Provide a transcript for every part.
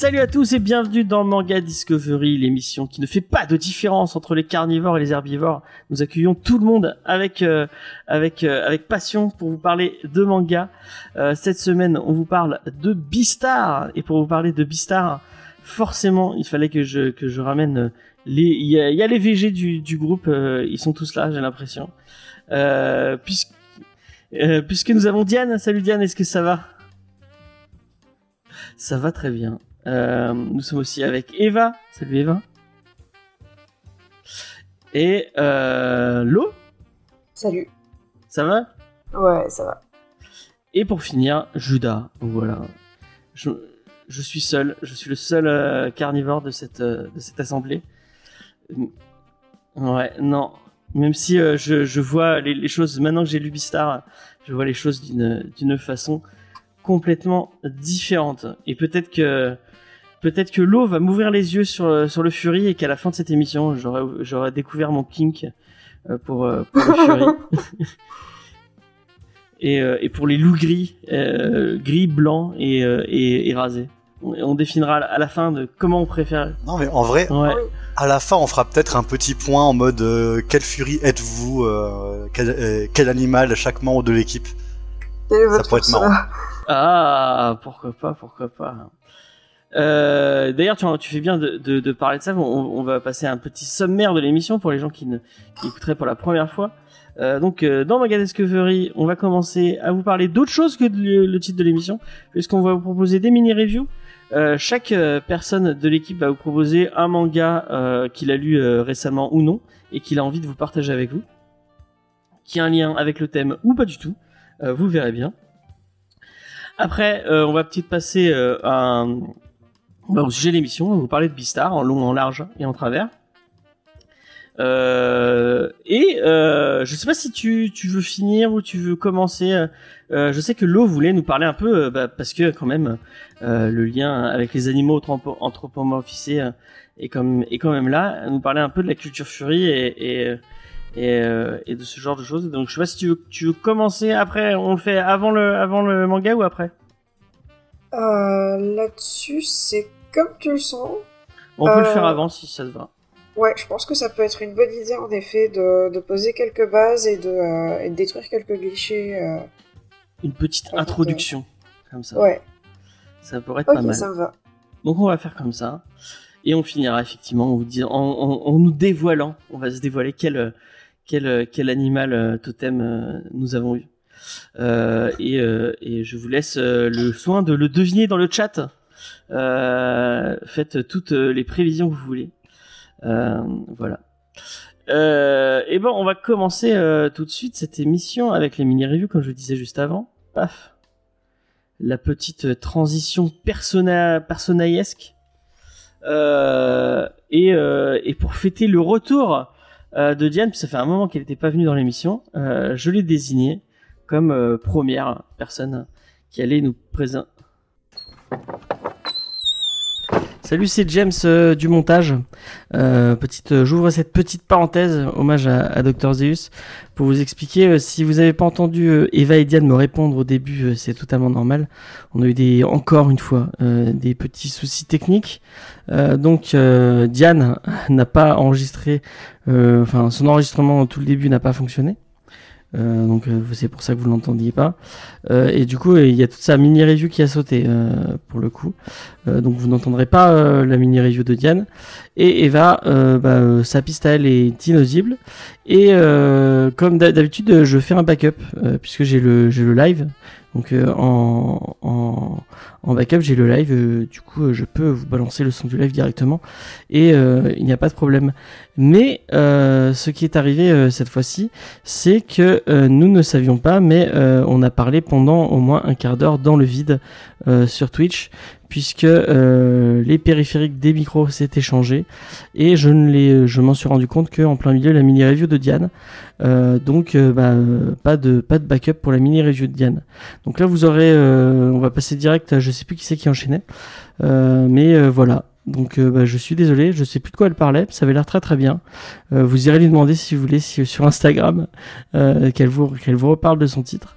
Salut à tous et bienvenue dans Manga Discovery, l'émission qui ne fait pas de différence entre les carnivores et les herbivores. Nous accueillons tout le monde avec euh, avec euh, avec passion pour vous parler de manga. Euh, cette semaine, on vous parle de Beastar et pour vous parler de Beastar, forcément, il fallait que je que je ramène les il y a, les VG du du groupe, ils sont tous là, j'ai l'impression. Puisque puisque nous avons Diane. Salut Diane, est-ce que ça va? Ça va très bien. Euh, nous sommes aussi avec Eva. Salut Eva. Et euh, Lo, Salut. ça va? Ouais, ça va. Et pour finir, Judas. Donc Voilà. Je, je suis seul. Je suis le seul euh, carnivore de cette, euh, de cette assemblée. Ouais, non. Même si euh, je, je vois les, les choses, maintenant que j'ai lu Beastar, je vois les choses d'une d'une façon complètement différente. Et peut-être que peut-être que l'eau va m'ouvrir les yeux sur, euh, sur le Fury et qu'à la fin de cette émission, j'aurai j'aurai découvert mon kink euh, pour, euh, pour le Fury. et, et pour les loups gris, euh, gris, blancs et, et, et rasés. On, définira à la fin de comment on préfère. Non mais en vrai, Ouais. à la fin on fera peut-être un petit point en mode euh, quelle furie êtes-vous, euh, quel, euh, quel animal chaque membre de l'équipe? Quel Ça pourrait être marrant. Ah, pourquoi pas, pourquoi pas. Euh, D'ailleurs, tu, fais bien de, parler de ça. On, va passer à un petit sommaire de l'émission pour les gens qui, ne, écouteraient pour la première fois. Euh, donc, euh, dans Manga Discovery, on va commencer à vous parler d'autre chose que le, titre de l'émission, puisqu'on va vous proposer des mini-reviews. Chaque personne de l'équipe va vous proposer un manga qu'il a lu récemment ou non, et qu'il a envie de vous partager avec vous, qui a un lien avec le thème ou pas du tout. Vous verrez bien. Après, on va peut-être passer à un- bah, au sujet de l'émission. Vous parler de Beastar en long, en large et en travers. Euh, et euh, je sais pas si tu, tu veux finir ou tu veux commencer. euh, euh, je sais que Lo voulait nous parler un peu euh, bah, parce que quand même euh, le lien avec les animaux anthropo- anthropomorphisés est, quand même là. Nous parler un peu de la culture furie et, et, et, et de ce genre de choses. Donc je sais pas si tu veux, commencer après. On le fait avant le, avant le manga ou après? Là-dessus, c'est comme tu le sens. On peut le Euh, faire avant si ça te va. Ouais, je pense que ça peut être une bonne idée en effet de, de poser quelques bases et de, euh, et de détruire quelques clichés. euh. Une petite introduction comme ça. Ouais, Ça pourrait être pas mal. ça me va. Donc on va faire comme ça. Et on finira effectivement en, vous disant, en, en- en nous dévoilant. On va se dévoiler quel, euh, quel, euh, quel animal euh, totem euh, nous avons eu. Euh, et, euh, et je vous laisse euh, le soin de le deviner dans le chat. Euh, faites toutes euh, les prévisions que vous voulez. Euh, voilà. Et bon, on va commencer tout de suite cette émission avec les mini-reviews, comme je le disais juste avant. Paf la petite transition persona et, pour fêter le retour de Diane, puis ça fait un moment qu'elle n'était pas venue dans l'émission, je l'ai désignée comme première personne qui allait nous présenter. Salut, c'est James euh, du montage. Euh, petite, euh, j'ouvre cette petite parenthèse, hommage à, à Dr Zeus, pour vous expliquer. euh, si vous n'avez pas entendu Eva et Diane me répondre au début, c'est totalement normal. On a eu des, encore une fois, des petits soucis techniques. Donc Diane n'a pas enregistré, enfin son enregistrement tout le début n'a pas fonctionné. Euh, donc euh, c'est pour ça que vous l'entendiez pas. Euh, et du coup, il y a toute sa mini review qui a sauté euh, pour le coup. Donc vous n'entendrez pas la mini review de Diane. Et Eva, euh, bah, euh, sa piste à elle est inaudible. Et euh, comme d'ha- d'habitude, je fais un backup puisque j'ai le live. Donc en, backup, j'ai le live. du coup, je peux vous balancer le son du live directement et il n'y a pas de problème. Mais ce qui est arrivé cette fois-ci, c'est que nous ne savions pas, mais on a parlé pendant au moins un quart d'heure dans le vide sur Twitch, puisque euh, les périphériques des micros s'étaient changés et je ne l'ai, je m'en suis rendu compte qu'en plein milieu la mini review de Diane, Euh, donc euh, bah, euh, pas de pas de backup pour la mini review de Diane. Donc là vous aurez, euh, on va passer direct, à, je sais plus qui c'est qui enchaînait, Euh, mais euh, voilà. Donc euh, bah, je suis désolé, je sais plus de quoi elle parlait, ça avait l'air très très bien. Euh, vous irez lui demander si vous voulez si- sur Instagram euh, qu'elle vous qu'elle vous reparle de son titre.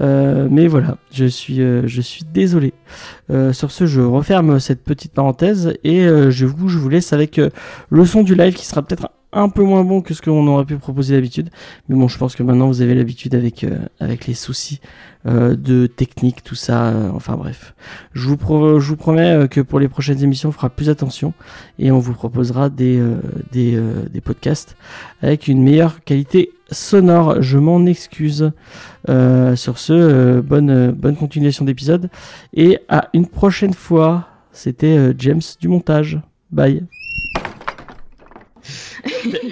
Euh, mais voilà, je suis euh, je suis désolé. Sur ce, je referme cette petite parenthèse et je vous je vous laisse avec le son du live qui sera peut-être un peu moins bon que ce qu'on aurait pu proposer d'habitude. Mais bon, je pense que maintenant vous avez l'habitude avec euh, les soucis euh, de technique, tout ça. euh, enfin bref, je vous promets que pour les prochaines émissions, on fera plus attention et on vous proposera des podcasts avec une meilleure qualité sonore. Je m'en excuse. Sur ce, bonne continuation d'épisode et à une prochaine fois. C'était James du montage. Bye.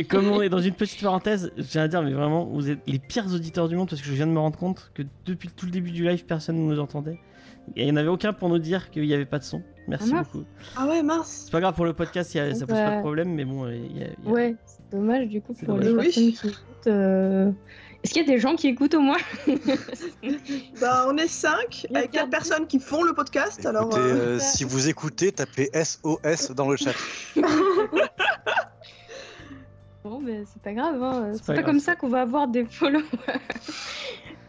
Comme on est dans une petite parenthèse, j'ai à dire, mais vraiment, vous êtes les pires auditeurs du monde parce que je viens de me rendre compte que depuis tout le début du live, personne ne nous entendait. Et il n'y en avait aucun pour nous dire qu'il n'y avait pas de son. Merci Ah beaucoup. Ah ouais, mince. C'est pas grave pour le podcast, y a- ça pose pas de problème, mais bon, il y a- y a- Ouais, c'est dommage du coup pour les Oui. personnes qui écoutent. euh, Est-ce qu'il y a des gens qui écoutent au moins Bah, on est 5 Il y a avec 4 quatre- personnes qui font le podcast. alors, Écoutez, euh, euh, si vous écoutez, tapez SOS dans le chat. Bon, mais c'est pas grave, hein. C'est pas comme ça qu'on va avoir des followers.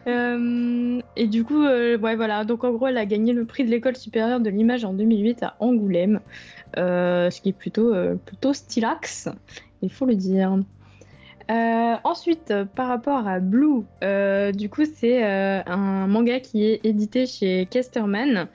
Euh, et du coup, euh, ouais, voilà. Donc en gros, elle a gagné le prix de l'école supérieure de l'image en 2008 à Angoulême, euh, ce qui est plutôt, plutôt stylax, il faut le dire. Ensuite, par rapport à Blue, du coup, c'est un manga qui est édité chez Kesterman.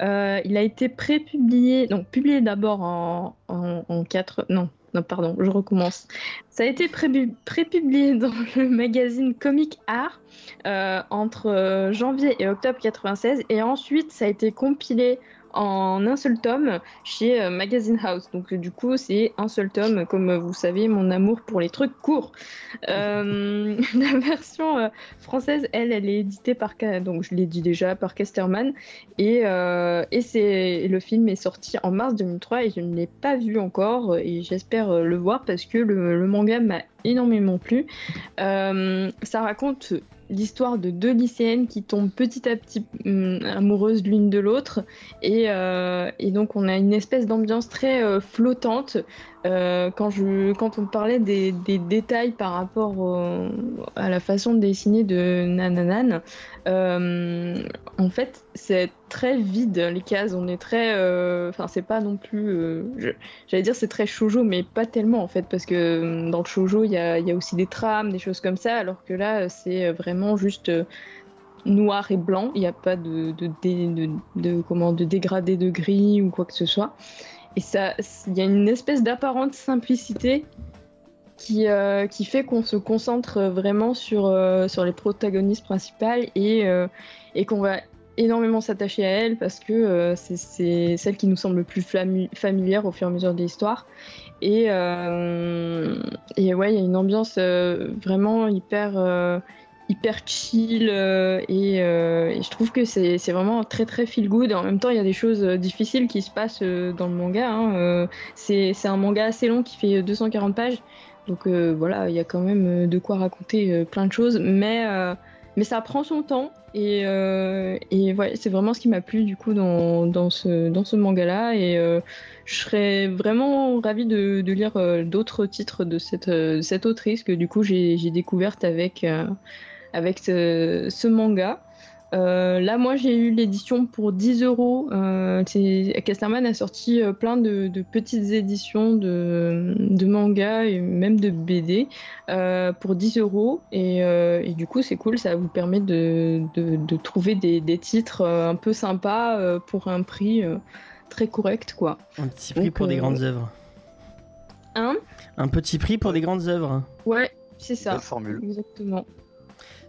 Euh, il a été pré-publié, donc publié d'abord en, en, en 4, non, non, pardon, je recommence. Ça a été pré- pré-publié dans le magazine Comic Art euh, entre euh, janvier et octobre 96 et ensuite ça a été compilé en un seul tome chez euh, Magazine House. Donc euh, du coup c'est un seul tome, comme euh, vous savez mon amour pour les trucs courts. La version française, elle, elle est éditée par, donc je l'ai dit déjà, par Casterman et, et c'est le film est sorti en mars 2003 et je ne l'ai pas vu encore et j'espère le voir parce que le, manga m'a énormément plu. Ça raconte l'histoire de deux lycéennes qui tombent petit à petit hum, amoureuses l'une de l'autre et, euh, et donc on a une espèce d'ambiance très euh, flottante. Euh, quand, on parlait des, détails par rapport à la façon de dessiner de Nananan, euh, en fait c'est très vide les cases, on est très... euh, Enfin c'est pas non plus... J'allais dire c'est très shoujo mais pas tellement en fait parce que dans le shoujo il y a, aussi des trames, des choses comme ça alors que là c'est vraiment juste... noir et blanc, il n'y a pas de- comment, de dégradé de gris ou quoi que ce soit. Et ça, il y a une espèce d'apparente simplicité qui, euh, qui fait qu'on se concentre vraiment sur, euh, sur les protagonistes principales et, euh, et qu'on va énormément s'attacher à elles parce que c'est- celle qui nous semble le plus familière au fur et à mesure de l'histoire. Et, et ouais, il y a une ambiance vraiment hyper, hyper chill euh, et, euh, et je trouve que c'est vraiment très très feel good. Et en même temps, il y a des choses euh, difficiles qui se passent dans le manga. hein. C'est un manga assez long qui fait 240 pages. Donc voilà, il y a quand même de quoi raconter plein de choses. Mais, mais ça prend son temps. Et, et c'est vraiment ce qui m'a plu du coup dans, dans ce, dans ce manga-là. Et je serais vraiment ravie de, lire d'autres titres de cette, cette autrice que du coup j'ai découverte avec, avec ce, ce manga. Euh, là, moi, j'ai eu l'édition pour 10 euros. Euh, Casterman a sorti euh, plein de, de petites éditions de, de manga et même de BD euh, pour 10 euros. Et, euh, et du coup, c'est cool. Ça vous permet de, de, de trouver des, des titres un peu sympas pour un prix très correct, quoi. Un petit prix Donc, pour des grandes œuvres. Hein? Un petit prix pour des grandes œuvres. Ouais, c'est ça. Belle formule. Exactement.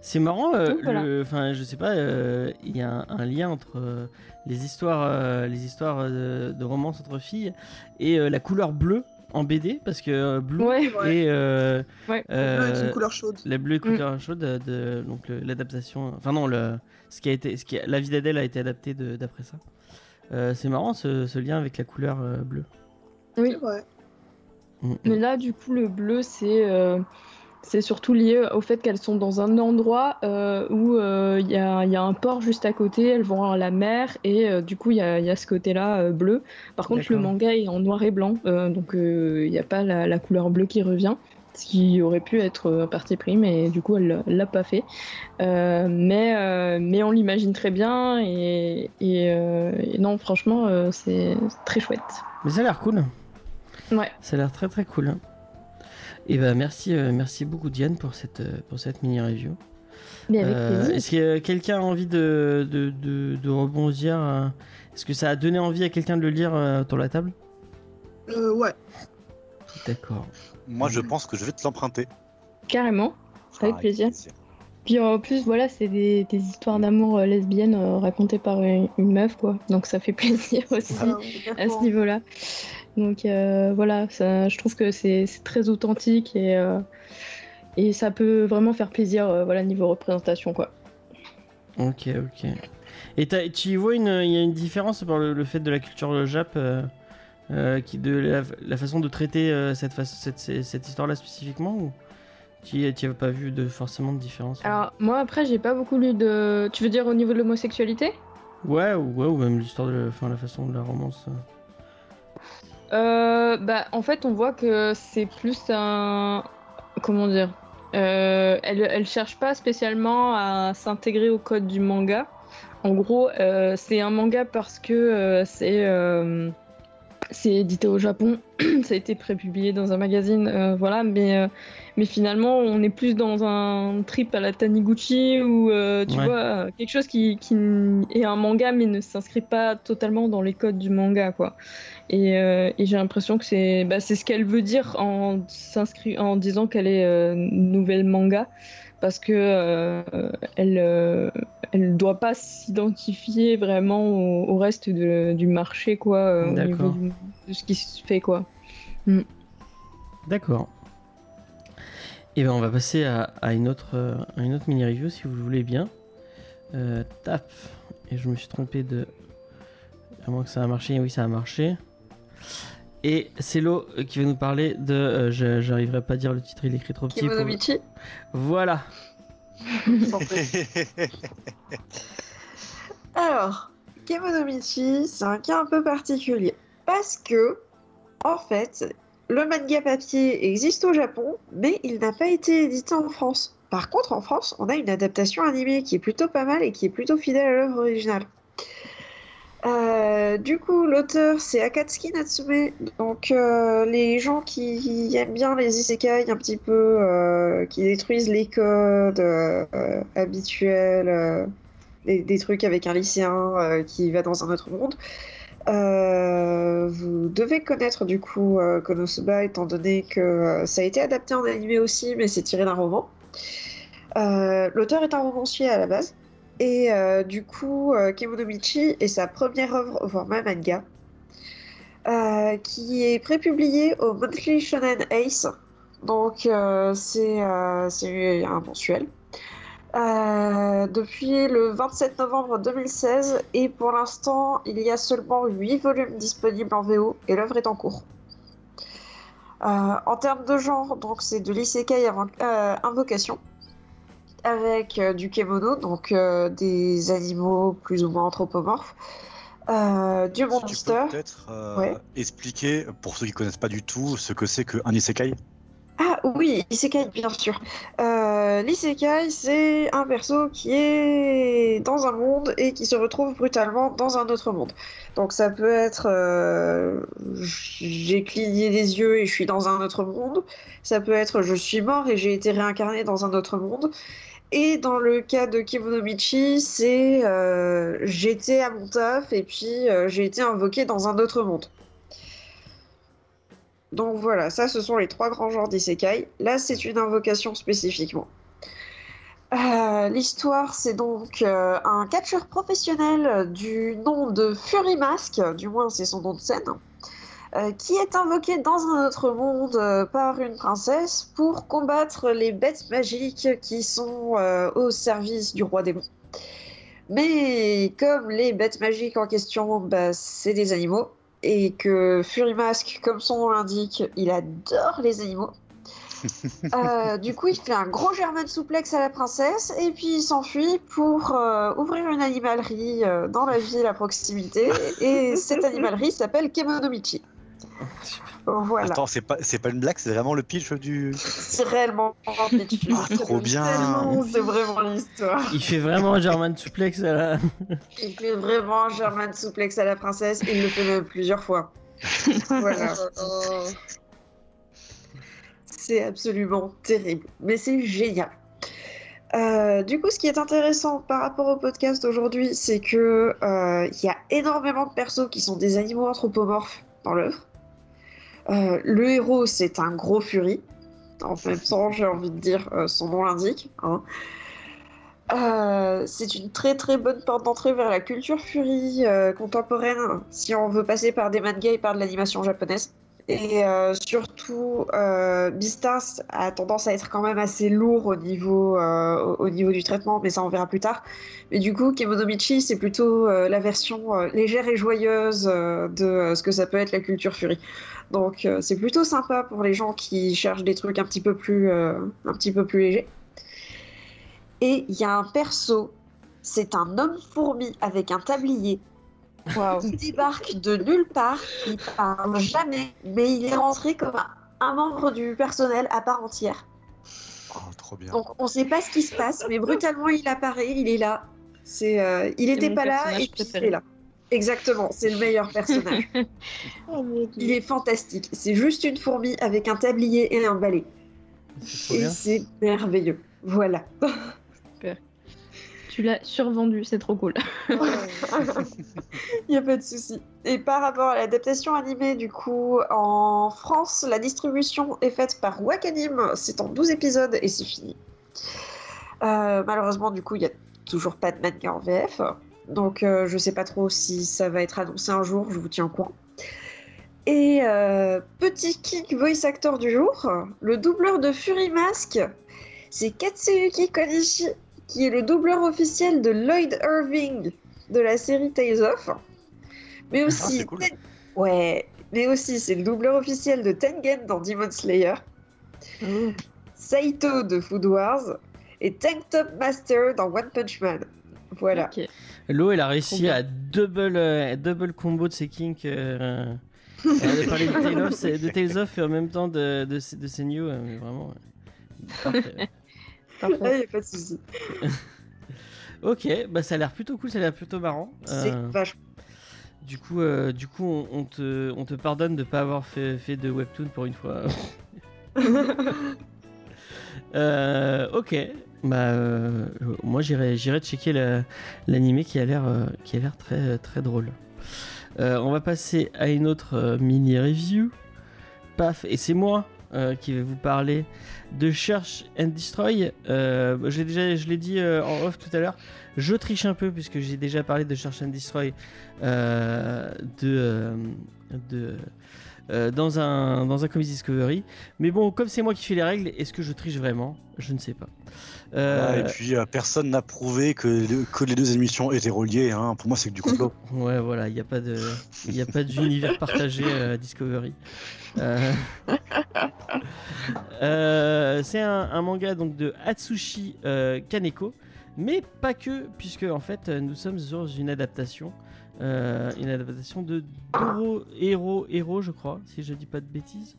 C'est marrant, euh, Donc, voilà. le- enfin, je sais pas, euh, il y a un, un lien entre euh, les histoires, euh, les histoires de romance entre filles et euh, la couleur bleue en BD parce que euh, Blue Ouais. Ouais. et euh, Ouais. euh, Bleu est une couleur chaude. la bleue couleur chaude de, de- donc l'adaptation enfin non le ce qui a été ce qui a- la vie d'Adèle a été adapté de- d'après ça Euh, c'est marrant ce, ce lien avec la couleur euh, bleue Oui. C'est vrai. Mm, mm. Mais là, du coup, le bleu, c'est euh, c'est surtout lié au fait qu'elles sont dans un endroit euh, où euh, il y, a, il y a un port juste à côté, elles vont à la mer, et euh, du coup, il y a, il y a ce côté-là bleu. Par contre, le manga est en noir et blanc, donc il n'y a pas la, la couleur bleue qui revient. Ce qui aurait pu être parti pris, mais du coup, elle l'a pas fait. Mais, mais on l'imagine très bien, et, et, et non, franchement, c'est très chouette. mais ça a l'air cool Ouais. ça a l'air très très cool et ben merci euh, merci beaucoup Diane pour cette euh, pour cette mini review Euh, plaisir. Est-ce que quelqu'un a envie de, de, de, de rebondir Est-ce que ça a donné envie à quelqu'un de le lire autour de la table? Euh, ouais. D'accord. Moi, je pense que je vais te l'emprunter. Carrément. Avec Ah, plaisir. Puis en plus, voilà, c'est des, des histoires d'amour lesbiennes racontées par une, une meuf, quoi. Donc ça fait plaisir aussi Ah, à ce niveau-là. Donc euh, voilà, ça, je trouve que c'est très authentique et, euh, et ça peut vraiment faire plaisir, euh, voilà, niveau représentation, quoi. Ok, ok. Et tu y vois une, il y a une différence par le, le fait de la culture Jap, euh, euh, qui, de la, la façon de traiter euh, cette, cette, cette, histoire-là spécifiquement ou tu n'y as pas vu de, forcément de différence Alors moi après, j'ai pas beaucoup lu de. Tu veux dire au niveau de l'homosexualité? Ouais, ou, ouais, ou même l'histoire de enfin, la façon de la romance. euh. Euh, bah, en fait, on voit que c'est plus un. Comment dire euh, elle, elle cherche pas spécialement à s'intégrer au code du manga. En gros, euh, c'est un manga parce que euh, c'est. C'est édité au Japon, ça a été prépublié dans un magazine, euh, voilà, mais, euh, mais finalement on est plus dans un trip à la Taniguchi ou euh, tu Ouais. vois, quelque chose qui, qui est un manga mais ne s'inscrit pas totalement dans les codes du manga, quoi. Et, et j'ai l'impression que c'est bah, ce qu'elle veut dire en, en disant qu'elle est nouvelle manga, parce que euh, elle euh, elle doit pas s'identifier vraiment au, au reste de- du marché, quoi, euh, au niveau du- de ce qui se fait, quoi. D'accord. Et ben on va passer à, à une autre euh, à une autre mini review si vous le voulez bien. Euh, tap. Et je me suis trompé de. À moins que ça a marché. Oui, ça a marché. Et c'est Lo euh, qui va nous parler de. euh, je- J'arriverai pas à dire le titre, il est écrit trop petit. pour-. Voilà. Alors, Kemonomichi, c'est un cas un peu particulier. Parce que, en fait, le manga papier existe au Japon, mais il n'a pas été édité en France. Par contre, en France, on a une adaptation animée qui est plutôt pas mal et qui est plutôt fidèle à l'œuvre originale. Euh, du coup, l'auteur c'est Akatsuki Natsume. Donc, euh, les gens qui aiment bien les isekai un petit peu, euh, qui détruisent les codes habituels, des, des trucs avec un lycéen qui va dans un autre monde. Vous devez connaître du coup Konosuba étant donné que ça a été adapté en animé aussi, mais c'est tiré d'un roman. L'auteur est un romancier à la base. Et euh, du coup, euh, Kemonomichi est sa première œuvre au format manga, euh, qui est prépubliée au Monthly Shonen Ace. Donc, euh, c'est un mensuel. Depuis le 27 novembre 2016 et pour l'instant il y a seulement 8 volumes disponibles en VO et l'œuvre est en cours. En termes de genre, donc c'est de l'isekai avant invocation avec euh, du kemono, donc euh, des animaux plus ou moins anthropomorphes, euh, du Tu peux monster. peut-être Ouais. expliquer, pour ceux qui connaissent pas du tout, ce que c'est qu'un isekai Ah oui, Isekai, bien sûr. L'Isekai, c'est un perso qui est dans un monde et qui se retrouve brutalement dans un autre monde. Donc ça peut être j'ai cligné des yeux et je suis dans un autre monde. Ça peut être je suis mort et j'ai été réincarné dans un autre monde. Et dans le cas de Kimonomichi, c'est euh, j'étais à mon taf et puis euh, j'ai été invoqué dans un autre monde. Donc voilà, ça ce sont les trois grands genres d'isekai. Là, c'est une invocation spécifiquement. Euh, L'histoire, c'est donc un catcheur professionnel du nom de Fury Mask, du moins c'est son nom de scène, euh, qui est invoqué dans un autre monde euh, par une princesse pour combattre les bêtes magiques qui sont euh, au service du roi démon. Mais comme les bêtes magiques en question, bah, c'est des animaux, et que Fury Mask, comme son nom l'indique, il adore les animaux. Du coup, il fait un gros German souplex à la princesse et puis il s'enfuit pour ouvrir une animalerie dans la ville à proximité. Et cette animalerie s'appelle Kemonomichi. Voilà, Attends, c'est pas, c'est pas une blague, c'est vraiment le pitch du. c'est réellement un pitch. Ah, trop bien. C'est vraiment l'histoire. Il fait vraiment un German suplex à la... Il fait vraiment un German souplex à la princesse et il le fait même plusieurs fois. voilà. C'est absolument terrible, mais c'est génial. Euh, du coup, ce qui est intéressant par rapport au podcast d'aujourd'hui, c'est que euh, il y a énormément de persos qui sont des animaux anthropomorphes dans l'œuvre. Euh, le héros, c'est un gros furie. En même temps, j'ai envie de dire, euh, son nom l'indique. hein. Euh, c'est une très très bonne porte d'entrée vers la culture furie euh, contemporaine, si on veut passer par des mangas et par de l'animation japonaise. Et surtout, Beastars a tendance à être quand même assez lourd au niveau, au, au niveau du traitement, mais ça on verra plus tard. Mais du coup, Kemonomichi, c'est plutôt la version légère et joyeuse de ce que ça peut être la culture furie. Donc euh, c'est plutôt sympa pour les gens qui cherchent des trucs un petit peu plus, euh, un petit peu plus légers. Et il y a un perso, c'est un homme fourmi avec un tablier qui débarque de nulle part, il parle jamais, mais il est rentré comme un, membre du personnel à part entière. Oh, trop bien. Donc on sait pas ce qui se passe, mais brutalement il apparaît, il est là. C'est, euh, il C'est était mon pas là et puis il est là. Exactement, c'est le meilleur personnage. Oh il est fantastique. C'est juste une fourmi avec un tablier et un balai. Et c'est merveilleux. Voilà. Tu l'as survendu, c'est trop cool. Il n'y a pas de souci. Et par rapport à l'adaptation animée, du coup, en France, la distribution est faite par Wakanim. C'est en 12 épisodes et c'est fini. Euh, malheureusement, du coup, il n'y a toujours pas de manga en VF. Donc, euh, je sais pas trop si ça va être annoncé un jour. Je vous tiens au courant. Et euh, petit kick voice actor du jour, le doubleur de Fury Mask, c'est Katsuyuki Konishi, qui est le doubleur officiel de Lloyd Irving de la série Tales of. Mais aussi, c'est cool. Ten- ouais, mais aussi c'est le doubleur officiel de Tengen dans Demon Slayer, Saito de Food Wars et Tank Top Master dans One Punch Man. Voilà. Lo, elle a réussi à double, euh, double combo de ses kinks. Euh, elle a parlé de Tales of, c'est- de Tales of et en même temps de, de, de Senyu. euh, mais vraiment. euh, parfait. Ah, y a pas de souci. ok, bah ça a l'air plutôt cool, ça a l'air plutôt marrant. C'est Euh, vachement. du coup, euh, du coup on, on te, on te pardonne de pas avoir fait, fait de webtoon pour une fois. Euh, ok, bah euh, moi j'irai j'irai checker la- l'animé qui a l'air euh, qui a l'air très très drôle. Euh, on va passer à une autre mini review. Paf, et c'est moi qui vais vous parler de Search and Destroy. Je l'ai déjà je l'ai dit en off tout à l'heure. Je triche un peu puisque j'ai déjà parlé de Search and Destroy de de euh, dans un dans un Comics Discovery. Mais bon, comme c'est moi qui fais les règles, est-ce que je triche vraiment? Je ne sais pas. Euh, Ah, et puis euh, personne n'a prouvé que, les- que les deux émissions étaient reliées. Hein. Pour moi, c'est que du complot. Ouais, voilà, il n'y a pas de, il y a pas d'univers partagé à Discovery. C'est un, un manga donc de Atsushi euh, Kaneko, mais pas que, puisque en fait nous sommes sur une adaptation, euh, une adaptation de Doro Hero Hero, je crois, si je dis pas de bêtises.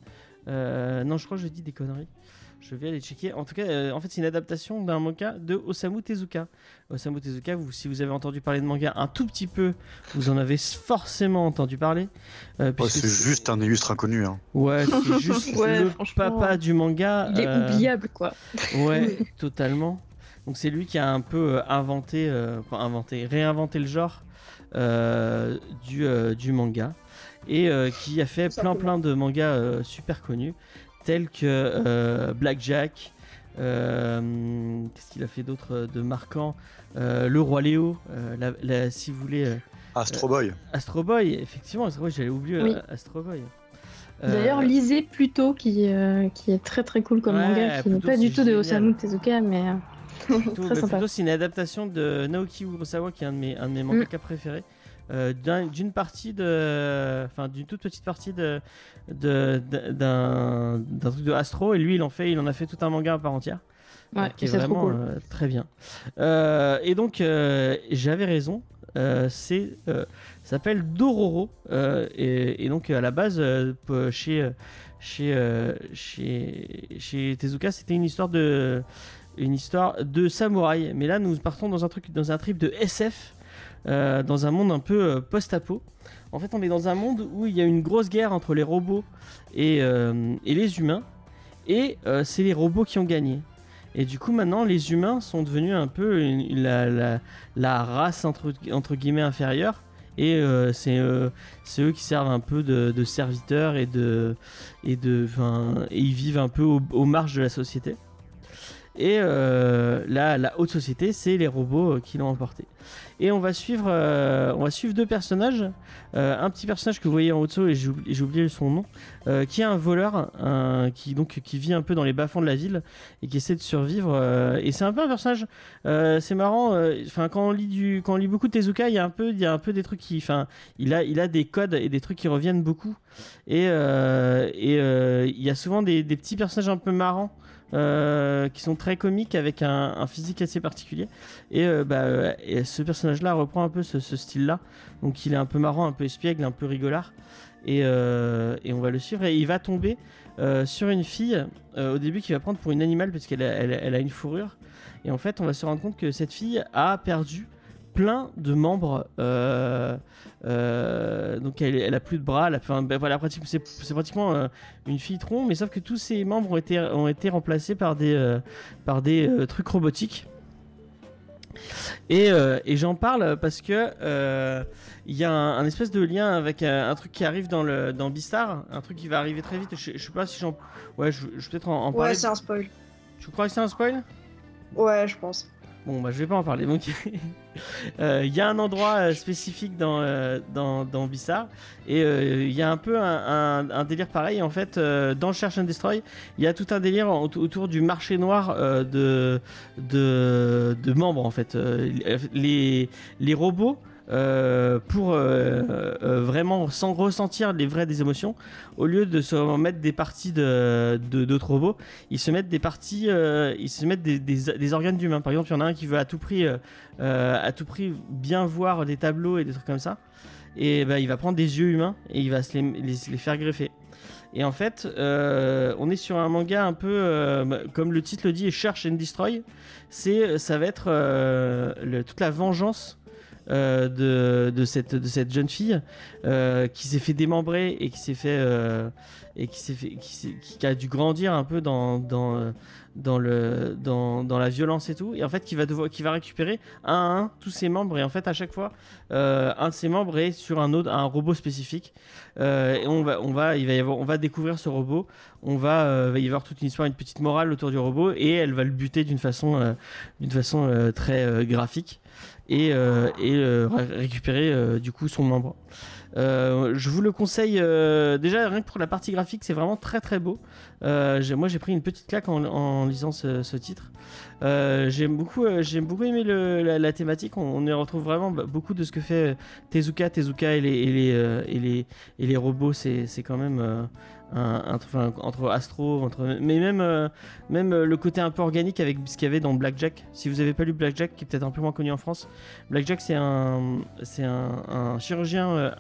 Euh, non, je crois que je dis des conneries. Je vais aller checker. En tout cas, euh, en fait, c'est une adaptation d'un manga de Osamu Tezuka. Osamu Tezuka, vous, si vous avez entendu parler de manga un tout petit peu, vous en avez forcément entendu parler. euh, Ouais, puisque c'est juste un illustre inconnu. Hein. Ouais, c'est juste Ouais, le papa du manga. Il est euh, oubliable, quoi. Ouais, totalement. Donc c'est lui qui a un peu inventé, euh, inventé, réinventé le genre euh, du, euh, du manga et euh, qui a fait plein plein de mangas euh, super connus tels que euh, Blackjack. euh, Qu'est-ce qu'il a fait d'autre euh, de marquant Euh, Le Roi Léo, euh, la- la- si vous voulez, euh, Astro Boy. Astro Boy, effectivement, Astro Boy, j'allais oublier Oui. euh, Astro Boy. Euh, D'ailleurs, lisez Pluto, qui, euh, qui est très très cool comme Ouais, manga, qui n'est pas du tout de. Osamu Tezuka, mais euh, Plutôt, Très bah, sympa. c'est une adaptation de Naoki Urasawa, qui est un de mes, un de mes mangaka préférés. euh, d'un- d'une partie de. Enfin, d'une toute petite partie de. d'un truc de Astro. Et lui, il en, fait, il en a fait tout un manga à part entière. ouais, euh, qui est vraiment cool. euh, très bien. Et donc, j'avais raison. c'est ça s'appelle Dororo et, et donc à la base chez chez chez chez Tezuka c'était une histoire de une histoire de samouraï mais là nous partons dans un truc dans un trip de SF euh, dans un monde un peu euh, post-apo en fait on est dans un monde où il y a une grosse guerre entre les robots et, euh, les humains et c'est les robots qui ont gagné et du coup, maintenant, les humains sont devenus un peu la, race entre, guillemets inférieure. Et c'est eux qui servent un peu de, serviteurs et ils vivent un peu au- aux marges de la société. Et euh, la, haute société, c'est les robots euh, qui l'ont emporté. Et on va suivre, euh, on va suivre deux personnages. Euh, un petit personnage que vous voyez en haut de et j'ai oubli- j'ai oublié son nom, qui est un voleur, qui donc qui vit un peu dans les bas-fonds de la ville et qui essaie de survivre. et c'est un peu un personnage, c'est marrant. Enfin, quand on lit du, quand on lit beaucoup de Tezuka, il y a un peu, il y a un peu des trucs qui, enfin, il a, il a des codes et des trucs qui reviennent beaucoup. Et il y a souvent des petits personnages un peu marrants. Euh, qui sont très comiques avec un, physique assez particulier. Et, euh, bah, euh, ce personnage là reprend un peu ce, ce style là donc il est un peu marrant un peu espiègle un peu rigolard. Et, et on va le suivre. Et il va tomber sur une fille au début qui va prendre pour une animale parce qu'elle a, elle a une fourrure. Et en fait on va se rendre compte que cette fille a perdu plein de membres euh, euh, donc elle, elle a plus de bras elle a, enfin, ben voilà c'est c'est pratiquement euh, une fille tronc mais sauf que tous ses membres ont été ont été remplacés par des par des trucs robotiques et, et j'en parle parce que il y a un, un espèce de lien avec un, un truc qui arrive dans le dans Beastar, un truc qui va arriver très vite. Je, je sais pas si j'en, ouais, je, je vais peut-être en, en parler. Ouais, c'est un spoil. tu crois que c'est un spoil? Ouais, je pense. Bon, bah je vais pas en parler. Donc, euh, il y a un endroit euh, spécifique dans euh, dans dans Beastar et il y a un peu un, un, délire pareil. En fait, dans Search and Destroy, il y a tout un délire autour du marché noir de de de membres en fait. Les les robots. Euh, pour euh, euh, vraiment sans ressentir les vraies des émotions, au lieu de se mettre des parties de d'autres robots, ils se mettent des parties, ils se mettent des, des, organes d'humains. Par exemple, il y en a un qui veut à tout prix, à tout prix bien voir des tableaux et des trucs comme ça. Et bah, il va prendre des yeux humains et il va se les, les, faire greffer. Et en fait, on est sur un manga un peu bah, comme le titre le dit, Cherche and Destroy. C'est, ça va être toute la vengeance. Euh, de, cette, jeune fille euh, qui s'est fait démembrer et qui s'est fait euh, et qui a dû grandir un peu dans la violence et tout. Et en fait qui va récupérer un à un tous ses membres. Et en fait à chaque fois un de ses membres est sur un un robot spécifique. Et on va découvrir ce robot. On va va y avoir toute une histoire une petite morale autour du robot. Et elle va le buter d'une façon très graphique et, euh, euh, ré- récupérer euh, du coup son membre. Je vous le conseille déjà rien que pour la partie graphique c'est vraiment très très beau. Moi j'ai pris une petite claque en, lisant ce, titre. J'aime beaucoup euh, j'ai beaucoup aimé la, thématique. On, y retrouve vraiment bah, beaucoup de ce que fait Tezuka. Tezuka et les et les et les, et les robots c'est quand même entre Astro entre mais même euh, euh, le côté un peu organique avec ce qu'il y avait dans Blackjack. Si vous avez pas lu Blackjack, qui est peut-être un peu moins connu en France, Blackjack c'est un chirurgien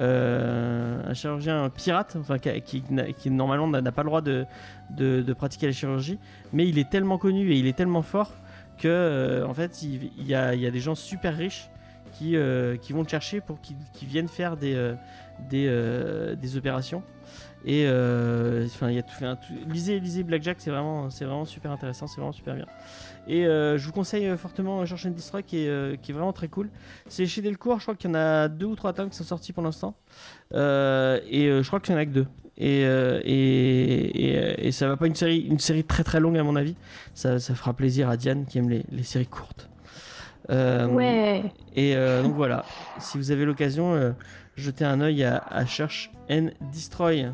euh, un chirurgien pirate, enfin qui, normalement n'a pas le droit de, pratiquer la chirurgie, mais il est tellement connu et il est tellement fort que en fait il, y, a, des gens super riches qui, vont le chercher pour qu'ils viennent faire des, des opérations. Et euh, enfin, il y a tout fait. un- tout- lisez, lisez Blackjack, c'est vraiment, c'est vraiment super intéressant, c'est vraiment super bien. Et euh, je vous conseille euh, fortement Search and Destroy qui est, qui est vraiment très cool. C'est chez Delcourt, je crois qu'il y en a deux ou trois tomes qui sont sortis pour l'instant. Et je crois qu'il y en a que deux. Et, euh, et, et, et ça va pas une série, une série très très longue à mon avis. Ça, ça fera plaisir à Diane qui aime les, les séries courtes. Euh, Ouais. Et euh, donc voilà, si vous avez l'occasion, jetez un œil à, à Search and Destroy.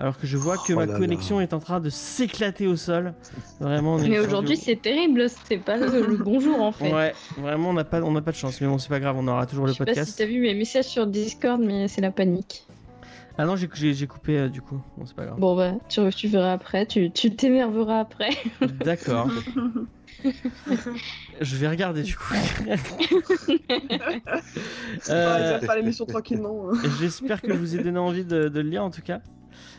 Alors que je vois que Oh ma là là. connexion est en train de s'éclater au sol. Vraiment. on est Mais aujourd'hui, du- c'est terrible. C'est pas le, le bonjour en fait. Ouais, vraiment, on n'a pas, on n'a pas de chance. Mais bon, c'est pas grave, on aura toujours Je le sais pas si podcast. t'as vu mes messages sur Discord, mais c'est la panique. Ah non, j'ai, j'ai, j'ai coupé euh, du coup. Bon, c'est pas grave. Bon bah, tu, tu verras après. Tu tu t'énerveras après. D'accord. je vais regarder du coup. Ah, Euh, il va faire l'émission tranquillement. hein. J'espère que je vous ai donné envie de, de le lire en tout cas.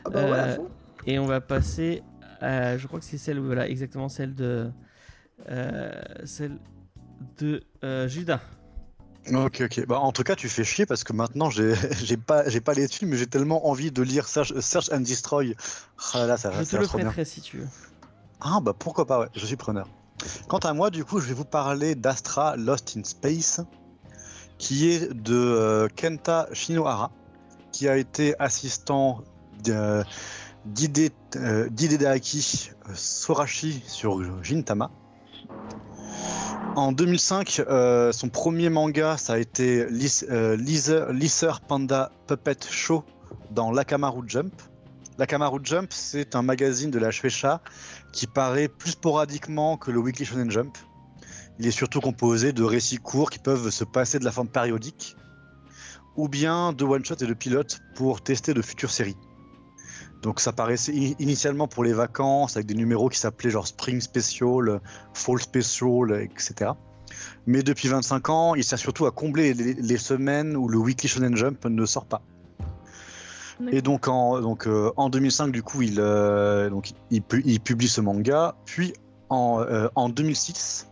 Ah bah Euh. Et on va passer à, je crois que c'est celle, voilà, exactement celle de, euh, celle de euh, Judas. Ok, ok. Bah, en tout cas, tu fais chier parce que maintenant, j'ai j'ai pas, j'ai pas les films, mais j'ai tellement envie de lire Search, Search and Destroy. Ah là, ça, Je ça te le prêterai si tu veux. Ah bah pourquoi pas, ouais, je suis preneur. Quant à moi, du coup, je vais vous parler d'Astra Lost in Space, qui est de euh, Kenta Shinohara, qui a été assistant de- d'Hide- d'Hideaki euh, Sorashi sur Gintama. En 2005, euh, son premier manga, ça a été euh, Lizer Panda Puppet Show dans Lakamaru Jump. Lakamaru Jump, c'est un magazine de la Shueisha qui paraît plus sporadiquement que le Weekly Shonen Jump. Il est surtout composé de récits courts qui peuvent se passer de la forme périodique, ou bien de one-shot et de pilotes pour tester de futures séries. Donc ça paraissait initialement pour les vacances avec des numéros qui s'appelaient genre Spring Special, Fall Special, etc. Mais depuis 25 ans, il sert surtout à combler les, les semaines où le Weekly Shonen Jump ne sort pas. Et donc en, donc, euh, en 2005, du coup, il, euh, donc, il, pu- il publie ce manga. Puis en, euh, en 2006,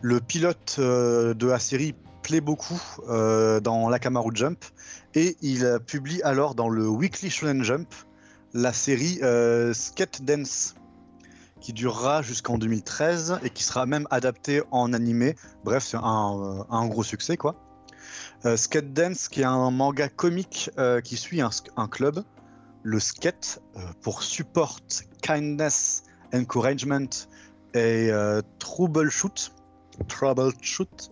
le pilote de la série plaît beaucoup dans l'Akamaru Jump. Et il euh, publie alors dans le Weekly Shonen Jump la série euh, Skate Dance qui durera jusqu'en 2013 et qui sera même adaptée en animé. Bref, c'est un, euh, un gros succès quoi. Euh, Skate Dance, qui est un manga comique euh, qui suit un, un club, le Skate, pour Support, Kindness, Encouragement et Troubleshoot, Troubleshoot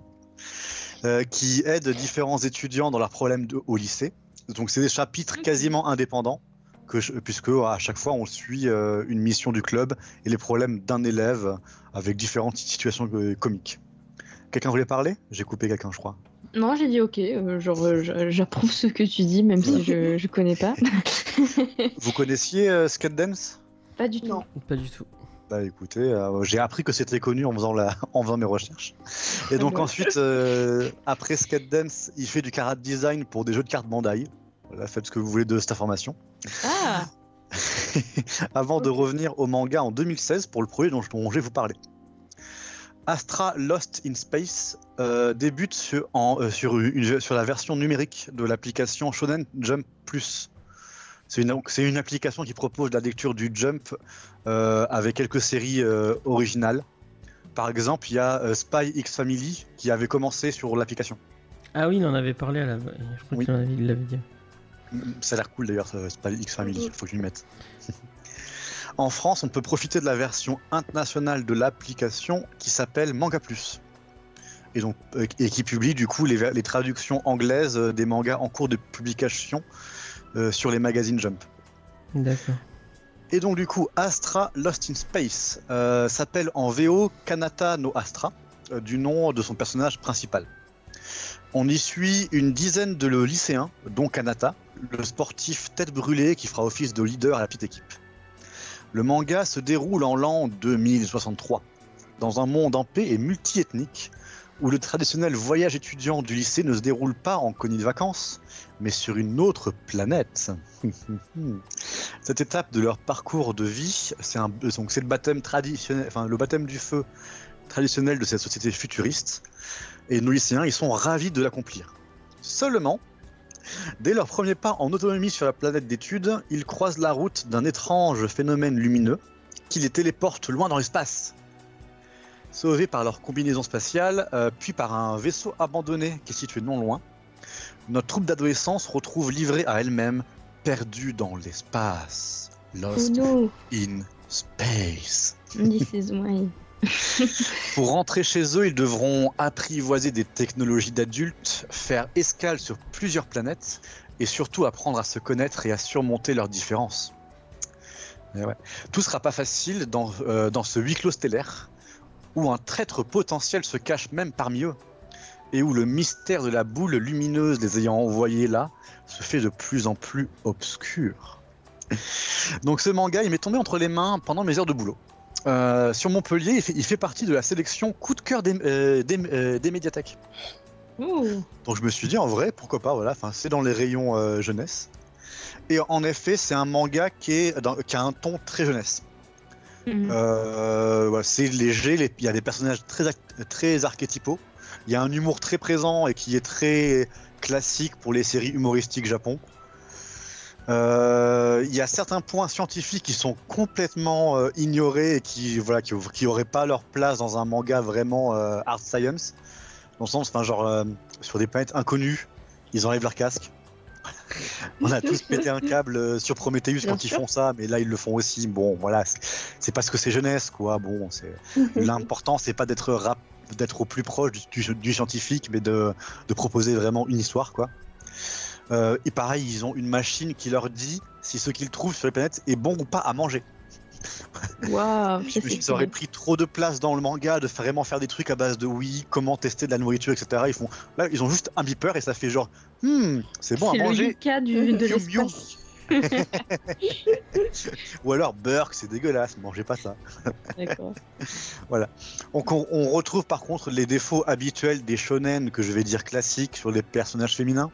euh, qui aide différents étudiants dans leurs problèmes de- au lycée. Donc c'est des chapitres quasiment indépendants, que je- puisque à chaque fois on suit euh, une mission du club et les problèmes d'un élève avec différentes situations euh, comiques. Quelqu'un voulait parler? J'ai coupé quelqu'un, je crois. Non, j'ai dit ok. euh, genre, euh, j'approuve ce que tu dis, même si je je connais pas. Vous connaissiez euh, Skate Dance? Pas du tout. Non. Pas du tout. Bah écoutez, euh, j'ai appris que c'était connu en faisant, la, en faisant mes recherches. Et donc ensuite, euh, après Skate Dance, il fait du carat design pour des jeux de cartes Bandai. Voilà, faites ce que vous voulez de cette information. Ah, Avant de revenir au manga en 2016 pour le projet dont je, dont je vais vous parler. Astra Lost in Space euh, débute sur, en, euh, sur, une- sur la version numérique de l'application Shonen Jump Plus. C'est une, application qui propose la lecture du Jump euh, avec quelques séries euh, originales. Par exemple, il y a euh, Spy X Family qui avait commencé sur l'application. Ah oui, il en avait parlé à la. Je crois Oui. qu'il il l'avait dit. Ça a l'air cool d'ailleurs, Spy X Family, faut que je m'y mette. en France, on peut profiter de la version internationale de l'application qui s'appelle Manga Plus. Et, donc, et qui publie du coup les, traductions anglaises des mangas en cours de publication euh, sur les magazines Jump. D'accord. Et donc du coup, Astra Lost in Space euh, s'appelle en VO Kanata no Astra, euh, du nom de son personnage principal. On y suit une dizaine de lycéens, dont Kanata, le sportif tête brûlée qui fera office de leader à la petite équipe. Le manga se déroule en l'an 2063, dans un monde en paix et multiethnique, où le traditionnel voyage étudiant du lycée ne se déroule pas en colonie de vacances, mais sur une autre planète. Cette étape de leur parcours de vie, c'est le baptême traditionnel, du feu traditionnel de cette société futuriste. Et nos lycéens, ils sont ravis de l'accomplir. Seulement, dès leur premier pas en autonomie sur la planète d'études, ils croisent la route d'un étrange phénomène lumineux qui les téléporte loin dans l'espace. Sauvés par leur combinaison spatiale, euh, puis par un vaisseau abandonné qui est situé non loin, notre troupe d'adolescents se retrouve livrée à elle-même, perdue dans l'espace. oh Lost no, in space. this is my. Pour rentrer chez eux, ils devront apprivoiser des technologies d'adultes, faire escale sur plusieurs planètes et surtout apprendre à se connaître et à surmonter leurs différences. Et ouais. Tout sera pas facile dans, euh, dans ce huis clos stellaire où un traître potentiel se cache même parmi eux et où le mystère de la boule lumineuse les ayant envoyés là se fait de plus en plus obscur. Donc ce manga, il m'est tombé entre les mains pendant mes heures de boulot. Euh, sur Montpellier, il fait, il fait partie de la sélection coup de cœur des, euh, des, euh, des médiathèques. Ouh. Donc je me suis dit en vrai, pourquoi pas, voilà, c'est dans les rayons jeunesse. Et en effet, c'est un manga qui, est dans- qui a un ton très jeunesse. Mhm. Euh, c'est léger, il y a des personnages très, très archétypaux. Il y a un humour très présent et qui est très classique pour les séries humoristiques Japon. Euh, il y a certains points scientifiques qui sont complètement euh, ignorés et qui voilà qui, auraient pas leur place dans un manga vraiment art science. Dans le sens, enfin genre sur des planètes inconnues, ils enlèvent leur casque. On a tous pété un câble euh, sur Prometheus Bien quand ils font ça, mais là ils le font aussi. Bon, voilà, c'est- c'est parce que c'est jeunesse, quoi. Bon, c'est l'important, c'est pas d'être rap, d'être au plus proche du, du- du scientifique, mais de, de proposer vraiment une histoire, quoi. Euh, et pareil, ils ont une machine qui leur dit si ce qu'ils trouvent sur les planètes est bon ou pas à manger. Waouh, Je me suis ça aurait pris trop de place dans le manga de vraiment faire des trucs à base de oui, comment tester de la nourriture, etc. Ils font là, ils ont juste un beeper et ça fait genre, hmm, c'est bon à C'est le manger. Yuka du, de miou. l'espace. Ou alors Burk, c'est dégueulasse, mangez pas ça. D'accord. Donc on, on retrouve par contre les défauts habituels des shonen que je vais dire classiques sur les personnages féminins.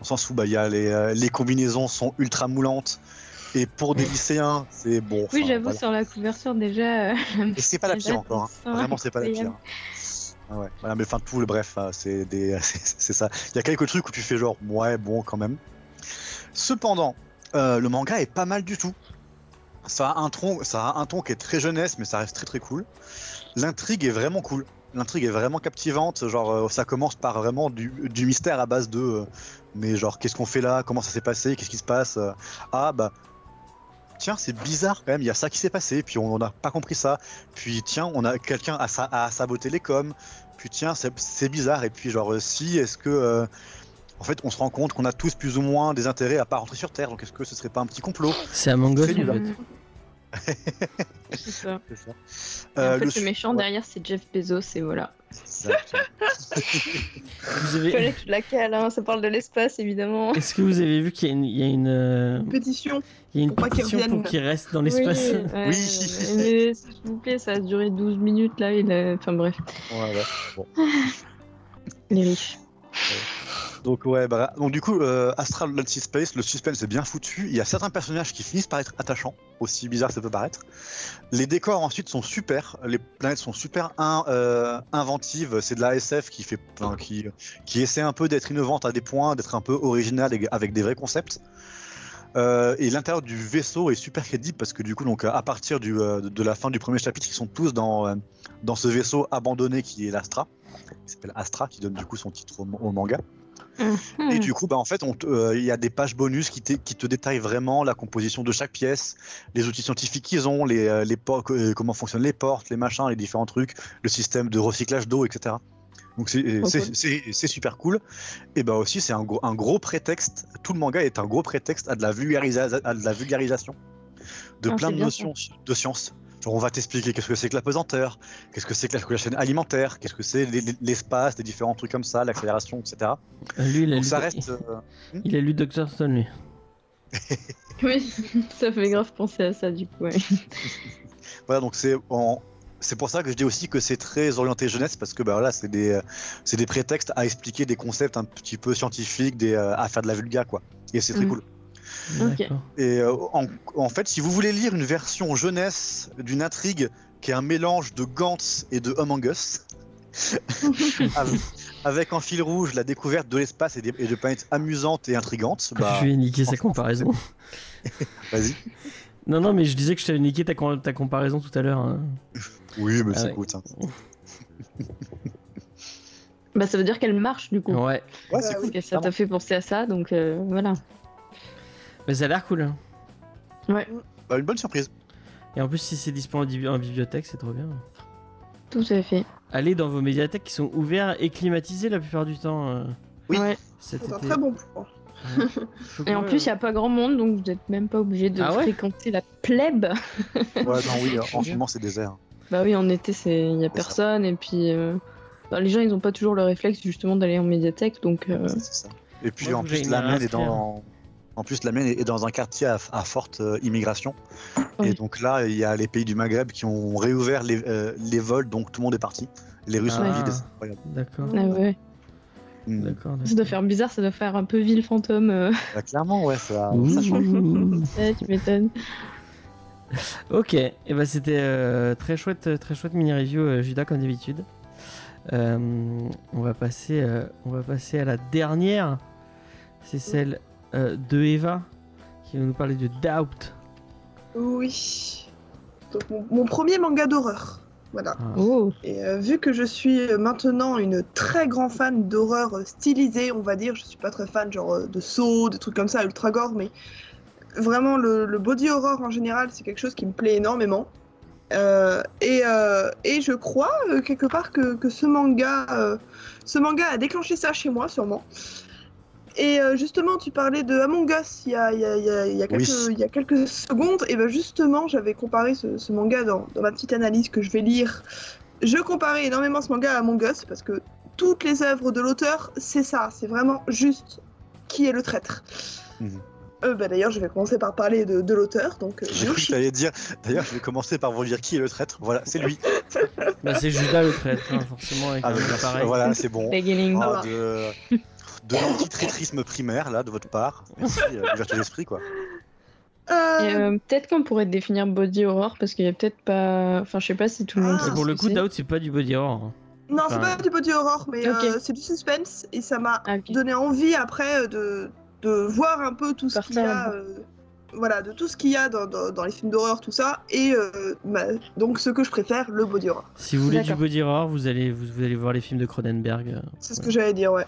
Au sens où bah, il y a les, euh, les combinaisons sont ultra moulantes. Et pour des lycéens, c'est bon. Oui, j'avoue, voilà. sur la couverture, déjà. euh, Et c'est pas la pire encore. hein. Vraiment, c'est pas la pire. Ah ouais. Voilà, mais enfin tout le bref, hein, c'est des, ça. Il y a quelques trucs où tu fais genre ouais bon quand même. Cependant, euh, le manga est pas mal du tout. Ça a un ton, ça a un ton qui est très jeunesse, mais ça reste très très cool. L'intrigue est vraiment cool. L'intrigue est vraiment captivante. Genre, euh, ça commence par vraiment du, du mystère à base de, euh, mais genre, qu'est-ce qu'on fait là? Comment ça s'est passé? Qu'est-ce qui se passe? Ah bah, tiens, c'est bizarre quand même. Il y a ça qui s'est passé. Puis on n'a pas compris ça. Puis tiens, on a quelqu'un à, sa- à saboter les coms. Puis tiens, c'est bizarre. Et puis genre, euh, si, est-ce que euh, en fait, on se rend compte qu'on a tous plus ou moins des intérêts à pas rentrer sur Terre. Donc, est-ce que ce serait pas un petit complot? C'est Among Us en fait. C'est ça. Ça. Et Euh, en fait, le, méchant ouais, derrière, c'est Jeff Bezos, et voilà. c'est ça. Vous avez... Je la cale, hein, ça parle de l'espace, évidemment. Est-ce que vous avez vu qu'il y a une, il y a une, euh, Pétition. il y a une Pour pétition pour qu'il reste dans l'espace Oui, ouais, Oui. mais s'il vous plaît, ça a duré 12 minutes là. Il a... Enfin bref, ouais. Bon. les riches. Donc ouais, bah, donc du coup, euh, Astral Lost Space, le suspense est bien foutu. Il y a certains personnages qui finissent par être attachants, aussi bizarre ça peut paraître. Les décors ensuite sont super, les planètes sont super euh, inventives. C'est de la SF qui fait, qui, qui essaie un peu d'être innovante à des points, d'être un peu originale avec des vrais concepts. Euh, et l'intérieur du vaisseau est super crédible parce que du coup, donc à partir euh, de la fin du premier chapitre, ils sont tous dans dans ce vaisseau abandonné qui est l'Astra. Il s'appelle Astra, qui donne du coup son titre au manga. Et du coup, bah, en fait, euh, il y a des pages bonus qui, te- qui te détaillent vraiment la composition de chaque pièce, les outils scientifiques qu'ils ont, les, euh, les euh, comment fonctionnent les portes, les machins, les différents trucs, le système de recyclage d'eau, etc. Donc c'est super cool. Et bah aussi, c'est un gros, un gros prétexte. Tout le manga est un gros prétexte à de la, vulgarisa- à de la vulgarisation de Ah, plein de notions de science. Genre, on va t'expliquer qu'est-ce que c'est que la pesanteur, qu'est-ce que c'est que la, que la chaîne alimentaire, qu'est-ce que c'est l'es- l'espace, des différents trucs comme ça, l'accélération, etc. Euh, Lui, il a, Donc lu, ça reste. euh, il a lu Dr. Stone, lui. Oui, ça fait grave penser à ça du coup. Ouais. Voilà, donc c'est en- c'est pour ça que je dis aussi que c'est très orienté jeunesse parce que bah voilà, c'est des euh, c'est des prétextes à expliquer des concepts un petit peu scientifiques, des à faire de la vulga quoi. Et c'est très Mhm. cool. Et euh, en, en fait, si vous voulez lire une version jeunesse d'une intrigue qui est un mélange de Gantz et de Among Us, avec, avec en fil rouge la découverte de l'espace et, et de planètes amusantes et intrigantes, bah je vais niquer sa comparaison. vas-y. Non, non, mais je disais que je t'avais niqué ta, com- ta comparaison tout à l'heure. hein. Oui, mais Ah c'est ouais. cool. ça. Bah ça veut dire qu'elle marche du coup. Ouais, Ouais, c'est cool. Parce que ça t'a fait penser à ça, donc euh, voilà. Mais ça a l'air cool. hein. Ouais. Bah, une bonne surprise. Et en plus, si c'est disponible en, bibli- en bibliothèque, c'est trop bien. Tout à fait. allez dans vos médiathèques qui sont ouverts et climatisés la plupart du temps. euh, Oui. Ouais. C'est un très bon point. Et en plus, il n'y a pas grand monde, donc vous n'êtes même pas obligé de Ah ouais fréquenter la plèbe. Ouais, non, oui, en ce moment c'est désert. Bah oui, en été, c'est il y a ça. personne et puis euh, bah, les gens, ils ont pas toujours le réflexe justement d'aller en médiathèque, donc euh, C'est ça. Et puis en plus la Maine est dans en plus la Maine est dans un quartier à, à forte euh, immigration et donc là il y a les pays du Maghreb qui ont réouvert les, euh, les vols donc tout le monde est parti. Les rues sont Ah. vides, c'est incroyable. D'accord, ah ouais. Mm. d'accord. ça doit faire bizarre, ça doit faire un peu ville fantôme. euh. Bah, clairement ouais ça, change. Ouais, tu m'étonnes. Ok, et ben c'était euh, très chouette, très chouette mini review euh, Judas comme d'habitude. Euh, on va passer, euh, on va passer à la dernière. C'est celle euh, de Eva qui va nous parler de Doubt. Oui. Donc, mon, mon premier manga d'horreur. Voilà. Ah. Oh, Et euh, vu que je suis euh, maintenant une très grande fan d'horreur stylisée, on va dire, je suis pas très fan genre de saut, de trucs comme ça, ultra gore, mais vraiment le, le body horror en général, c'est quelque chose qui me plaît énormément. Euh, et, euh, et je crois euh, quelque part que, que ce manga, euh, ce manga a déclenché ça chez moi sûrement. Et euh, justement, tu parlais de Among Us il y a, il y a- il y a- il y a quelques, Oui. il y a quelques secondes. Et ben justement, j'avais comparé ce, ce manga dans, dans ma petite analyse que je vais lire. Je comparais énormément ce manga à Among Us parce que toutes les œuvres de l'auteur, c'est ça. C'est vraiment juste qui est le traître. Euh, bah, D'ailleurs, je vais commencer par parler de, de l'auteur. Donc, euh, Yoshi. dire. D'ailleurs je vais commencer par vous dire qui est le traître. Voilà c'est lui. Bah, c'est Judas le traître, hein, forcément, avec Ah, pareil. voilà c'est bon. Ah, de de l'anti-traîtrisme primaire là de votre part. Merci euh, l'ouverture d'esprit quoi. Euh, euh, peut-être qu'on pourrait définir body horror parce qu'il y a peut-être pas. Enfin, je sais pas si tout le monde. Ah. sait pour ce le coup, c'est. Doubt, c'est pas du body horror. hein. Non, c'est Enfin, pas du body horror, mais euh, c'est du suspense et ça m'a Ah, donné envie après euh, de, de voir un peu tout ce qu'il y a. euh, voilà, de tout ce qu'il y a dans, dans- dans les films d'horreur, tout ça. Et euh, bah, donc, ce que je préfère, le body horror. Si vous voulez du body horror, vous allez, vous, vous allez voir les films de Cronenberg. euh, C'est ce que j'allais dire, ouais.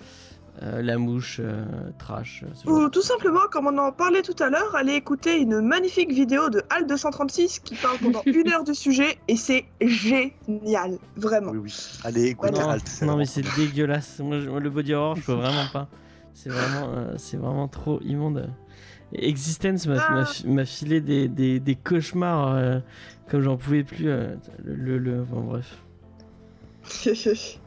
Euh, La Mouche, euh, Trash. euh, Ou tout simplement, comme on en parlait tout à l'heure, allez écouter une magnifique vidéo de Al 236 qui parle pendant une heure du sujet et c'est génial, vraiment. Oui oui. Allez écoutez non, Alt. c'est non, mais vraiment c'est dégueulasse. Moi, je- moi, le body horror, je peux vraiment pas. C'est vraiment, euh, c'est vraiment trop immonde. Existence m'a Ah. m'a fi- m'a filé des, des, des cauchemars euh, comme j'en pouvais plus. euh, le, le, le- bon, bref.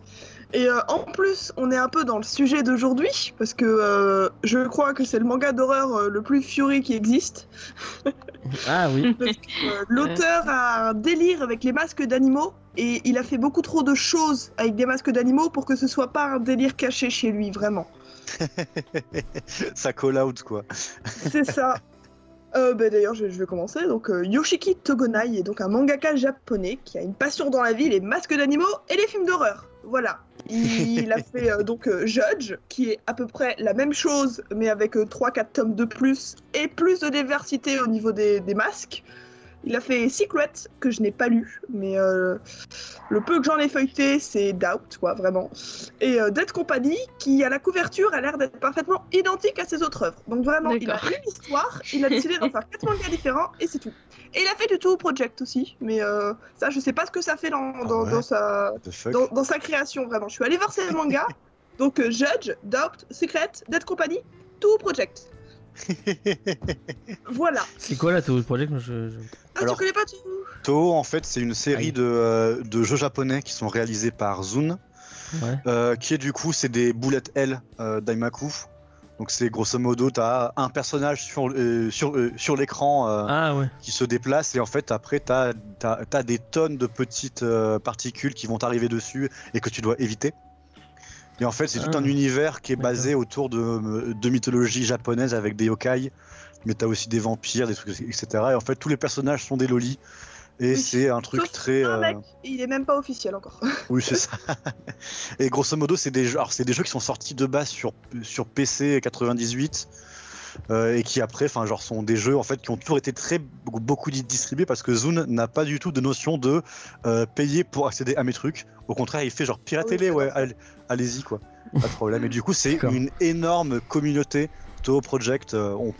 Et euh, en plus, on est un peu dans le sujet d'aujourd'hui, parce que euh, je crois que c'est le manga d'horreur euh, le plus fury qui existe. Ah oui. Euh, L'auteur a un délire avec les masques d'animaux, et il a fait beaucoup trop de choses avec des masques d'animaux pour que ce soit pas un délire caché chez lui, vraiment. ça call out quoi. C'est ça. Euh, bah, D'ailleurs, je, je vais commencer. Donc, euh, Yoshiki Togonai est donc un mangaka japonais qui a une passion dans la vie, les masques d'animaux et les films d'horreur. Voilà. Il a fait euh, donc euh, Judge, qui est à peu près la même chose, mais avec 3-4 tomes de plus et plus de diversité au niveau des, des masques. Il a fait Secret, que je n'ai pas lu, mais euh, le peu que j'en ai feuilleté, c'est Doubt, quoi, vraiment. Et euh, Dead Company, qui à la couverture a l'air d'être parfaitement identique à ses autres œuvres. Donc vraiment, il a D'accord. une histoire, il a décidé d'en faire quatre mangas différents, et c'est tout. Et il a fait du tout Project aussi, mais euh, ça, je sais pas ce que ça fait dans, dans, ouais dans sa, dans, dans sa création, vraiment. Je suis allée voir ses mangas, donc euh, Judge, Doubt, Secret, Dead Company, tout Project. Voilà. C'est quoi la Toho Project je, je- Ah, Alors- tu connais pas tout Toho, en fait, c'est une série de, euh, de jeux japonais qui sont réalisés par Zune, Ouais. euh, qui est du coup, c'est des bullet L euh, d'Aimaku. Donc c'est grosso modo, t'as un personnage sur, euh, sur, euh, sur l'écran euh, Ah ouais. qui se déplace et en fait après t'as as, des tonnes de petites euh, particules qui vont t'arriver dessus et que tu dois éviter. Et en fait c'est tout Ah. un univers qui est basé autour de, de mythologie japonaise avec des yokai, mais t'as aussi des vampires, des trucs etc. Et en fait tous les personnages sont des lolis. Et Oui. c'est un truc Sauf très. Un euh, il est même pas officiel encore. oui, c'est ça. Et grosso modo, c'est des jeux. Alors, des jeux qui sont sortis de base sur sur PC 98 euh, et qui après, enfin, genre, sont des jeux en fait qui ont toujours été très beaucoup, distribués parce que Zune n'a pas du tout de notion de euh, payer pour accéder à mes trucs. Au contraire, il fait genre piratez-les, Ah oui, ouais, allez-y quoi, pas de problème. Et du coup, c'est une énorme communauté. Toho Project, euh, on,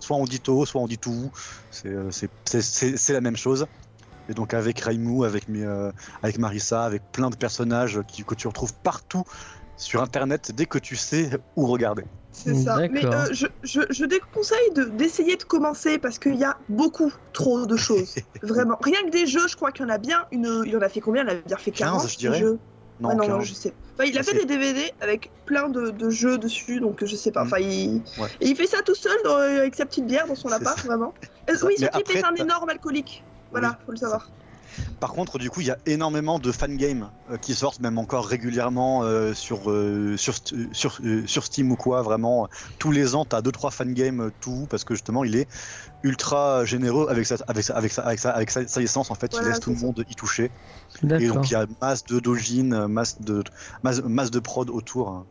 soit on dit Toho, soit on dit Toho, c'est la même chose. Et donc avec Raimu, avec, euh, avec Marissa, avec plein de personnages qui, que tu retrouves partout sur Internet dès que tu sais où regarder. C'est ça. Mais euh, je, je, je déconseille de- d'essayer de, commencer parce qu'il y a beaucoup trop de choses. Vraiment. Rien que des jeux, je crois qu'il y en a bien. Une... Il en a fait combien? Il en a bien fait 15, 40 je dirais. jeux. Non, Ah non, non, 15. je sais. Enfin, il a fait des DVD avec plein de, de jeux dessus, donc je sais pas. Mm. Enfin, il... Ouais. et il fait ça tout seul dans- avec sa petite bière dans son appart, vraiment. Euh, oui, ce type après, est un énorme alcoolique. Voilà, faut le savoir. Par contre, du coup, il y a énormément de fangames euh, qui sortent même encore régulièrement euh, sur, euh, sur, euh, sur Steam ou quoi. Vraiment, tous les ans, tu as 2-3 fangames tout parce que justement, il est ultra généreux avec sa, avec sa, avec sa, avec sa, avec sa, sa licence. En fait, Voilà, il laisse tout le monde y toucher. Et donc, il y a masse de dojin, euh, masse de, masse, masse de prod autour.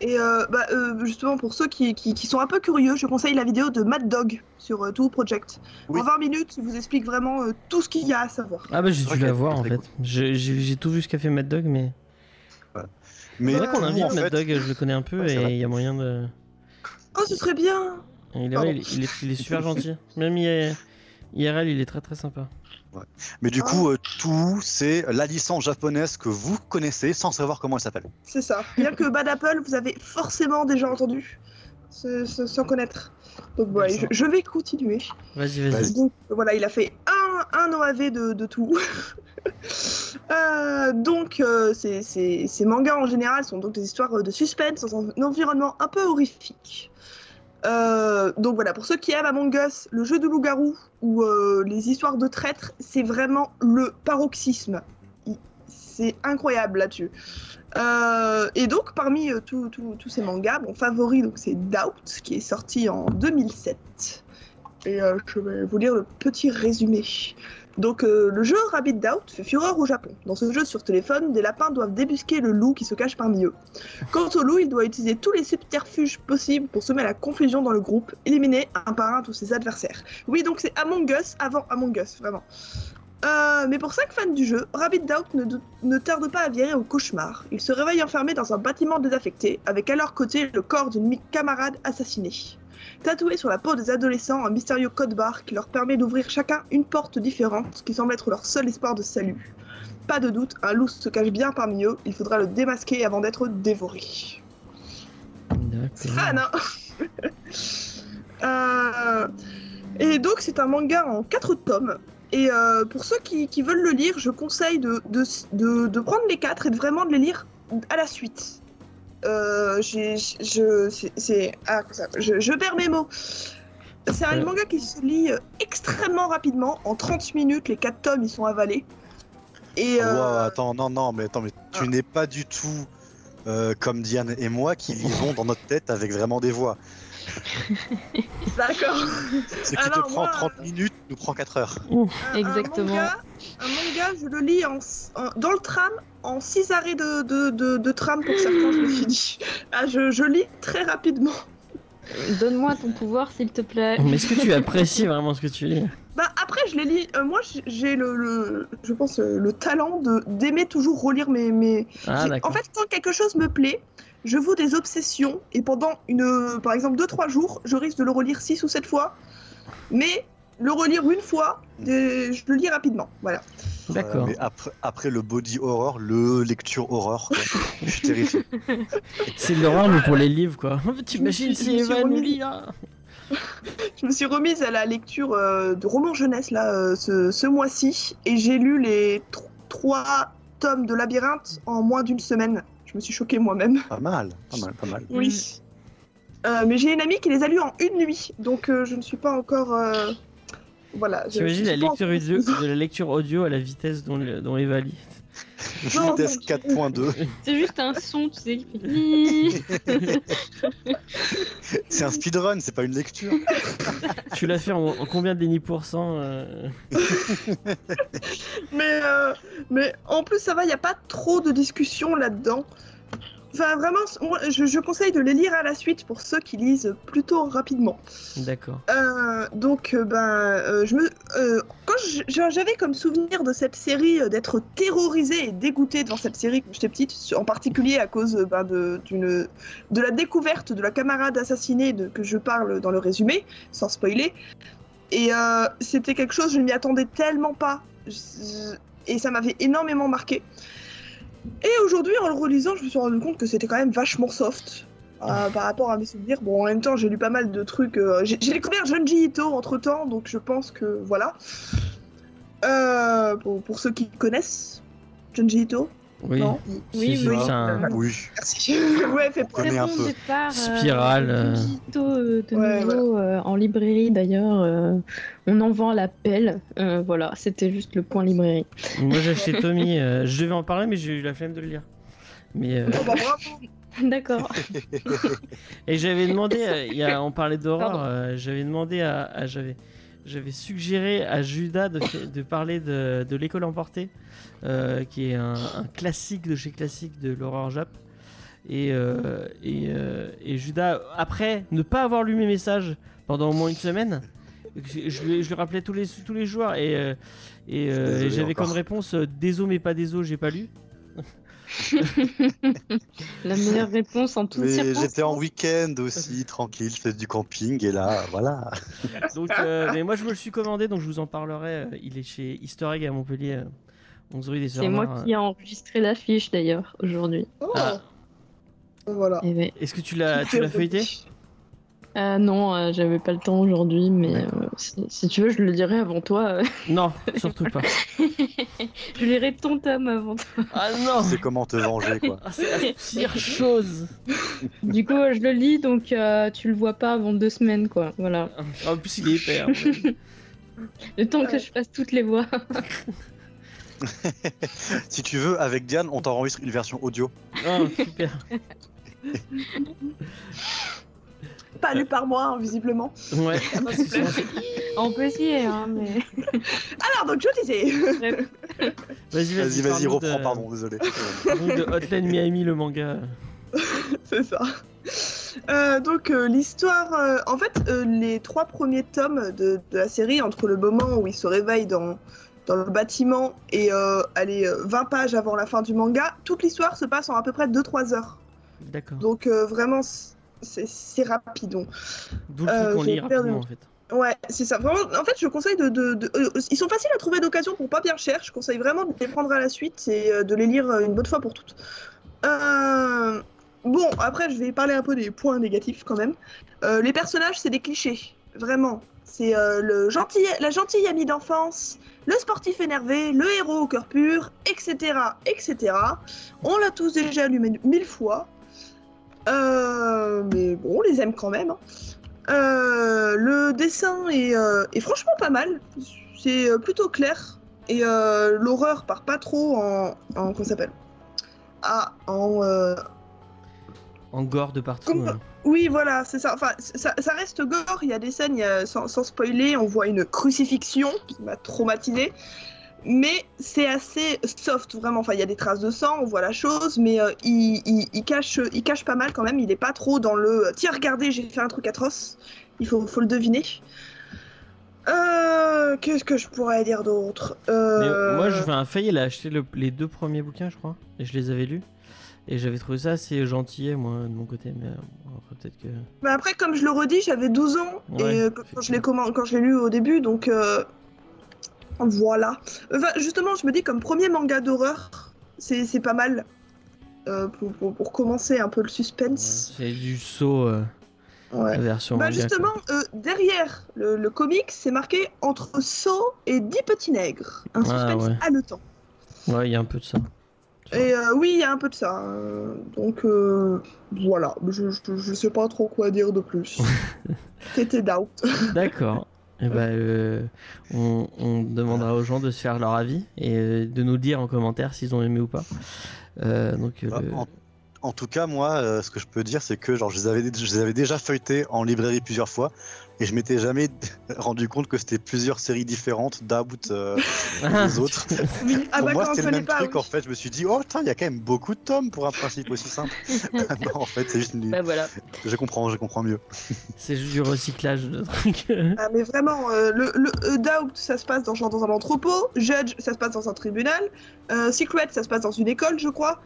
Et euh, bah, euh, justement, pour ceux qui, qui, qui sont un peu curieux, je conseille la vidéo de Mad Dog sur euh, Tour Project. Oui. En 20 minutes, il vous explique vraiment euh, tout ce qu'il y a à savoir. Ah bah j'ai dû la voir en fait. cool. J'ai tout vu ce qu'a fait Mad Dog, mais Mais c'est vrai qu'on invite Mad fait, Dog, je le connais un peu Ouais, et il y a moyen de. Oh, ce serait bien Il est, il, il est, il est super gentil. Même IRL, il est très très sympa. Mais du Ah. coup, euh, tout, c'est la licence japonaise que vous connaissez sans savoir comment elle s'appelle. C'est ça. Bien que Bad Apple, vous avez forcément déjà entendu, ce- ce- sans connaître. Donc voilà, je, vais continuer. Vas-y, vas-y. Donc voilà, il a fait un, un OAV de, de tout. Euh, donc euh, ces, ces- ces mangas en général sont donc des histoires de suspense dans un environnement un peu horrifique. Euh, donc voilà, pour ceux qui aiment Among Us, le jeu de loup-garou ou euh, les histoires de traîtres, c'est vraiment le paroxysme. C'est incroyable là-dessus. Euh, et donc parmi tous ces mangas, mon favori c'est Doubt qui est sorti en 2007. Et je vais vous lire le petit résumé. Donc euh, le jeu Rabbit Doubt fait fureur au Japon. Dans ce jeu sur téléphone, des lapins doivent débusquer le loup qui se cache parmi eux. Quant au loup, il doit utiliser tous les subterfuges possibles pour semer la confusion dans le groupe, éliminer un par un tous ses adversaires. Oui, donc c'est Among Us avant Among Us, vraiment. Euh, mais pour 5 fans du jeu, Rabbit Doubt ne, ne tarde pas à virer au cauchemar. Ils se réveillent enfermés dans un bâtiment désaffecté, avec à leur côté le corps d'une camarade assassinée. Tatoué sur la peau des adolescents un mystérieux code barre qui leur permet d'ouvrir chacun une porte différente qui semble être leur seul espoir de salut. Pas de doute, un loup se cache bien parmi eux, il faudra le démasquer avant d'être dévoré. C'est fan, hein Euh, Et donc, c'est un manga en 4 tomes. Et euh, pour ceux qui, qui veulent le lire, je conseille de, de, de- de prendre les 4 et de vraiment de les lire à la suite. Euh, j'ai- je, c'est- c'est, ah, ça, je, je perds mes mots. C'est un manga qui se lit euh, extrêmement rapidement. En 30 minutes, les 4 tomes, ils sont avalés. Et, Wow, euh, attends, non, non, mais attends, mais tu Ah. n'es pas du tout euh, comme Diane et moi qui lisons dans notre tête avec vraiment des voix. D'accord. Ce qui Alors, te prend moi, 30 minutes nous prend 4 heures. Un- Exactement. Un manga, un manga, je le lis en, en- dans le tram, en 6 arrêts de, de, de, de tram pour certains, je me suis dit. Ah, je, je lis très rapidement. Donne-moi ton pouvoir, s'il te plaît. Mais est-ce que tu apprécies vraiment ce que tu lis? Bah après, je les lis. euh, moi, j'ai- le, le- je pense, euh, le talent de d'aimer toujours relire mes. mes... Ah en fait, quand quelque chose me plaît, je voue des obsessions et pendant une, par exemple, 2-3 jours, je risque de le relire 6 ou 7 fois. Mais le relire une fois, je le lis rapidement. Voilà. D'accord. Euh, mais après, après le body horror, le lecture horror, quoi, je suis terrifié. C'est l'horreur, mais pour les livres, quoi. T'imagines si je me suis Eva nous remise- lit là Je me suis remise à la lecture euh, de romans jeunesse là euh, ce, ce mois-ci et j'ai lu les tr- trois tomes de Labyrinthe en moins d'une semaine. Je me suis choquée moi-même. Pas mal, pas mal, pas mal. Oui. Euh, mais j'ai une amie qui les a lus en une nuit, donc euh, je ne suis pas encore. Voilà. je la lecture audio, de la lecture audio à la vitesse dont, le- dont Eva lit Non, Vitesse non. 4.2, C'est juste un son, tu sais, c'est un speedrun, c'est pas une lecture. Tu l'as fait en, en combien de déni pourcents euh Mais, euh, mais en plus, ça va, il n'y a pas trop de discussion là-dedans. Enfin, vraiment, je, je conseille de les lire à la suite pour ceux qui lisent plutôt rapidement. D'accord. Euh, donc, euh, ben, euh, je me, euh, quand j'avais comme souvenir de cette série d'être terrorisée et dégoûtée devant cette série quand j'étais petite, en particulier à cause ben, de, de la découverte de la camarade assassinée de, que je parle dans le résumé, sans spoiler. Et c'était quelque chose, je ne m'y attendais tellement pas Et ça m'avait énormément marqué. Et aujourd'hui, en le relisant, je me suis rendu compte que c'était quand même vachement soft. euh, par rapport à mes souvenirs. Bon, en même temps, j'ai lu pas mal de trucs. euh, j'ai découvert Junji Ito entre temps, donc je pense que voilà. Euh, pour, pour ceux qui connaissent Junji Ito, Oui. non Oui, oui. c'est un- Oui. Ouais, fait Très un bon peu. départ. euh, Spirale, euh. Euh, de Ouais, nouveau euh, en librairie d'ailleurs. euh, on en vend à l'appel. Euh, voilà, c'était juste le point librairie. Moi j'ai acheté Tommy, euh, je devais en parler mais j'ai eu la flemme de le lire. Mais euh, Oh, bah, bravo. D'accord. et j'avais demandé, euh, y a, on parlait d'horreur, euh, j'avais demandé à, à- j'avais, j'avais suggéré à Judas de, parler de, de l'école emportée, euh, qui est un, un classique de chez classique de l'horreur jap. Et, euh, et, euh, et Judas, après ne pas avoir lu mes messages pendant au moins une semaine, je, je lui, je lui rappelais tous les, tous les jours et, j'avais comme réponse désolé mais pas désolé, j'ai pas lu. La meilleure réponse en toutes Mais circonstances. j'étais en week-end aussi, tranquille, je faisais du camping et là, voilà. Donc, euh, mais moi je me le suis commandé, donc je vous en parlerai. euh, Il est chez Easter Egg à Montpellier, euh, 11 rue des C'est moi qui ai enregistré l'affiche d'ailleurs aujourd'hui. Oh. Ah. Voilà. Eh euh. Est-ce que tu l'as, tu l'as feuilleté? Euh, non, euh, j'avais pas le temps aujourd'hui, mais euh, si, si tu veux, je le dirai avant toi. euh. Non, surtout pas. je lirai ton tome avant toi. Ah non C'est comment te venger, quoi. Ah, C'est la pire chose Du coup, euh, je le lis, donc euh, tu le vois pas avant deux semaines, quoi. Voilà. En plus, il est hein. Le temps que je fasse toutes les voix. Si tu veux, avec Diane, on t'enregistre une version audio. Ah, super. Pas lu par moi, hein, visiblement. Ouais. On peut essayer, hein, mais. Alors, donc je disais. Vas-y, vas-y. Vas-y, vas-y, parle-nous reprends, de- pardon, désolé. de Hotline Miami, le manga. C'est ça. Euh, donc euh, l'histoire, euh, en fait, euh, les trois premiers tomes de, de la série, entre le moment où il se réveille dans, dans le bâtiment et euh, allez, euh, 20 pages avant la fin du manga, toute l'histoire se passe en à peu près 2-3 heures. D'accord. Donc euh, vraiment, c'est rapide. donc. D'où le euh, qu'on j'ai lit rapidement en fait. Ouais, c'est ça. Vraiment, en fait, je conseille de. de- de- euh, ils sont faciles à trouver d'occasion pour pas bien cher. Je conseille vraiment de les prendre à la suite et euh, de les lire euh, une bonne fois pour toutes. Euh, Bon, après, je vais parler un peu des points négatifs quand même. Euh, les personnages, c'est des clichés. Vraiment. C'est euh, le gentil, la gentille amie d'enfance, le sportif énervé, le héros au cœur pur, etc. etc. On l'a tous déjà lu mille fois. Euh, mais bon, on les aime quand même. hein. Euh, le dessin est, euh, est franchement pas mal. C'est plutôt clair. Et l'horreur part pas trop en. en ça s'appelle? Ah, en. En gore de partout. Comme- hein. Oui, voilà, c'est ça. Enfin, ça, ça reste gore. Il y a des scènes, il y a- sans, sans spoiler, on voit une crucifixion qui m'a traumatisé. Mais c'est assez soft, vraiment. Enfin, il y a des traces de sang, on voit la chose, mais euh, il, il- il cache, il cache pas mal quand même. Il est pas trop dans le tiens, regardez, j'ai fait un truc atroce. Il faut, faut le deviner. Euh, Qu'est-ce que je pourrais dire d'autre? Euh, moi, je fais un failli, il a acheté le- les deux premiers bouquins, je crois, et je les avais lus. Et j'avais trouvé ça assez gentil, moi, de mon côté, mais euh, peut-être que. Mais après, comme je le redis, j'avais 12 ans Ouais, et euh, quand je l'ai commen- quand je l'ai lu au début, donc euh, voilà. Enfin, justement, je me dis comme premier manga d'horreur, c'est c'est pas mal euh, pour, pour- pour commencer un peu le suspense. C'est du saut, euh, Ouais. version Bah manga, justement, euh, derrière le, le comic, c'est marqué entre Saut et Dix petits nègres, un Ah, suspense ouais. haletant. Ouais, il y a un peu de ça. Et euh, oui, il y a un peu de ça. euh, donc voilà, je, je, je sais pas trop quoi dire de plus. T'étais doubt. D'accord. Et ben, euh, on, on demandera aux gens de se faire leur avis et euh, de nous dire en commentaire s'ils ont aimé ou pas. Euh, donc, Bah, le- en, en tout cas, moi, euh, ce que je peux dire, c'est que genre, je, les avais, je les avais déjà feuilletés en librairie plusieurs fois et je m'étais jamais rendu compte que c'était plusieurs séries différentes d'About euh, des autres. Ah pour bah moi, c'était le même pas, truc. oui. En fait, je me suis dit, oh putain, il y a quand même beaucoup de tomes pour un principe aussi simple. non, en fait, c'est juste une... Bah voilà. Je comprends, je comprends mieux. c'est juste du recyclage de trucs. Ah, mais vraiment, euh, le, le euh, Doubt, ça se passe dans, dans un entrepôt. Judge, ça se passe dans un tribunal. Euh, Secret, ça se passe dans une école, je crois.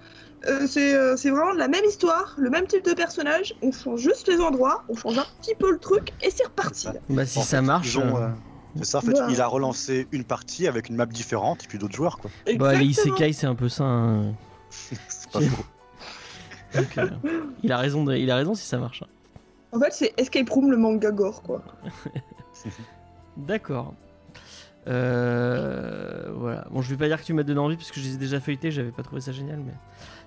Euh, c'est euh, c'est vraiment la même histoire, le même type de personnage. On change juste les endroits, on change un petit peu le truc et c'est reparti. bah, si En ça fait, marche. euh, euh, C'est ça, en fait, Bah. il a relancé une partie avec une map différente et puis d'autres joueurs, quoi. Bah, les Exactement. isekai, c'est un peu ça. hein. C'est pas faux. Donc, euh, il, a raison de- il a raison si ça marche. hein. En fait, c'est Escape Room le manga gore, quoi. D'accord. Euh, voilà. Bon, je vais pas dire que tu m'as donné envie parce que je les ai déjà feuilletés, j'avais pas trouvé ça génial, mais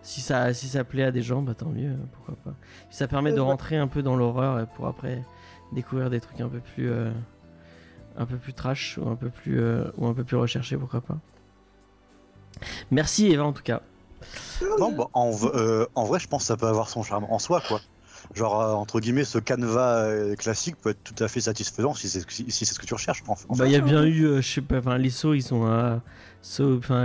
si ça, si ça plaît à des gens, bah tant mieux, pourquoi pas. Puis ça permet de Euh, ouais. rentrer un peu dans l'horreur et pour après découvrir des trucs un peu plus, euh, un peu plus trash ou un peu plus, euh, ou un peu plus recherchés, pourquoi pas. Merci Eva en tout cas. Non, bah, en, v- euh, en vrai, je pense que ça peut avoir son charme en soi, quoi. Genre, euh, entre guillemets, ce canevas euh, classique peut être tout à fait satisfaisant si c'est ce que- si c'est ce que tu recherches. En, en Bah il y a bien eu, euh, je sais pas, enfin les sauts ils sont à,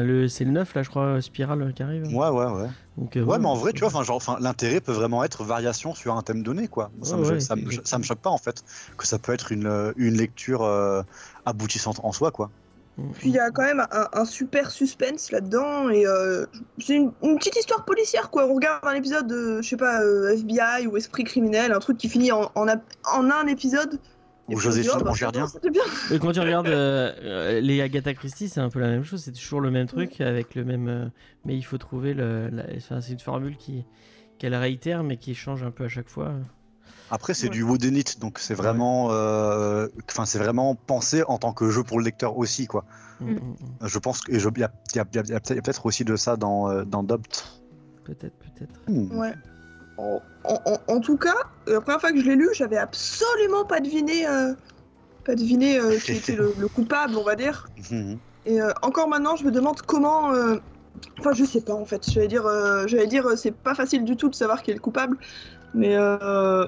le, c'est le 9 là je crois, euh, qui arrive. Ouais, ouais, ouais. Donc, euh, Ouais, mais en vrai, tu vois, enfin, genre, enfin, l'intérêt peut vraiment être variation sur un thème donné, quoi. Ça, Ouais, me, ouais, ça, me, exactement. ça me choque pas, en fait, que ça peut être une, une lecture euh, aboutissante en soi, quoi. Puis il y a quand même un, un super suspense là-dedans et euh, c'est une, une petite histoire policière quoi. On regarde un épisode de, je sais pas, euh, FBI ou Esprit criminel, un truc qui finit en, en, a- en un épisode. Ou Joséphine oh, bah, Gardien. C'était bien. Et quand tu regardes euh, les Agatha Christie, c'est un peu la même chose, c'est toujours le même truc avec le même. euh, mais il faut trouver le. c'est une formule qui qu'elle réitère mais qui change un peu à chaque fois. Après, c'est Ouais. du woodenite, donc c'est vraiment, euh, enfin, c'est vraiment pensé en tant que jeu pour le lecteur aussi, quoi. Mm, Mm. Je pense qu'il y a, il y a- peut-être a aussi de ça dans, euh, dans Dopt. Peut-être, peut-être. Hmm. Ouais. En, en- en- en tout cas, la première fois que je l'ai lu, j'avais absolument pas deviné, euh, pas deviné euh, qui était le, le coupable, on va dire. Mhm. Et euh, encore maintenant, je me demande comment. euh, Enfin, je sais pas en fait. J'allais dire, euh, j'allais dire, euh, c'est pas facile du tout de savoir qui est le coupable. Mais euh,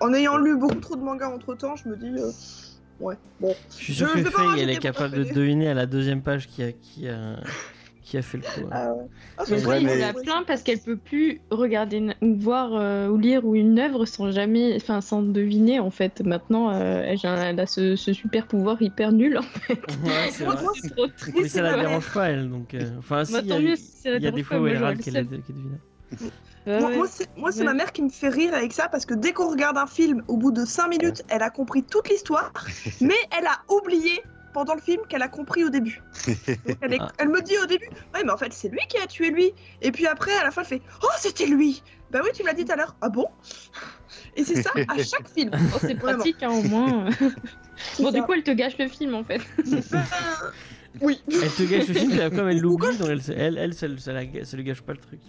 en ayant lu beaucoup trop de mangas entre temps, je me dis, euh, ouais, bon. Je suis sûr Je que Faye, elle est capable de deviner à la deuxième page qui a, qui a, qui a fait le coup. hein. Ah ouais. Ah, Mais il mais- la plaint parce qu'elle peut plus regarder ou voir euh, ou lire ou une œuvre sans jamais, enfin sans deviner en fait. Maintenant, euh, elle, elle a ce, ce super pouvoir hyper nul. en fait. Ouais, c'est trop triste. Mais ça la dérange pas, elle. Donc, euh, enfin, si, Bah, il y a, si il y a des fois où elle râle le qu'elle a- qu'elle devine. Ouais, Moi, ouais. moi, c'est moi, c'est Ouais. ma mère qui me fait rire avec ça parce que dès qu'on regarde un film, au bout de 5 minutes, elle a compris toute l'histoire, mais elle a oublié pendant le film qu'elle a compris au début. Donc, elle, est- Ah. elle me dit au début, ouais, mais en fait, c'est lui qui a tué lui. Et puis après, à la fin, elle fait, oh, c'était lui. Bah oui, tu me l'as dit tout à l'heure. Ah bon? Et c'est ça à chaque film. Oh, c'est pratique hein, au moins. bon, du ça. coup, elle te gâche le film en fait. Oui. Elle te gâche le film, comme elle l'oublie, donc elle, elle, elle, ça, ça, la- ça lui gâche pas le truc.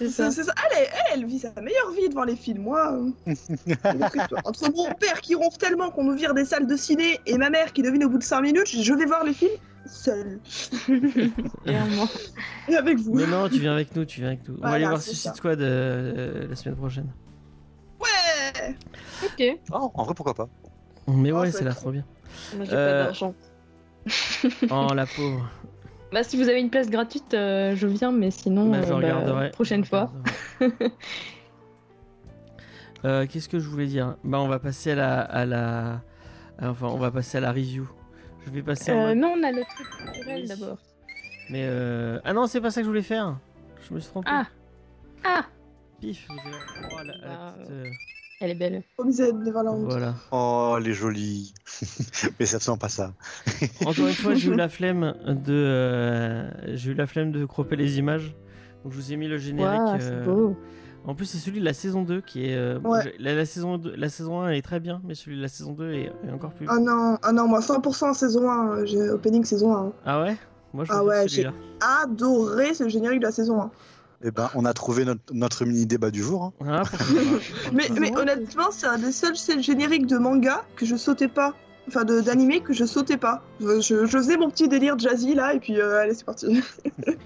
C'est ça. c'est ça. Elle, est- elle, elle vit sa meilleure vie devant les films. Moi, euh, entre mon père qui ronfle tellement qu'on nous vire des salles de ciné et ma mère qui devine au bout de 5 minutes, je vais voir les films seule. Clairement. Et avec vous. Mais non, tu viens avec nous, tu viens avec nous. On va aller voir Suicide ça. Squad euh, la semaine prochaine. Ouais Ok. Oh, en vrai, pourquoi pas Mais Oh, ouais, c'est là trop bien. Moi, j'ai Euh, pas d'argent. Oh la pauvre. Bah, si vous avez une place gratuite, euh, je viens, mais sinon, Bah, je euh, bah, prochaine Je fois. Euh, Qu'est-ce que je voulais dire? Bah, on va passer à la, à la, enfin, on va passer à la review. Je vais passer. en non, on a le truc culturel Oui. d'abord. Mais euh... ah non, c'est pas ça que je voulais faire. Je me suis trompé. Ah Ah Pif, vous avez la- la petite, euh, Elle est belle. Devant la honte. Voilà. Oh, les jolis. Mais c'est absolument pas ça. Encore une fois, j'ai eu la flemme de, euh, j'ai eu la flemme de cropper les images. Donc je vous ai mis le générique. Waouh, euh, c'est beau. En plus, c'est celui de la saison 2 qui est. euh, Ouais. j'ai- la, la saison 2 la saison 1 elle est très bien, mais celui de la saison 2 est, est encore plus. Ah non, ah non, moi 100% saison 1, euh, j'ai opening saison 1. Ah ouais? Moi je Ah ouais, celui-là. Adoré ce générique de la saison 1. Eh ben, on a trouvé notre, notre mini débat du jour. hein. Mais, honnêtement, c'est un des seuls génériques de manga que je sautais pas. Enfin, de- d'animé que je sautais pas. Je, je- je faisais mon petit délire jazzy là, et puis euh, allez, c'est parti.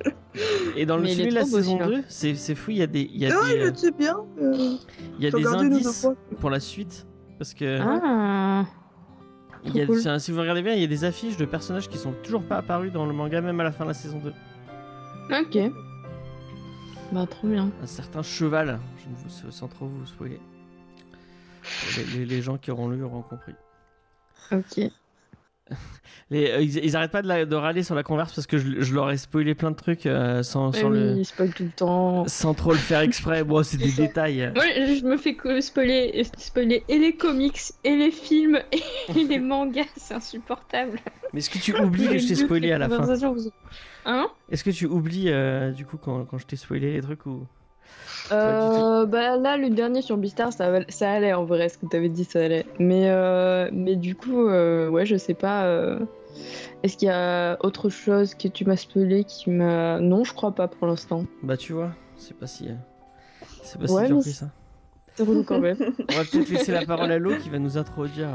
Et dans le est de la saison celui-là. 2, c'est c'est fou, il y a des, il y a Ah, des, il euh, le sait bien. euh, il y a des indices pour la suite. Parce que Ah il y a, trop cool. c'est un- si vous regardez bien, il y a des affiches de personnages qui sont toujours pas apparus dans le manga, même à la fin de la saison 2. Ok. Bah, trop bien. un certain cheval, je ne vous sans trop vous spoiler. Les, les- les gens qui auront lu auront compris. Ok. Les, euh, ils, ils arrêtent pas de, la- de râler sur la converse parce que je, je leur ai spoilé plein de trucs euh, sans, sans, oui, le, il spoil tout le temps. sans trop le faire exprès. Bon, c'est des détails. Moi, je me fais spoiler, spoiler et les comics, et les films, et les mangas, c'est insupportable. Mais est-ce que tu oublies que je t'ai spoilé à la fin vous- Hein? Est-ce que tu oublies euh, du coup quand, quand je t'ai spoilé les trucs ou Euh, bah là, le dernier sur Beastar, ça, allait en vrai, ce que t'avais dit, ça allait. Mais, euh, mais du coup, euh, ouais, je sais pas. euh, Est-ce qu'il y a autre chose que tu m'as spoilé qui m'a. Non, je crois pas pour l'instant. Bah tu vois, c'est pas si... euh, C'est pas Ouais, si dur que ça. C'est relou quand même. On va peut-être laisser la parole à l'eau qui va nous introduire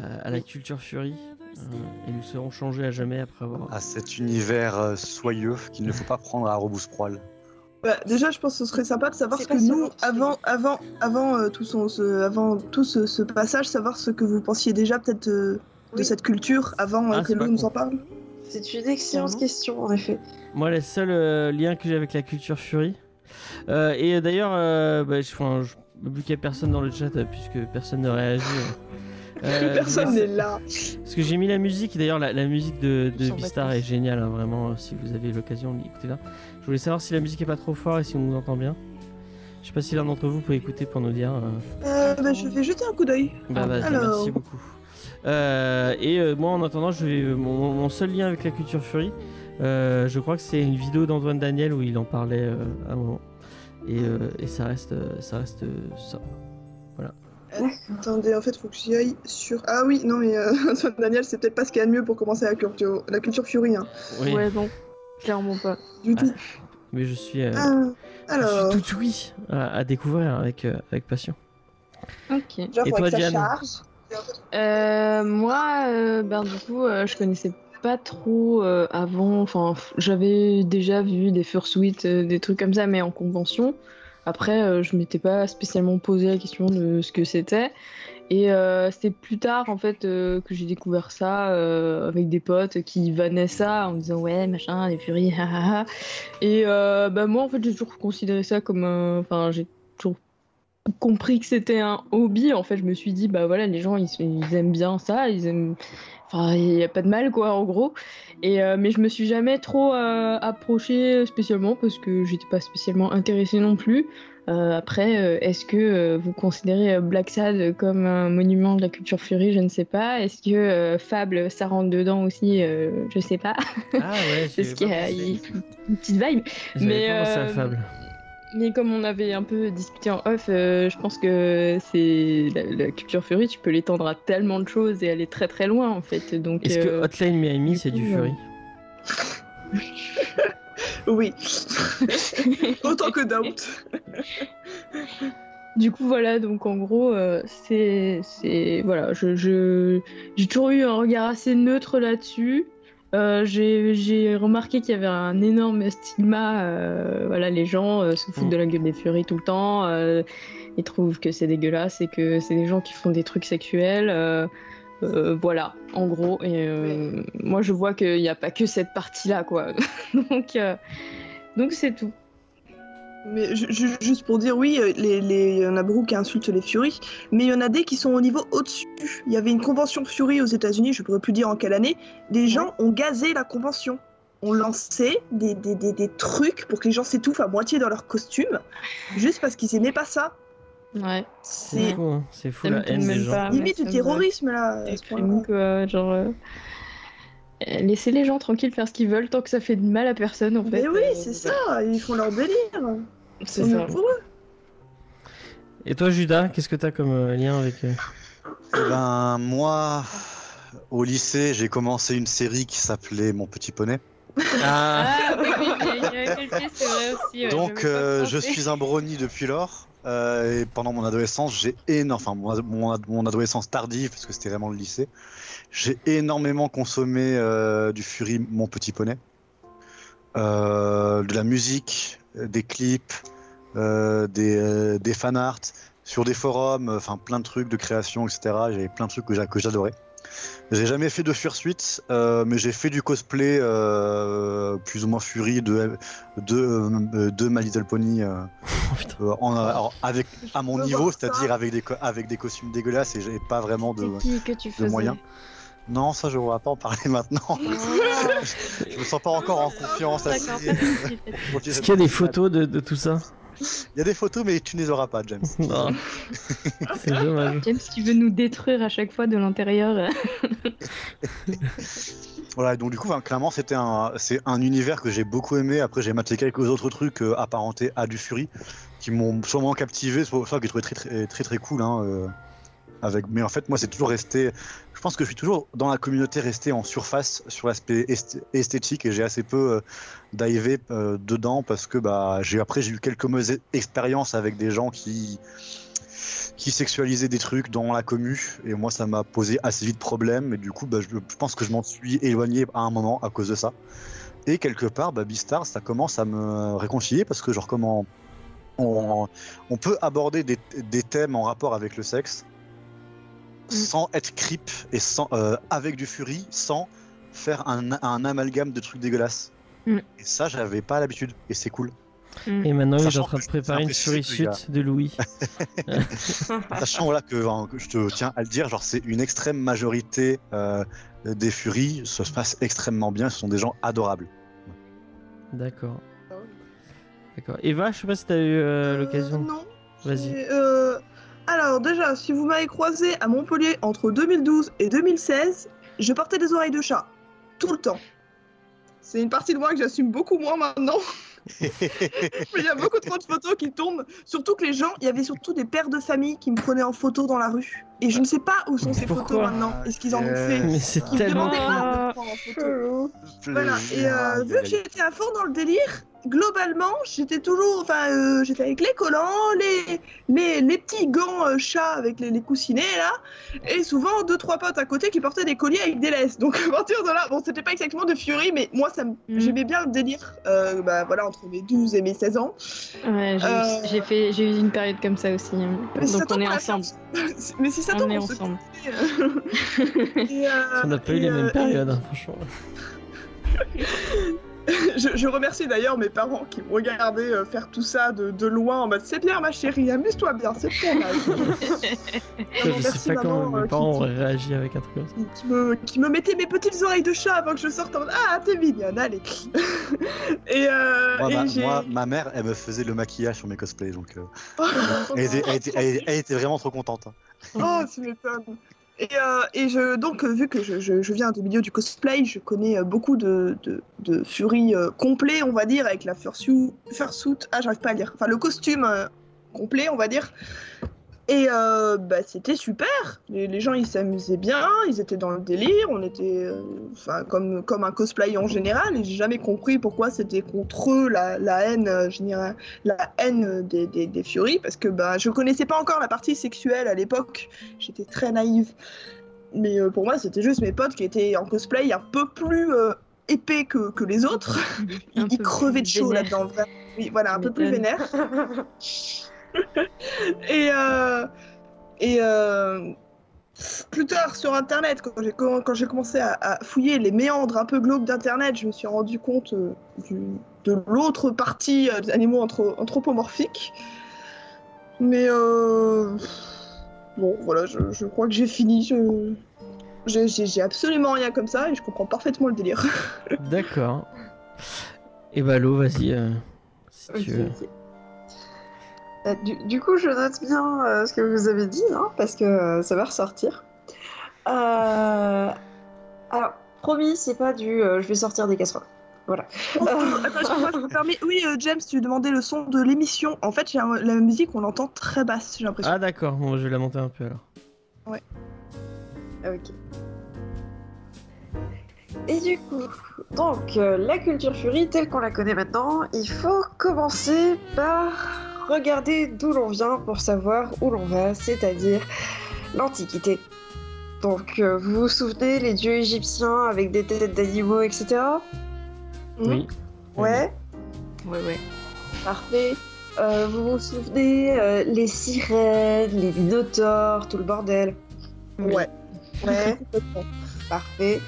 euh, à la culture Fury. euh, et nous serons changés à jamais après avoir... À cet univers euh, soyeux qu'il ne faut pas prendre à rebousse-poil. Bah, déjà, je pense que ce serait sympa de savoir ce que nous, avant, avant, avant euh, tout, son, ce, avant tout ce, ce passage, savoir ce que vous pensiez déjà peut-être euh, de cette culture avant euh, Ah, que nous con. en parle. C'est une excellente question, en effet. Moi, le seul euh, lien que j'ai avec la culture Fury. Euh, et d'ailleurs, euh, bah, je, enfin, je, vu qu'il n'y a personne dans le chat, euh, puisque personne ne réagit. euh, euh, Personne n'est là. Parce que j'ai mis la musique, d'ailleurs, la, la musique de, de vacances. est géniale, hein, vraiment, si vous avez l'occasion d'écouter là. Je voulais savoir si la musique est pas trop fort et si on nous entend bien. Je sais pas si l'un d'entre vous peut écouter pour nous dire. euh, Euh, bah, je vais jeter un coup d'œil. Bah, Ah, alors. merci beaucoup. Euh, et euh, moi, en attendant, je vais, mon, mon seul lien avec la culture Fury, euh, je crois que c'est une vidéo d'Antoine Daniel où il en parlait euh, à un moment. Et, euh, et ça reste, ça reste euh, ça. Attendez, en fait, faut que j'y aille sur. Ah oui, non, mais euh, Antoine Daniel, c'est peut-être pas ce qu'il y a de mieux pour commencer la culture, la culture Fury. Hein. Oui, Ouais, non, clairement pas. Du tout. mais je suis, euh, Ah, je suis tout oui à, à découvrir avec, euh, avec passion. Ok. genre, Et toi, que ça Diane charge. Euh, moi, euh, ben du coup, euh, je connaissais pas trop euh, avant. Enfin, j'avais déjà vu des fursuites, euh, des trucs comme ça, mais en convention. Après, euh, je m'étais pas spécialement posé la question de ce que c'était. Et euh, c'était plus tard, en fait, euh, que j'ai découvert ça euh, avec des potes qui vannaient ça en me disant ouais, machin, les furies. Et bah, moi, en fait, j'ai toujours considéré ça comme. Enfin, j'ai toujours compris que c'était un hobby. En fait, je me suis dit, bah voilà, les gens, ils, aiment bien ça, ils aiment. Enfin, il n'y a pas de mal, quoi, en gros. Et, mais je me suis jamais trop approchée spécialement parce que j'étais pas spécialement intéressée non plus. Euh, après, euh, est-ce que euh, vous considérez Black Sad comme un monument de la culture furie? Je ne sais pas. Est-ce que Fable, ça rentre dedans aussi? Je sais pas. Ah ouais, Parce qu'il y a y une petite vibe. Mais, à Fable. Mais comme on avait un peu discuté en off, je pense que c'est la, la culture furie, tu peux l'étendre à tellement de choses et aller très très loin en fait. Donc, Est-ce que Hotline Miami c'est du Fury Oui. Autant que Doubt. Du coup, voilà, donc en gros, euh, c'est. c'est- Voilà, je, je- j'ai toujours eu un regard assez neutre là-dessus. Euh, j'ai, j'ai remarqué qu'il y avait un énorme stigma. euh, voilà, les gens euh, se foutent de la gueule des furies tout le temps. ils trouvent que c'est dégueulasse et que c'est des gens qui font des trucs sexuels. Euh, voilà, en gros. Et euh, moi, je vois qu'il n'y a pas que cette partie-là, quoi. donc, euh, donc c'est tout. Mais ju- ju- juste pour dire, oui, les- les- il y en a beaucoup qui insultent les Furies, mais il y en a des qui sont au niveau au-dessus. Il y avait une convention Fury aux États-Unis, je pourrais plus dire en quelle année. Des gens ont gazé la convention. On lançait des, des, des, des trucs pour que les gens s'étouffent à moitié dans leur costume, juste parce qu'ils aimaient pas ça. Ouais. C'est fou, hein. c'est fou Ça la haine des gens. limite du terrorisme là. genre. euh, Laissez les gens tranquilles faire ce qu'ils veulent tant que ça fait de mal à personne en fait. Mais oui, Euh, c'est ça, ils font leur délire. C'est ça. pour eux. Et toi Judas, qu'est-ce que t'as comme euh, lien avec euh, Eh ben, moi, au lycée, j'ai commencé une série qui s'appelait Mon Petit Poney. Ah Ah oui, oui, c'est vrai aussi. ouais, Donc, euh, je suis un brownie depuis lors. Euh, et pendant mon adolescence, j'ai énormément, enfin mon, ad- mon, ad- mon adolescence tardive, parce que c'était vraiment le lycée, j'ai énormément consommé euh, du Fury Mon Petit Poney, euh, de la musique, des clips, des, des fan art, sur des forums, enfin plein de trucs de création, etc. J'avais plein de trucs que j'adorais. J'ai jamais fait de Fursuit, euh, mais j'ai fait du cosplay euh, plus ou moins Fury de, de, euh, de My Little Pony. euh, Oh, putain. en- alors, avec à mon niveau, c'est-à-dire avec des co- avec des costumes dégueulasses et j'ai pas vraiment de C'est qui que tu de moyens. Non, ça je ne vais pas en parler maintenant. je me sens pas encore en confiance. Assez-. Est-ce qu'il y a des photos de, de tout ça? Il y a des photos, mais tu ne les auras pas, James. Non. C'est dommage. James qui veut nous détruire à chaque fois de l'intérieur. Voilà, donc du coup, clairement, c'était un, c'est un univers que j'ai beaucoup aimé. Après, j'ai maté quelques autres trucs euh, apparentés à du Fury qui m'ont sûrement captivé, soit soit que j'ai trouvé très très très très cool. Hein, euh, mais en fait, moi, c'est toujours resté. Je pense que je suis toujours dans la communauté resté en surface sur l'aspect esth- esthétique et j'ai assez peu euh, euh, dedans parce que bah, j'ai après j'ai eu quelques mauvaises expériences avec des gens qui qui sexualisaient des trucs dans la commu et moi ça m'a posé assez vite problème et du coup bah, je, pense que je m'en suis éloigné à un moment à cause de ça et quelque part bah, Beastars ça commence à me réconcilier parce que genre comment on, peut aborder des thèmes en rapport avec le sexe sans être creep et sans euh, avec du fury sans faire un, un amalgame de trucs dégueulasses Mm. et ça j'avais pas l'habitude et c'est cool Et maintenant, il est Sachant en train de préparer une que Suit de Louis. Sachant voilà, que, hein, que je te tiens à le dire, genre c'est une extrême majorité euh, des Furies, ça se passe extrêmement bien, ce sont des gens adorables. D'accord. D'accord. Eva, je sais pas si t'as eu euh, l'occasion. Euh, non. Vas-y. Et, euh, alors déjà, si vous m'avez croisé à Montpellier entre 2012 et 2016, je portais des oreilles de chat. Tout le temps. C'est une partie de moi que j'assume beaucoup moins maintenant. Mais il y a beaucoup trop de photos qui tournent. Surtout que les gens, il y avait surtout des pères de famille qui me prenaient en photo dans la rue. Et je ne sais pas où sont ces photos maintenant. Est-ce qu'ils en ont fait Mais c'est Ils me tellement. demandaient pas de me prendre en photo. Voilà, et euh, vu que j'étais à fond dans le délire, globalement, j'étais toujours, enfin, euh, j'étais avec les collants, les, les, les petits gants euh, chats avec les, les coussinets là, et souvent deux trois potes à côté qui portaient des colliers avec des laisses. Donc à partir de là, bon, c'était pas exactement de Fury, mais moi, ça Mm. j'aimais bien le délire, euh, bah voilà, entre mes 12 et mes 16 ans. Ouais, j'ai Euh. fait, j'ai eu une période comme ça aussi. hein. Mais si ça Donc on est ensemble. mais si ça On tombe, est on se ensemble. Et, On n'a pas eu les mêmes périodes, hein, franchement. je, je remercie d'ailleurs mes parents qui me regardaient euh, faire tout ça de, de loin en mode c'est bien ma chérie, amuse-toi bien, c'est bon là. je merci, sais pas maman, comment euh, mes parents qui- auraient réagi avec un truc comme ça. qui, qui me, qui me mettait mes petites oreilles de chat avant que je sorte en mode Ah, t'es mignonne, allez. et euh, Moi, et ma, j'ai. moi, ma mère, elle me faisait le maquillage sur mes cosplays, donc euh, Oh, elle, était, elle était- elle- elle était vraiment trop contente. hein. oh, tu m'étonnes. Et, euh, donc, euh, vu que je, viens du milieu du cosplay, je connais euh, beaucoup de, de, de Fury euh, complet, on va dire, avec la fursuit. fursuit ah, j'arrive pas à lire. Enfin, le costume complet, on va dire. Et euh, bah, c'était super. Les, les gens, ils s'amusaient bien, ils étaient dans le délire. On était euh, comme, comme un cosplay en général. Et j'ai jamais compris pourquoi c'était contre eux la, la haine euh, générale, la haine des, des, des Furies. Parce que bah, je connaissais pas encore la partie sexuelle à l'époque. J'étais très naïve. Mais euh, pour moi, c'était juste mes potes qui étaient en cosplay un peu plus épais que, que les autres. Ils, ils crevaient de chaud là-dedans. Oui, voilà, un peu plus vénère. et euh, et euh, plus tard sur Internet, quand j'ai quand j'ai commencé à, à fouiller les méandres un peu glauques d'Internet, je me suis rendu compte euh, du- de l'autre partie euh, des animaux anthro- anthropomorphiques. Mais euh, bon, voilà, je, je crois que j'ai fini. Je- J'ai absolument rien comme ça et je comprends parfaitement le délire. D'accord. Et bah, Lo, vas-y. euh, si tu veux. Euh, Du, du coup, je note bien euh, ce que vous avez dit, hein, parce que euh, ça va ressortir. Euh, Alors, promis, c'est pas du euh, je vais sortir des casseroles. Voilà. Attends, je me permets. Oui, euh, James, tu demandais le son de l'émission. En fait, un- la musique, on l'entend très basse, j'ai l'impression. Ah, d'accord. Bon, je vais la monter un peu alors. Ok. Et du coup, donc, euh, la culture furie telle qu'on la connaît maintenant, il faut commencer par regarder d'où l'on vient pour savoir où l'on va, c'est-à-dire l'Antiquité. Donc, euh, vous vous souvenez, les dieux égyptiens avec des têtes d'animaux, etc. Mhm. Oui. Ouais, Ouais, ouais. parfait. Euh, vous vous souvenez, euh, les sirènes, les minotaures, tout le bordel? Ouais. Ouais. Parfait.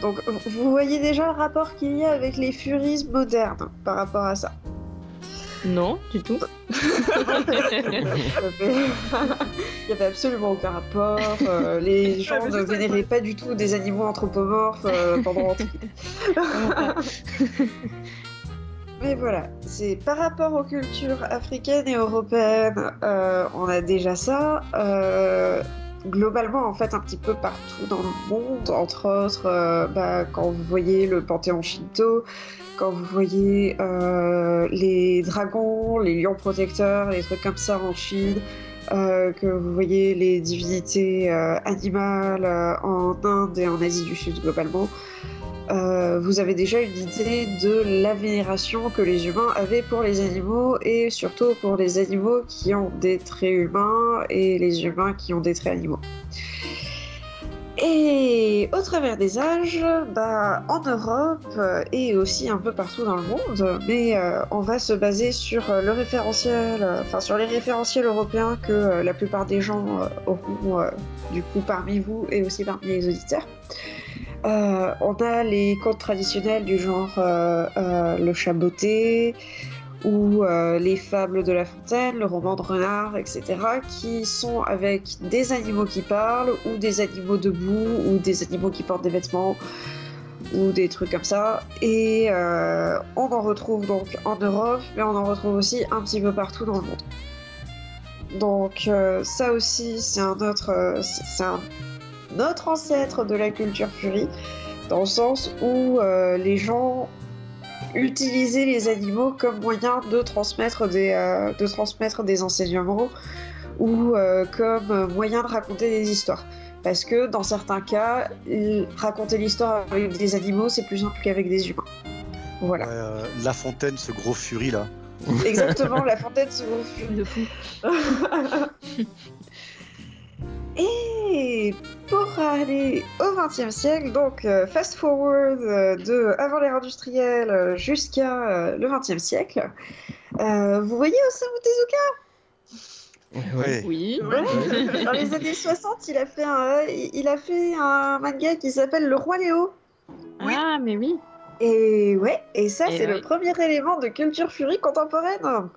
Donc, vous voyez déjà le rapport qu'il y a avec les furies modernes par rapport à ça? Non, du tout. Il y avait- absolument aucun rapport. euh, les gens mais ne vénéraient pas du tout des animaux anthropomorphes euh, pendant l'Antiquité. Mais voilà, c'est par rapport aux cultures africaines et européennes, euh, on a déjà ça. Euh, globalement, en fait, un petit peu partout dans le monde, entre autres, euh, bah, quand vous voyez le panthéon shinto, quand vous voyez euh, les dragons, les lions protecteurs, les trucs comme ça en Chine, euh, que vous voyez les divinités euh, animales en Inde et en Asie du Sud globalement, vous avez déjà une idée de la vénération que les humains avaient pour les animaux et surtout pour les animaux qui ont des traits humains et les humains qui ont des traits animaux. Et au travers des âges, bah, en Europe euh, et aussi un peu partout dans le monde, mais euh, on va se baser sur euh, le référentiel, enfin sur les référentiels européens que la plupart des gens auront du coup parmi vous et aussi parmi les auditeurs. On a les contes traditionnels du genre le chat botté ou euh, les fables de La Fontaine, le roman de renard, etc., qui sont avec des animaux qui parlent ou des animaux debout ou des animaux qui portent des vêtements ou des trucs comme ça. Et euh, on en retrouve donc en Europe, mais on en retrouve aussi un petit peu partout dans le monde. Donc euh, ça aussi, c'est un autre, ancêtre de la culture furie, dans le sens où les gens utilisaient les animaux comme moyen de transmettre des, euh, de transmettre des enseignements ou euh, comme moyen de raconter des histoires. Parce que dans certains cas, raconter l'histoire avec des animaux, c'est plus simple qu'avec des humains. Voilà. Ouais, euh, La Fontaine, ce gros furie là. Exactement, la fontaine se gonfle. De fou. Et pour aller au XXe siècle, donc euh, fast forward euh, de avant l'ère industrielle euh, jusqu'à euh, le XXe siècle, euh, vous voyez Osamu Tezuka? Ouais. Oui. Ouais. Dans les années 60, il a fait un, il a fait un manga qui s'appelle Le Roi Léo. Ah, mais oui. Et ouais, et ça c'est le premier élément de culture furie contemporaine.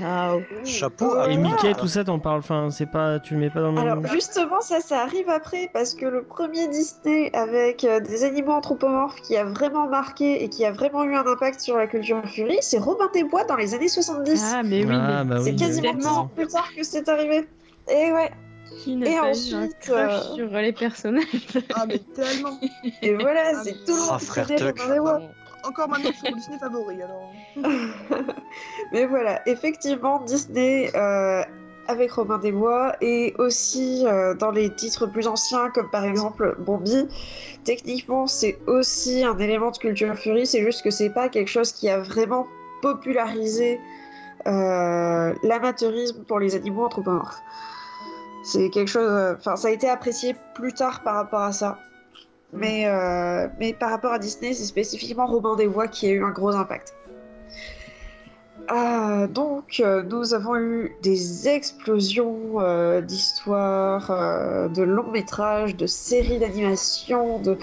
Ah, Chapeau. Et Mickey, tout ça, t'en parles. Enfin, c'est pas, tu le mets pas dans le même. Alors justement, ça, ça arrive après parce que le premier Disney avec euh, des animaux anthropomorphes qui a vraiment marqué et qui a vraiment eu un impact sur la culture furie, c'est Robin des Bois dans les années 70. ah mais oui. Ah, bah c'est oui, quasiment oui, 10 ans plus tard que c'est arrivé. Et ouais, Qui Et ensuite, euh, sur les personnages Ah, mais tellement. et voilà, Ah, c'est tout le Ah, monde frère Tuck. Bois. Encore maintenant sur mon Disney favori, alors. Mais voilà, effectivement, Disney euh, avec Robin des Bois et aussi euh, dans les titres plus anciens, comme par exemple Bambi, techniquement c'est aussi un élément de culture furie, c'est juste que c'est pas quelque chose qui a vraiment popularisé euh, l'amateurisme pour les animaux anthropomorphes. C'est quelque chose. euh, Enfin, ça a été apprécié plus tard par rapport à ça. Mais, euh, mais par rapport à Disney, c'est spécifiquement Robin des Bois qui a eu un gros impact. Ah, donc, euh, nous avons eu des explosions euh, d'histoires, euh, de longs métrages, de séries d'animation, de.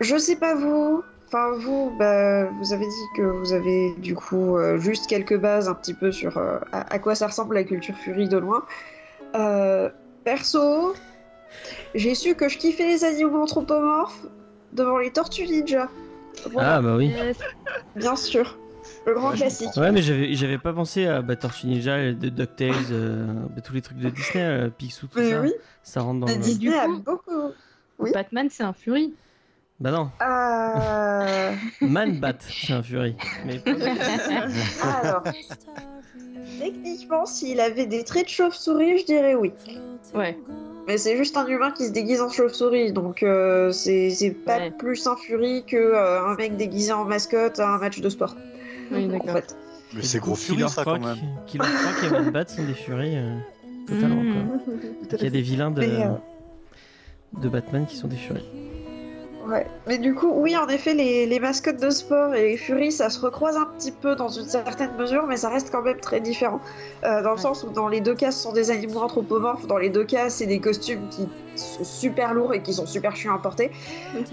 Je sais pas vous. Enfin, vous, bah, vous avez dit que vous avez du coup euh, juste quelques bases un petit peu sur euh, à, à quoi ça ressemble la culture furie de loin. Euh, perso, j'ai su que je kiffais les animaux anthropomorphes devant les tortues ninja. Voilà, Ah, bah oui. Bien sûr. Le grand Ouais, classique. Ouais, mais j'avais, pas pensé à bah, Tortue Ninja, de DuckTales, euh, bah, tous les trucs de Disney, euh, Picsou, tout Mais ça. oui, Ça rentre dans mais le. Disney Du a coup- beaucoup. Oui. Batman, c'est un furie. Bah non, Euh... Man Bat, c'est un Fury. Mais Alors, techniquement, s'il avait des traits de chauve-souris, je dirais oui. Ouais. Mais c'est juste un humain qui se déguise en chauve-souris, donc euh, c'est pas Ouais. plus un furie que euh, un mec déguisé en mascotte à un match de sport. Oui, En d'accord. fait. Mais c'est gros Killer furie ça quand même. Killer Croc et Man Bat sont des Furies euh, totalement. Mm. quoi. Il y a des vilains de, euh, de Batman qui sont des Furies. Ouais. Mais du coup, oui, en effet, les, les mascottes de sport et les furies, ça se recroise un petit peu dans une certaine mesure, mais ça reste quand même très différent. Euh, dans le Ouais. sens où dans les deux cas, ce sont des animaux anthropomorphes. Dans les deux cas, c'est des costumes qui sont super lourds et qui sont super chiants à porter.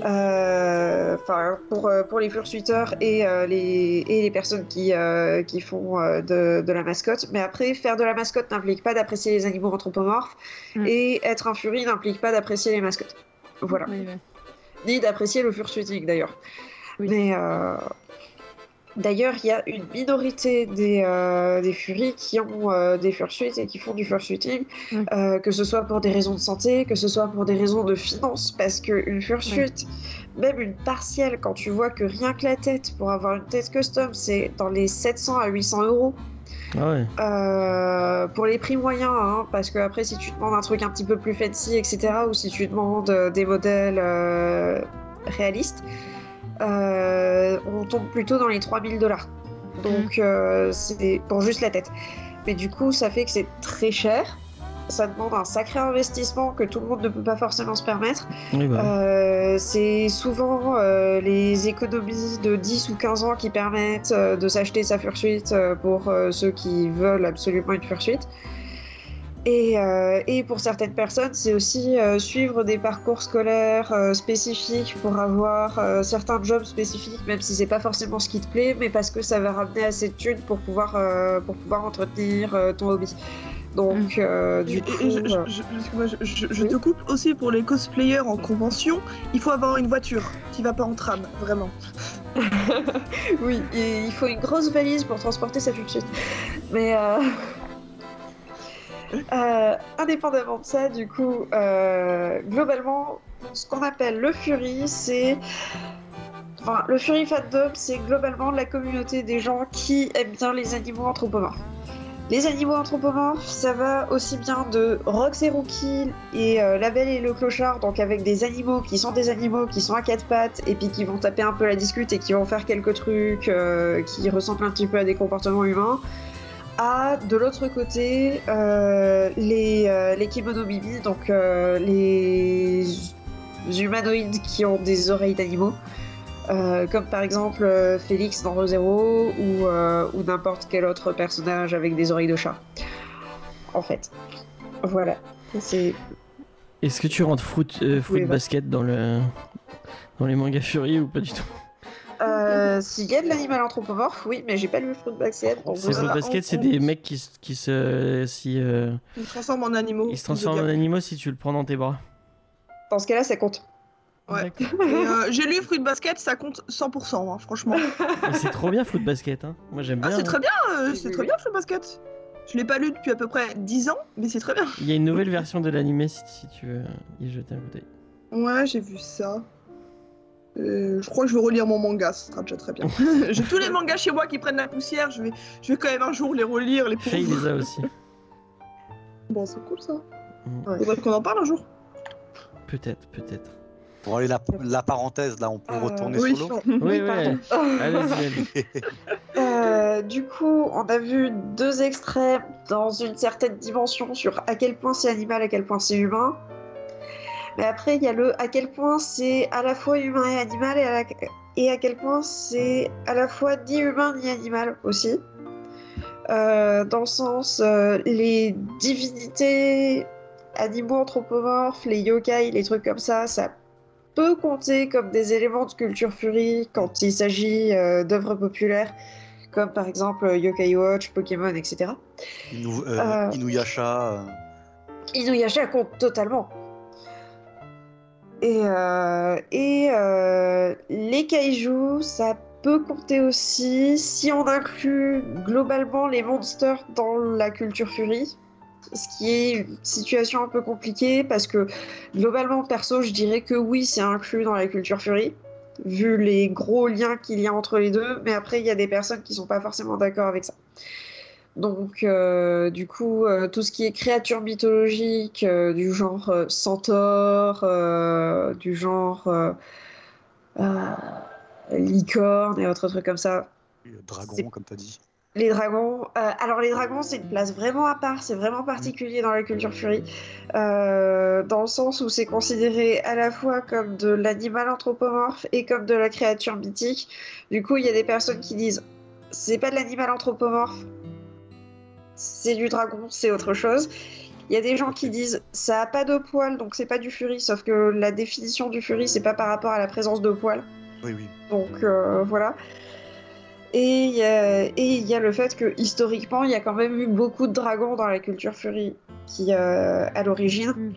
Euh, Enfin, pour, euh, pour les fursuiteurs et, euh, les, et les personnes qui, euh, qui font euh, de, de la mascotte. Mais après, faire de la mascotte n'implique pas d'apprécier les animaux anthropomorphes. Mm. Et être un furie n'implique pas d'apprécier les mascottes. Voilà Oui. Ni d'apprécier le fursuiting d'ailleurs. Mais euh, d'ailleurs, il y a une minorité des, euh, des furies qui ont euh, des fursuits et qui font du fursuiting, euh, que ce soit pour des raisons de santé, que ce soit pour des raisons de finances, parce qu'une fursuit, même une partielle, quand tu vois que rien que la tête, pour avoir une tête custom, c'est dans les 700 à 800 euros. Ah ouais. Euh, pour les prix moyens, hein, parce que après, si tu demandes un truc un petit peu plus fancy, etc., ou si tu demandes euh, des modèles euh, réalistes, euh, on tombe plutôt dans les 3000 dollars. Donc, euh, c'est pour juste la tête. Mais du coup, ça fait que c'est très cher. Ça demande un sacré investissement que tout le monde ne peut pas forcément se permettre. Oui, bah. Euh, c'est souvent euh, les économies de 10 ou 15 ans qui permettent euh, de s'acheter sa fursuite pour ceux qui veulent absolument une fursuite. Et, et pour certaines personnes, c'est aussi suivre des parcours scolaires spécifiques pour avoir certains jobs spécifiques, même si c'est pas forcément ce qui te plaît, mais parce que ça va ramener assez de thunes pour pouvoir, pour pouvoir entretenir ton hobby. Donc, euh, du Et- coup, et je, je- euh, je- excuse-moi, je- je- je Oui. te coupe aussi pour les cosplayers en convention. Il faut avoir une voiture qui va pas en tram, vraiment. Oui, et il faut une grosse valise pour transporter sa fursuite. Mais euh, euh, indépendamment de ça, du coup, euh, globalement, ce qu'on appelle le Fury, c'est. Enfin, le Fury Fandom, c'est globalement la communauté des gens qui aiment bien les animaux anthropomorphes. Les animaux anthropomorphes, ça va aussi bien de Rox et Rookie et euh, La Belle et le Clochard, donc avec des animaux qui sont des animaux qui sont à quatre pattes et puis qui vont taper un peu la discute et qui vont faire quelques trucs euh, qui ressemblent un petit peu à des comportements humains. À de l'autre côté, euh, les, les kimono donc les humanoïdes qui ont des oreilles d'animaux. Euh, comme par exemple euh, Félix dans ReZero ou, euh, ou n'importe quel autre personnage avec des oreilles de chat. En fait. Voilà. C'est. Est-ce que tu rentres fruit, fruit basket dans le dans les mangas Fury ou pas du tout? S'il y a de l'animal anthropomorphe, oui, mais j'ai pas lu Fruit Basket. C'est fruit basket, c'est des mecs qui, se- qui se si Ils se transforment en animaux. ils se transforment en animaux si tu le prends dans tes bras. Dans ce cas-là, ça compte. Ouais. Euh, J'ai lu Fruit Basket, ça compte 100%, hein, franchement. C'est trop bien foot basket, hein. Moi j'aime Ah, bien. c'est hein. très bien, euh, c'est très oui. bien Fruit Basket. Je l'ai pas lu depuis à peu près 10 ans, mais c'est très bien. Il y a une nouvelle version de l'animé si, si tu veux y jeter un coup d'œil. Ouais, j'ai vu ça. Euh, je crois que je vais relire mon manga, ce sera déjà très bien. j'ai tous les mangas chez moi qui prennent la poussière, je vais, je vais quand même un jour les relire, les Faye pauvres. les a aussi. Bon, c'est cool ça. Mm. Ouais. Faudrait qu'on en parle un jour. Peut-être, peut-être. Bon, allez, la, la parenthèse, là, on peut Euh, retourner oui, solo. Oui, Oui, ouais. pardon. Allez-y, allez. Euh, du coup, on a vu deux extraits dans une certaine dimension sur à quel point c'est animal, à quel point c'est humain. Mais après, il y a le à quel point c'est à la fois humain et animal et à, la- et à quel point c'est à la fois ni humain ni animal aussi. Euh, dans le sens, euh, les divinités, animaux anthropomorphes, les yokai, les trucs comme ça, ça peut compter comme des éléments de culture furie quand il s'agit euh, d'œuvres populaires, comme par exemple euh, Yokai Watch, Pokémon, etc. Inu- euh. Inuyasha. Inuyasha compte totalement. Et, et les kaiju, ça peut compter aussi si on inclut globalement les monsters dans la culture furie. Ce qui est une situation un peu compliquée parce que globalement, perso, je dirais que oui, c'est inclus dans la culture furie, vu les gros liens qu'il y a entre les deux. Mais après, il y a des personnes qui sont pas forcément d'accord avec ça. Donc, euh, du coup, euh, tout ce qui est créatures mythologiques, euh, du genre centaure, du genre licorne et autres trucs comme ça, Dragon, comme t'as dit. Les dragons. euh, alors les dragons, c'est une place vraiment à part, c'est vraiment particulier dans la culture furie, euh, dans le sens où c'est considéré à la fois comme de l'animal anthropomorphe et comme de la créature mythique. Du coup, il y a des personnes qui disent c'est pas de l'animal anthropomorphe, c'est du dragon, c'est autre chose. Il y a des gens qui disent ça a pas de poils, donc c'est pas du furie, sauf que la définition du furie, c'est pas par rapport à la présence de poils. Oui, oui. Donc euh, voilà. Et il y, a- y le fait que historiquement, il y a quand même eu beaucoup de dragons dans la culture furie qui, euh, à l'origine. Mm.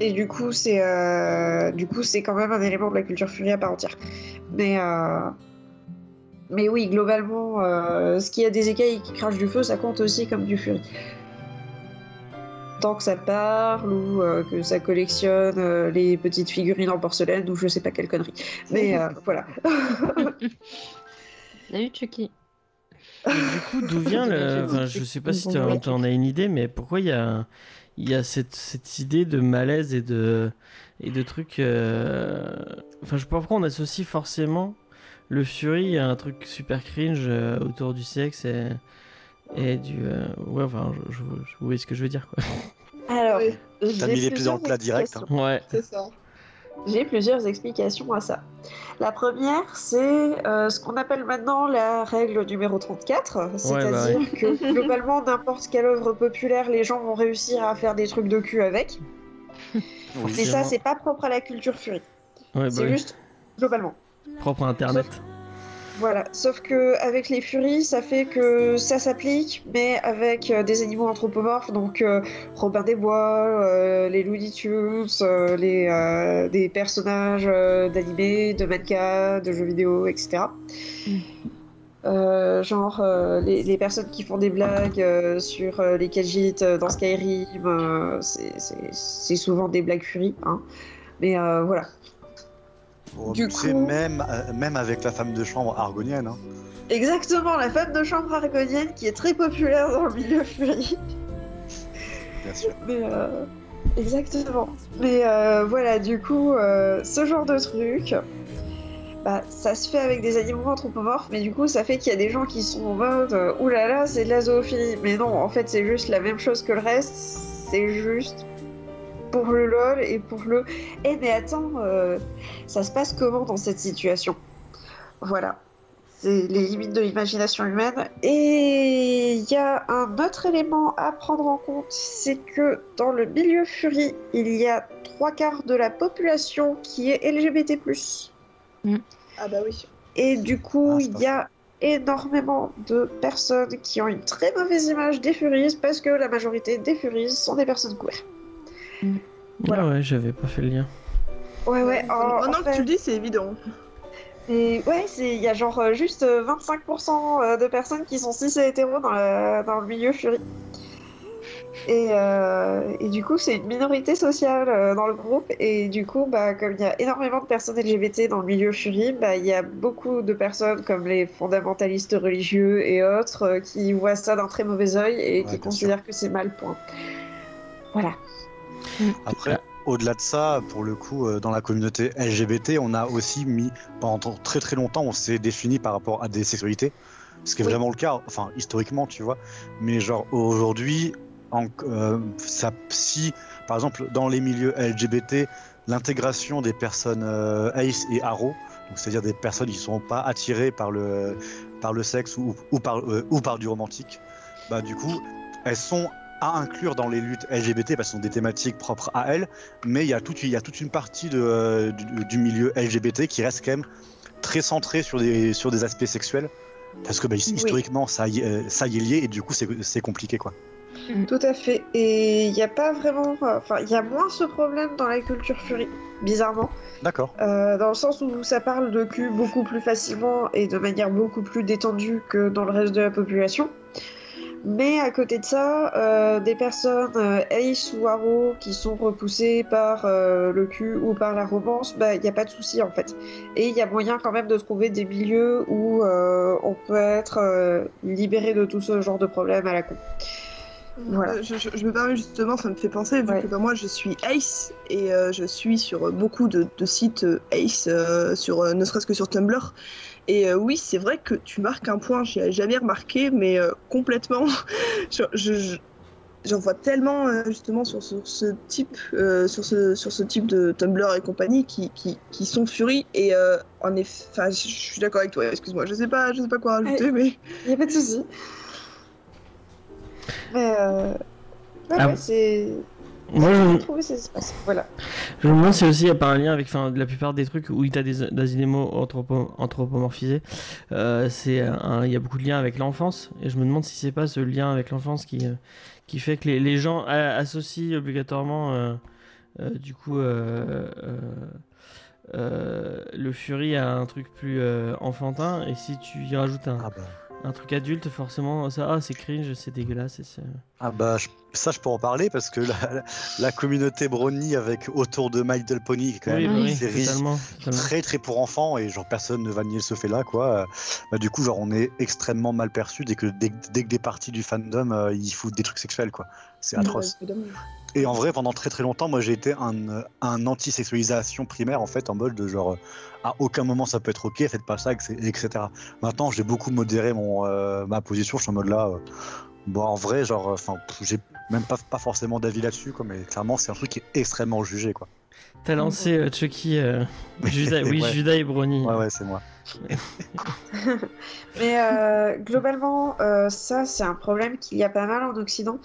Et du coup, c'est euh, du coup, c'est quand même un élément de la culture furie à part entière. Mais euh, mais oui, globalement, ce qui a des écailles qui crachent du feu, ça compte aussi comme du furie. Tant que ça parle ou que ça collectionne les petites figurines en porcelaine ou je sais pas quelle connerie. Mais voilà. Salut Chucky. Et du coup, d'où vient le. Enfin, je sais pas si tu en as une idée, mais pourquoi il y a, il y a cette, cette idée de malaise et de, et de trucs. euh, Enfin, je sais pas pourquoi on associe forcément le Fury à un truc super cringe euh, autour du sexe et, et du. euh, Ouais, enfin, je, je- je- vous voyez ce que je veux dire, quoi. Alors, Oui, T'as j'ai mis les pieds dans le plat direct. hein. Ouais. c'est ça. J'ai plusieurs explications à ça. La première, c'est euh, ce qu'on appelle maintenant la règle numéro 34, c'est-à-dire bah que globalement, n'importe quelle œuvre populaire, les gens vont réussir à faire des trucs de cul avec. Oui. Mais ça, c'est pas propre à la culture furie. Ouais, bah c'est oui. juste globalement. Propre à Internet. Voilà, sauf que avec les furies, ça fait que ça s'applique, mais avec euh, des animaux anthropomorphes, donc euh, Robin des Bois, euh, les Looney Tunes, euh, les, des personnages d'animés, de mangas, de jeux vidéo, etc. Euh, genre les, les personnes qui font des blagues sur les Khajiits euh, dans Skyrim, c'est- souvent des blagues furies, hein. mais voilà. Bon, Du coup- même, euh, même avec la femme de chambre argonienne. hein. Exactement, la femme de chambre argonienne qui est très populaire dans le milieu furie. Bien sûr. Mais euh, exactement. Mais euh, voilà, du coup, euh, ce genre de truc, bah, ça se fait avec des animaux anthropomorphes, mais du coup, ça fait qu'il y a des gens qui sont en mode euh, oulala, c'est de la zoophilie. Mais non, en fait, c'est juste la même chose que le reste. C'est juste pour le lol et pour le. Eh, mais attends, euh, ça se passe comment dans cette situation? Voilà. C'est les limites de l'imagination humaine. Et il y a un autre élément à prendre en compte, c'est que dans le milieu Fury, il y a trois quarts de la population qui est LGBT+. Ah bah oui. Et du coup, Ah, il y a énormément de personnes qui ont une très mauvaise image des Furies parce que la majorité des Furies sont des personnes queer. Voilà. Ah ouais, j'avais pas fait le lien. Ouais, ouais. en- Maintenant en que tu le dis, c'est évident. Et ouais, c'est il y a genre euh, juste euh, 25% euh, de personnes qui sont cis et hétéros dans, la- dans le milieu Fury. Et, euh, et du coup, c'est une minorité sociale euh, dans le groupe. Et du coup, bah, comme il y a énormément de personnes LGBT dans le milieu Fury, bah, il y a beaucoup de personnes comme les fondamentalistes religieux et autres euh, qui voient ça d'un très mauvais œil et Ouais, qui considèrent que c'est mal, point. Voilà. Après, au-delà de ça, pour le coup, euh, dans la communauté LGBT, on a aussi mis, pendant très très longtemps, on s'est défini par rapport à des sexualités. Ce qui est Oui. vraiment le cas, enfin, historiquement, tu vois. Mais genre, aujourd'hui, en- euh, ça, si, par exemple, dans les milieux LGBT, l'intégration des personnes euh, ace et aro, donc c'est-à-dire des personnes qui ne sont pas attirées par le, par le sexe ou, ou, par, euh, ou par du romantique, bah du coup, elles sont à inclure dans les luttes LGBT parce que ce sont des thématiques propres à elles, mais il y a toute, il y a toute une partie de, euh, du, du milieu LGBT qui reste quand même très centrée sur des, sur des aspects sexuels. Parce que bah, historiquement, ça, y, ça y est lié et du coup, c'est c'est compliqué quoi. Tout à fait. Et il n'y a pas vraiment. Enfin, il y a moins ce problème dans la culture furie, bizarrement. D'accord. Euh, dans le sens où ça parle de cul beaucoup plus facilement et de manière beaucoup plus détendue que dans le reste de la population. Mais à côté de ça, euh, des personnes euh, ace ou aro qui sont repoussées par euh, le cul ou par la romance, bah, il n'y a pas de souci en fait. Et il y a moyen quand même de trouver des milieux où on peut être libéré de tout ce genre de problème à la con. Voilà. Je, je- je me permets justement, ça me fait penser, vu Ouais. que bah, moi je suis Ace et euh, je suis sur beaucoup de, de sites Ace, euh, sur, euh, ne serait-ce que sur Tumblr. Et euh, oui, c'est vrai que tu marques un point, j'y avais jamais remarqué, mais euh, complètement. je, je- J'en vois tellement euh, justement sur, sur ce type, euh, sur ce sur ce type de Tumblr et compagnie qui, qui, qui sont furies et euh, en effet, enfin, je suis d'accord avec toi. Excuse-moi, je sais pas, je sais pas quoi rajouter, mais Il a pas de souci. Mais euh... ouais, Ah ouais, bon. c'est. Moi, je, trouvé ces espaces. Voilà. je me demande si aussi il n'y a pas un lien avec enfin, la plupart des trucs où tu as des, des animaux anthropo- anthropomorphisés. Euh, un- Il y a beaucoup de liens avec l'enfance. Et je me demande si c'est pas ce lien avec l'enfance qui, euh, qui fait que les, les gens a- associent obligatoirement euh, euh, du coup euh, euh, euh, le Fury à un truc plus euh, enfantin. Et si tu y rajoutes un, Ah bah, un truc adulte, forcément, ça, ah, c'est cringe, c'est dégueulasse. et ah bah, je- ça je peux en parler parce que la, communauté Brony avec autour de My Little Pony qui est quand Oui, même bah une oui, série totalement. totalement. très très pour enfants et genre personne ne va nier ce fait là quoi. Bah, du coup genre on est extrêmement mal perçu dès que dès, dès que des parties du fandom euh, ils foutent des trucs sexuels quoi. C'est atroce. Ouais. Et en vrai, pendant très très longtemps, moi j'ai été un, euh, un anti-sexualisation primaire en fait, en mode de genre euh, à aucun moment ça peut être ok, faites pas ça, etc. etc. Maintenant, j'ai beaucoup modéré mon, euh, ma position, je suis en mode là. euh, bon, en vrai, genre, enfin, j'ai même pas, pas forcément d'avis là-dessus, quoi, mais clairement, c'est un truc qui est extrêmement jugé, quoi. T'as lancé euh, Chucky, euh, Judas, oui, Ouais. Judas et Brony. Ouais, ouais, c'est moi. Mais euh, globalement, euh, ça, c'est un problème qu'il y a pas mal en Occident.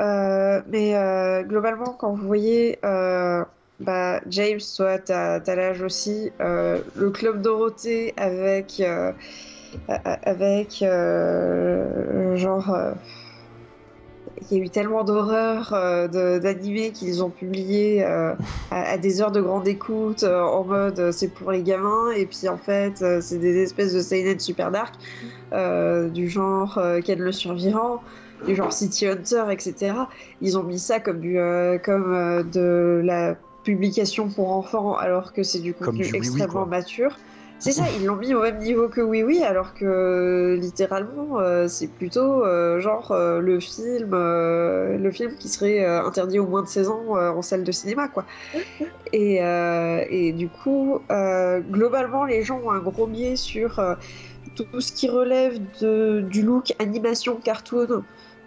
Euh, mais euh, globalement, quand vous voyez, euh, bah, James, toi, t'as l'âge aussi, le Club Dorothée avec, avec genre. il y a eu tellement d'horreurs euh, d'animés qu'ils ont publié à, des heures de grande écoute en mode c'est pour les gamins et puis en fait c'est des espèces de seinen super dark du genre Ken le survivant du genre City Hunter etc ils ont mis ça comme du euh, comme euh, de la publication pour enfants alors que c'est du contenu du extrêmement mature c'est ça, ils l'ont mis au même niveau que Oui Oui, alors que littéralement, euh, c'est plutôt genre le film, le film qui serait interdit au moins de 16 ans en salle de cinéma, quoi. Et, et du coup, globalement, les gens ont un gros biais sur tout ce qui relève de, du look animation cartoon.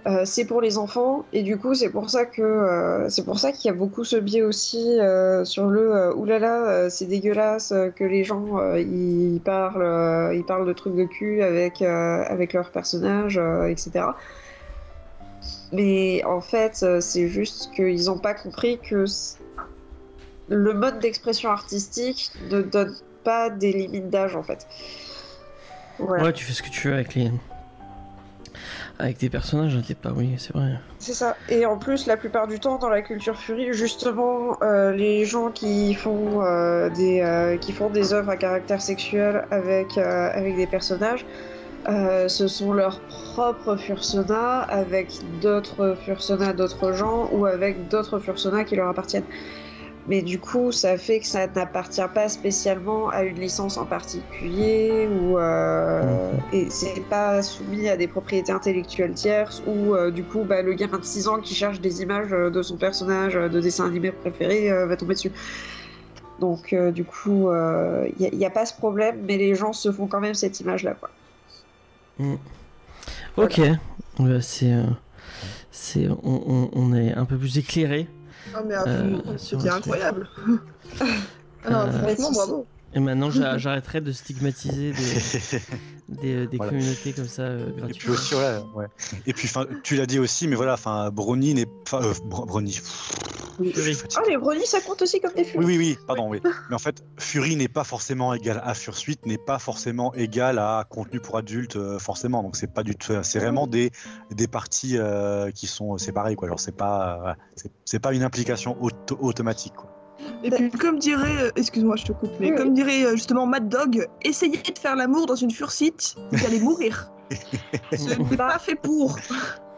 Euh, c'est pour les enfants et du coup c'est pour ça que euh, c'est pour ça qu'il y a beaucoup ce biais aussi euh, sur le oulala c'est dégueulasse que les gens ils parlent ils parlent de trucs de cul avec avec leurs personnages etc mais en fait c'est juste qu'ils n'ont pas compris que le mode d'expression artistique ne donne pas des limites d'âge en fait. Ouais, tu fais ce que tu veux avec les. Avec tes personnages, t'es pas, oui, c'est vrai. C'est ça. Et en plus, la plupart du temps, dans la culture furie, justement, euh, les gens qui font euh, des euh, qui font des œuvres à caractère sexuel avec avec des personnages, ce sont leurs propres fursonas avec d'autres fursonas d'autres gens ou avec d'autres fursonas qui leur appartiennent. Mais du coup, ça fait que ça n'appartient pas spécialement à une licence en particulier ou euh, et c'est pas soumis à des propriétés intellectuelles tierces ou euh, du coup, bah, le gamin de 6 ans qui cherche des images euh, de son personnage euh, de dessin animé préféré euh, va tomber dessus. Donc, du coup, il n'y a, pas ce problème, mais les gens se font quand même cette image-là. Quoi. Ok, Euh, c'est. c'est on, on- on est un peu plus éclairé. Ah, mais Euh, c'était incroyable. ah, non, Euh, franchement, bravo. Et maintenant, j'a- j'arrêterai de stigmatiser des, des, des Voilà. communautés comme ça euh, Et puis gratuitement. aussi, ouais, ouais. Et puis, 'fin, tu l'as dit aussi, mais voilà, enfin, Brony n'est pas. Euh, Br- Brony. Oui. Je suis fatigué. Ah, les brownies, ça compte aussi comme des furies. Oui, oui, oui, pardon, oui. Mais en fait, Fury n'est pas forcément égal à Fursuite, n'est pas forcément égal à contenu pour adultes, euh, forcément. Donc, c'est pas du tout. C'est vraiment des, des parties euh, qui sont séparées, quoi. Genre, c'est pas, euh, c'est- c'est pas une implication auto- automatique, quoi. Et puis, comme dirait, euh, excuse-moi, je te coupe, mais Oui, comme dirait euh, justement Mad Dog, essayez de faire l'amour dans une fursite, vous allez mourir. Ce n'est pas fait pour.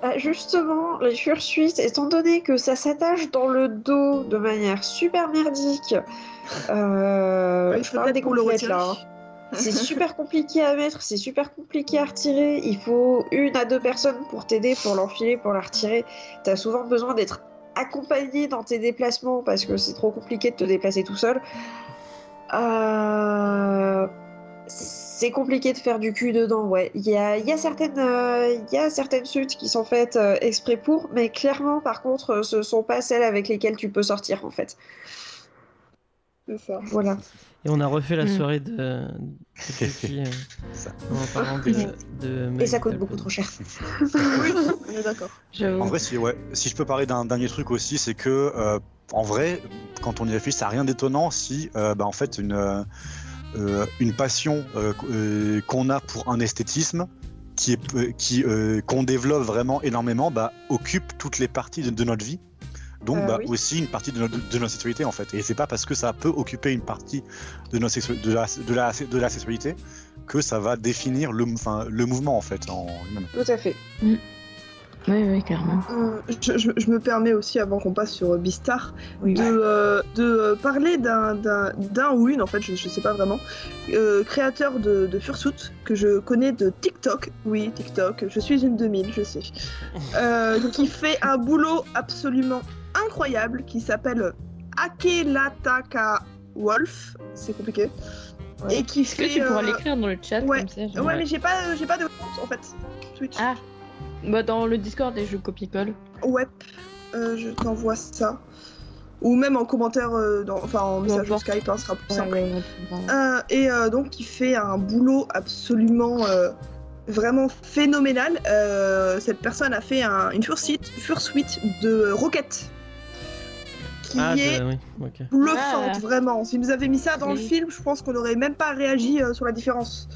Bah, justement, les fursuites, étant donné que ça s'attache dans le dos de manière super merdique, euh, Il je faut parle des compléttes là. hein. C'est super compliqué à mettre, c'est super compliqué à retirer. Il faut une à deux personnes pour t'aider, pour l'enfiler, pour la retirer. T'as souvent besoin d'être accompagné dans tes déplacements parce que c'est trop compliqué de te déplacer tout seul. Euh, c'est compliqué de faire du cul dedans, ouais. Il y a, il y a certaines, euh, y a certaines suites qui sont faites euh, exprès pour, mais clairement, par contre, euh, ce sont pas celles avec lesquelles tu peux sortir, en fait. C'est ça. Voilà. Et on a refait la Mm. soirée de, de euh, Ça. en parlant de, de Et ça coûte beaucoup trop cher. Oui, on est d'accord. En vrai, si, ouais, si je peux parler d'un dernier truc aussi, c'est que, euh, en vrai, quand on y réfléchit, ça n'a rien d'étonnant si, euh, bah, en fait, une, une passion qu- qu'on a pour un esthétisme qui est, qui, qu'on développe vraiment énormément, bah, occupe toutes les parties de, de notre vie. Donc, Euh, bah, oui. aussi une partie de notre, de notre sexualité, en fait. Et c'est pas parce que ça peut occuper une partie de, notre de, la, de, la, de la sexualité que ça va définir le, le mouvement, en fait, en. Tout à fait. Oui, oui, clairement. Euh, je, je- je me permets aussi, avant qu'on passe sur Beastar, Oui. de, euh, de euh, parler d'un- d'un d'un ou une, en fait, je, je sais pas vraiment, euh, créateur de, de Fursuit, que je connais de TikTok. Oui, TikTok, je suis une 2000, je sais. Euh, qui fait un boulot absolument incroyable, qui s'appelle Akelataka Wolf, c'est compliqué. Ouais. Et qui Est-ce que fait. tu pourras euh, l'écrire dans le chat ouais. comme ça Ouais, mais j'ai pas, j'ai pas de compte en fait. Twitch. Ah, bah dans le Discord et je copie-colle. Ouais, euh, je t'envoie ça. Ou même en commentaire, euh, dans- enfin en message N'importe. Skype, hein, ce sera plus Ouais, simple. ouais, ouais, tu vois. Euh, et euh, donc il fait un boulot absolument euh, vraiment phénoménal. Euh, cette personne a fait un- une fursuit, fursuit de Rocket qui Ah, est oui, bluffante Ah. vraiment. Si nous avait mis ça dans le film, je pense qu'on n'aurait même pas réagi euh, sur la différence.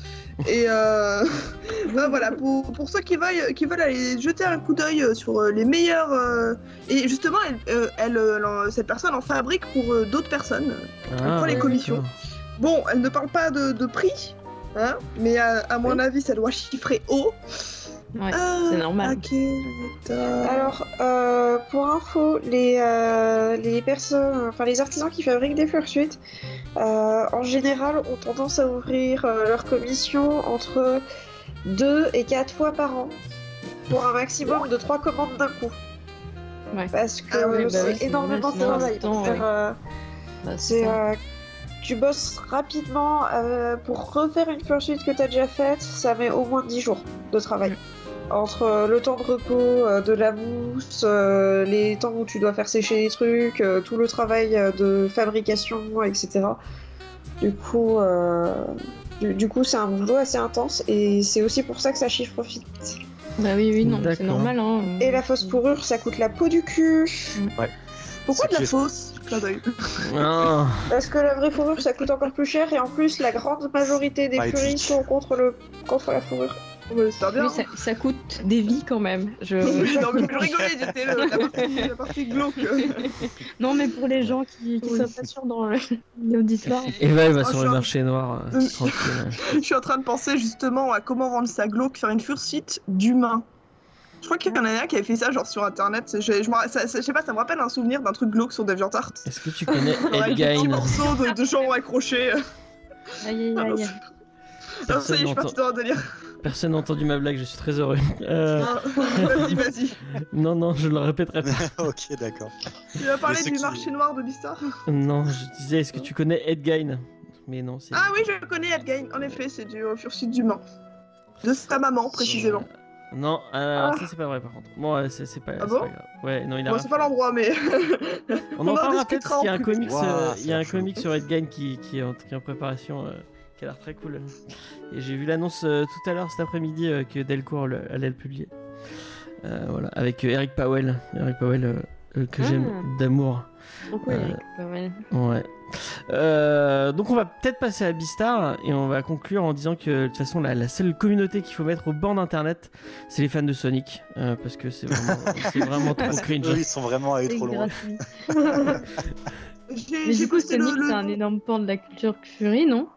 Et euh, ben voilà, pour, pour ceux qui veulent, qui veulent aller jeter un coup d'œil euh, sur les meilleurs. euh, et justement, elle, elle, l'en- cette personne en fabrique pour euh, d'autres personnes. Ah, prend les commissions. Bon, elle ne parle pas de, de prix, hein, mais à, à mon avis, ça doit chiffrer haut. Ouais, Euh, c'est normal. ok. Alors, euh, pour info, les, euh, les personnes, enfin les artisans qui fabriquent des fursuites, euh, en général, ont tendance à ouvrir leur commission entre 2 et 4 fois par an, pour un maximum de 3 commandes d'un coup. Ouais. Parce que Ah oui, bah c'est énormément de travail. faire, ouais. Bah, c'est, tu bosses rapidement euh, pour refaire une fursuite que tu as déjà faite, ça met au moins 10 jours de travail. Entre euh, le temps de repos, euh, de la mousse, euh, les temps où tu dois faire sécher les trucs, euh, tout le travail euh, de fabrication, etc. Du coup, euh, du, du coup, c'est un boulot assez intense et c'est aussi pour ça que ça chiffre vite. Bah oui, oui, non, c'est normal. Hein. Et la fausse pourrure, ça coûte la peau du cul. Pourquoi de la fausse? Ah, Parce que la vraie fourrure, ça coûte encore plus cher et en plus, la grande majorité des furies sont contre, le, contre la fourrure. Va bien. Oui, ça, ça coûte des vies quand même. Je... Non, mais je rigolais, j'étais la partie, la partie glauque. non, mais pour les gens qui, qui Oui. sont pas sûrs dans le- l'auditoire. Eva, elle va Oh, sur le marché noir, euh. Je suis en train de penser justement à comment rendre ça glauque, faire une fursuite d'humain. Je crois qu'il y en a un qui avait fait ça genre sur internet. Je, ça- ça- je sais pas, ça me rappelle un souvenir d'un truc glauque sur DeviantArt. Est-ce que tu connais petits Edgain morceaux de, de gens accrochés. Aïe, aïe, aïe. Ah, ça y est, je suis n'entend- partie dans un délire. Personne n'a entendu ma blague, je suis très heureux. Euh, vas-y, vas-y. non, non, je le répéterai pas. ok, d'accord. Tu vas parler du qui- marché noir de Bistar Non, je disais, est-ce que tu connais Edgain Mais non, c'est. Ah oui, je connais Edgain. En effet, c'est du euh, fursuit d'humain. De sa maman, précisément. Non, Ah. ça c'est pas vrai par contre. Bon, ouais, c'est c'est pas, Ah bon pas grave. Ouais, non, il a. Bon, c'est pas l'endroit, mais. On on en en parlera peut-être parce qu'il y a en un comics, euh, il y a un comics sur Edgain qui, qui, est en, qui est en préparation, euh, qui a l'air très cool. Et j'ai vu l'annonce euh, tout à l'heure cet après-midi euh, que Delcourt le- allait le publier. Euh, voilà, avec Eric Powell, Eric Powell euh, euh, que Ah. j'aime d'amour. Pourquoi Euh, Ouais. Euh, donc on va peut-être passer à Beastar et on va conclure en disant que de toute façon la, la seule communauté qu'il faut mettre au banc d'internet c'est les fans de Sonic euh, parce que c'est vraiment, c'est vraiment trop cringe. Eux, ils sont vraiment allés trop loin. Mais du coup. Sonic, le- c'est un énorme pan de la culture furie, non?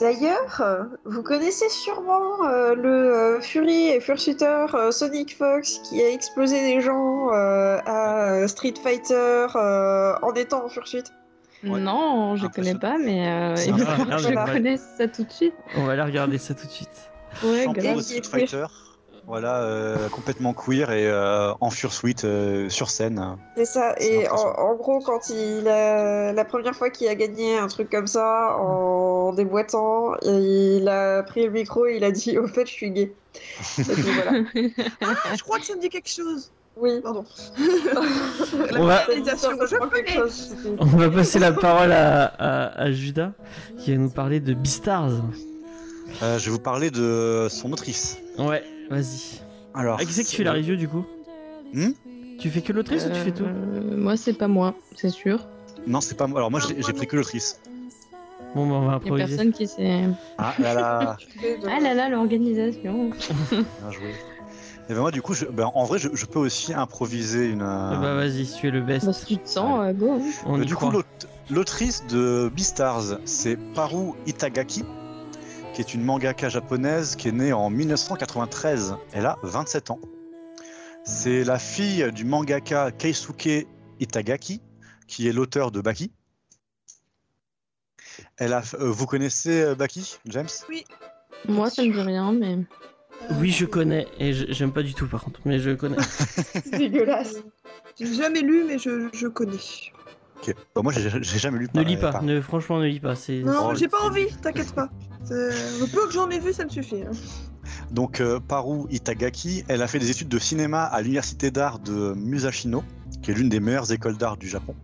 D'ailleurs, euh, vous connaissez sûrement euh, le euh, Fury et Fursuiter euh, Sonic Fox qui a explosé des gens euh, à euh, Street Fighter euh, en étant en fursuite. Ouais. Non, je Impressionnant. connais pas, mais euh, il faut que je connaisse ça tout de suite. On va aller regarder ça tout de suite. Ouais, Champion grave. de Street Fighter, voilà, euh, complètement queer et euh, en fursuite euh, sur scène. C'est ça. Et en, gros, quand il a, la première fois qu'il a gagné un truc comme ça en déboîtant. Il a pris le micro et il a dit Au fait, je suis gay. Et puis voilà. Ah, je crois que ça me dit quelque chose. Oui. Pardon. On va- On va passer la parole à, à, à Judas qui va nous parler de Beastars. Euh, je vais vous parler de son autrice. Ouais, vas-y. Alors, Ah, qui c'est qui fait la review du coup Hmm Tu fais que l'autrice ou tu fais tout Euh, Moi, c'est pas moi, c'est sûr. Non, c'est pas moi. Alors moi, j'ai pris que l'autrice. Bon, bah, on va Il y a improviser. personne qui sait. Ah là là, Ah là là, l'organisation. bien joué. Et ben moi, du coup, je- ben, en vrai, je, je peux aussi improviser une. Ah euh, Bah vas-y, si tu es le best. Bah, si tu te sens, euh, go. hein. On Euh, y du croit. coup, l'aut- l'autrice de Beastars, c'est Paru Itagaki, qui est une mangaka japonaise qui est née en 1993. Elle a 27 ans. C'est la fille du mangaka Keisuke Itagaki, qui est l'auteur de Baki. Elle a, euh, vous connaissez euh, Baki, James? Moi, ça me dit rien, mais. Oui, je connais et je- j'aime pas du tout par contre, mais je connais. C'est dégueulasse. J'ai jamais lu, mais je, je connais. Ok. Bon, moi, j'ai jamais lu. ne lis pas, par- ne, franchement ne lis pas. Non, Oh, j'ai pas envie, t'inquiète pas. C'est- Le peu que j'en ai vu, ça me suffit. hein. Donc euh, Paru Itagaki, elle a fait des études de cinéma à l'université d'art de Musashino, qui est l'une des meilleures écoles d'art du Japon,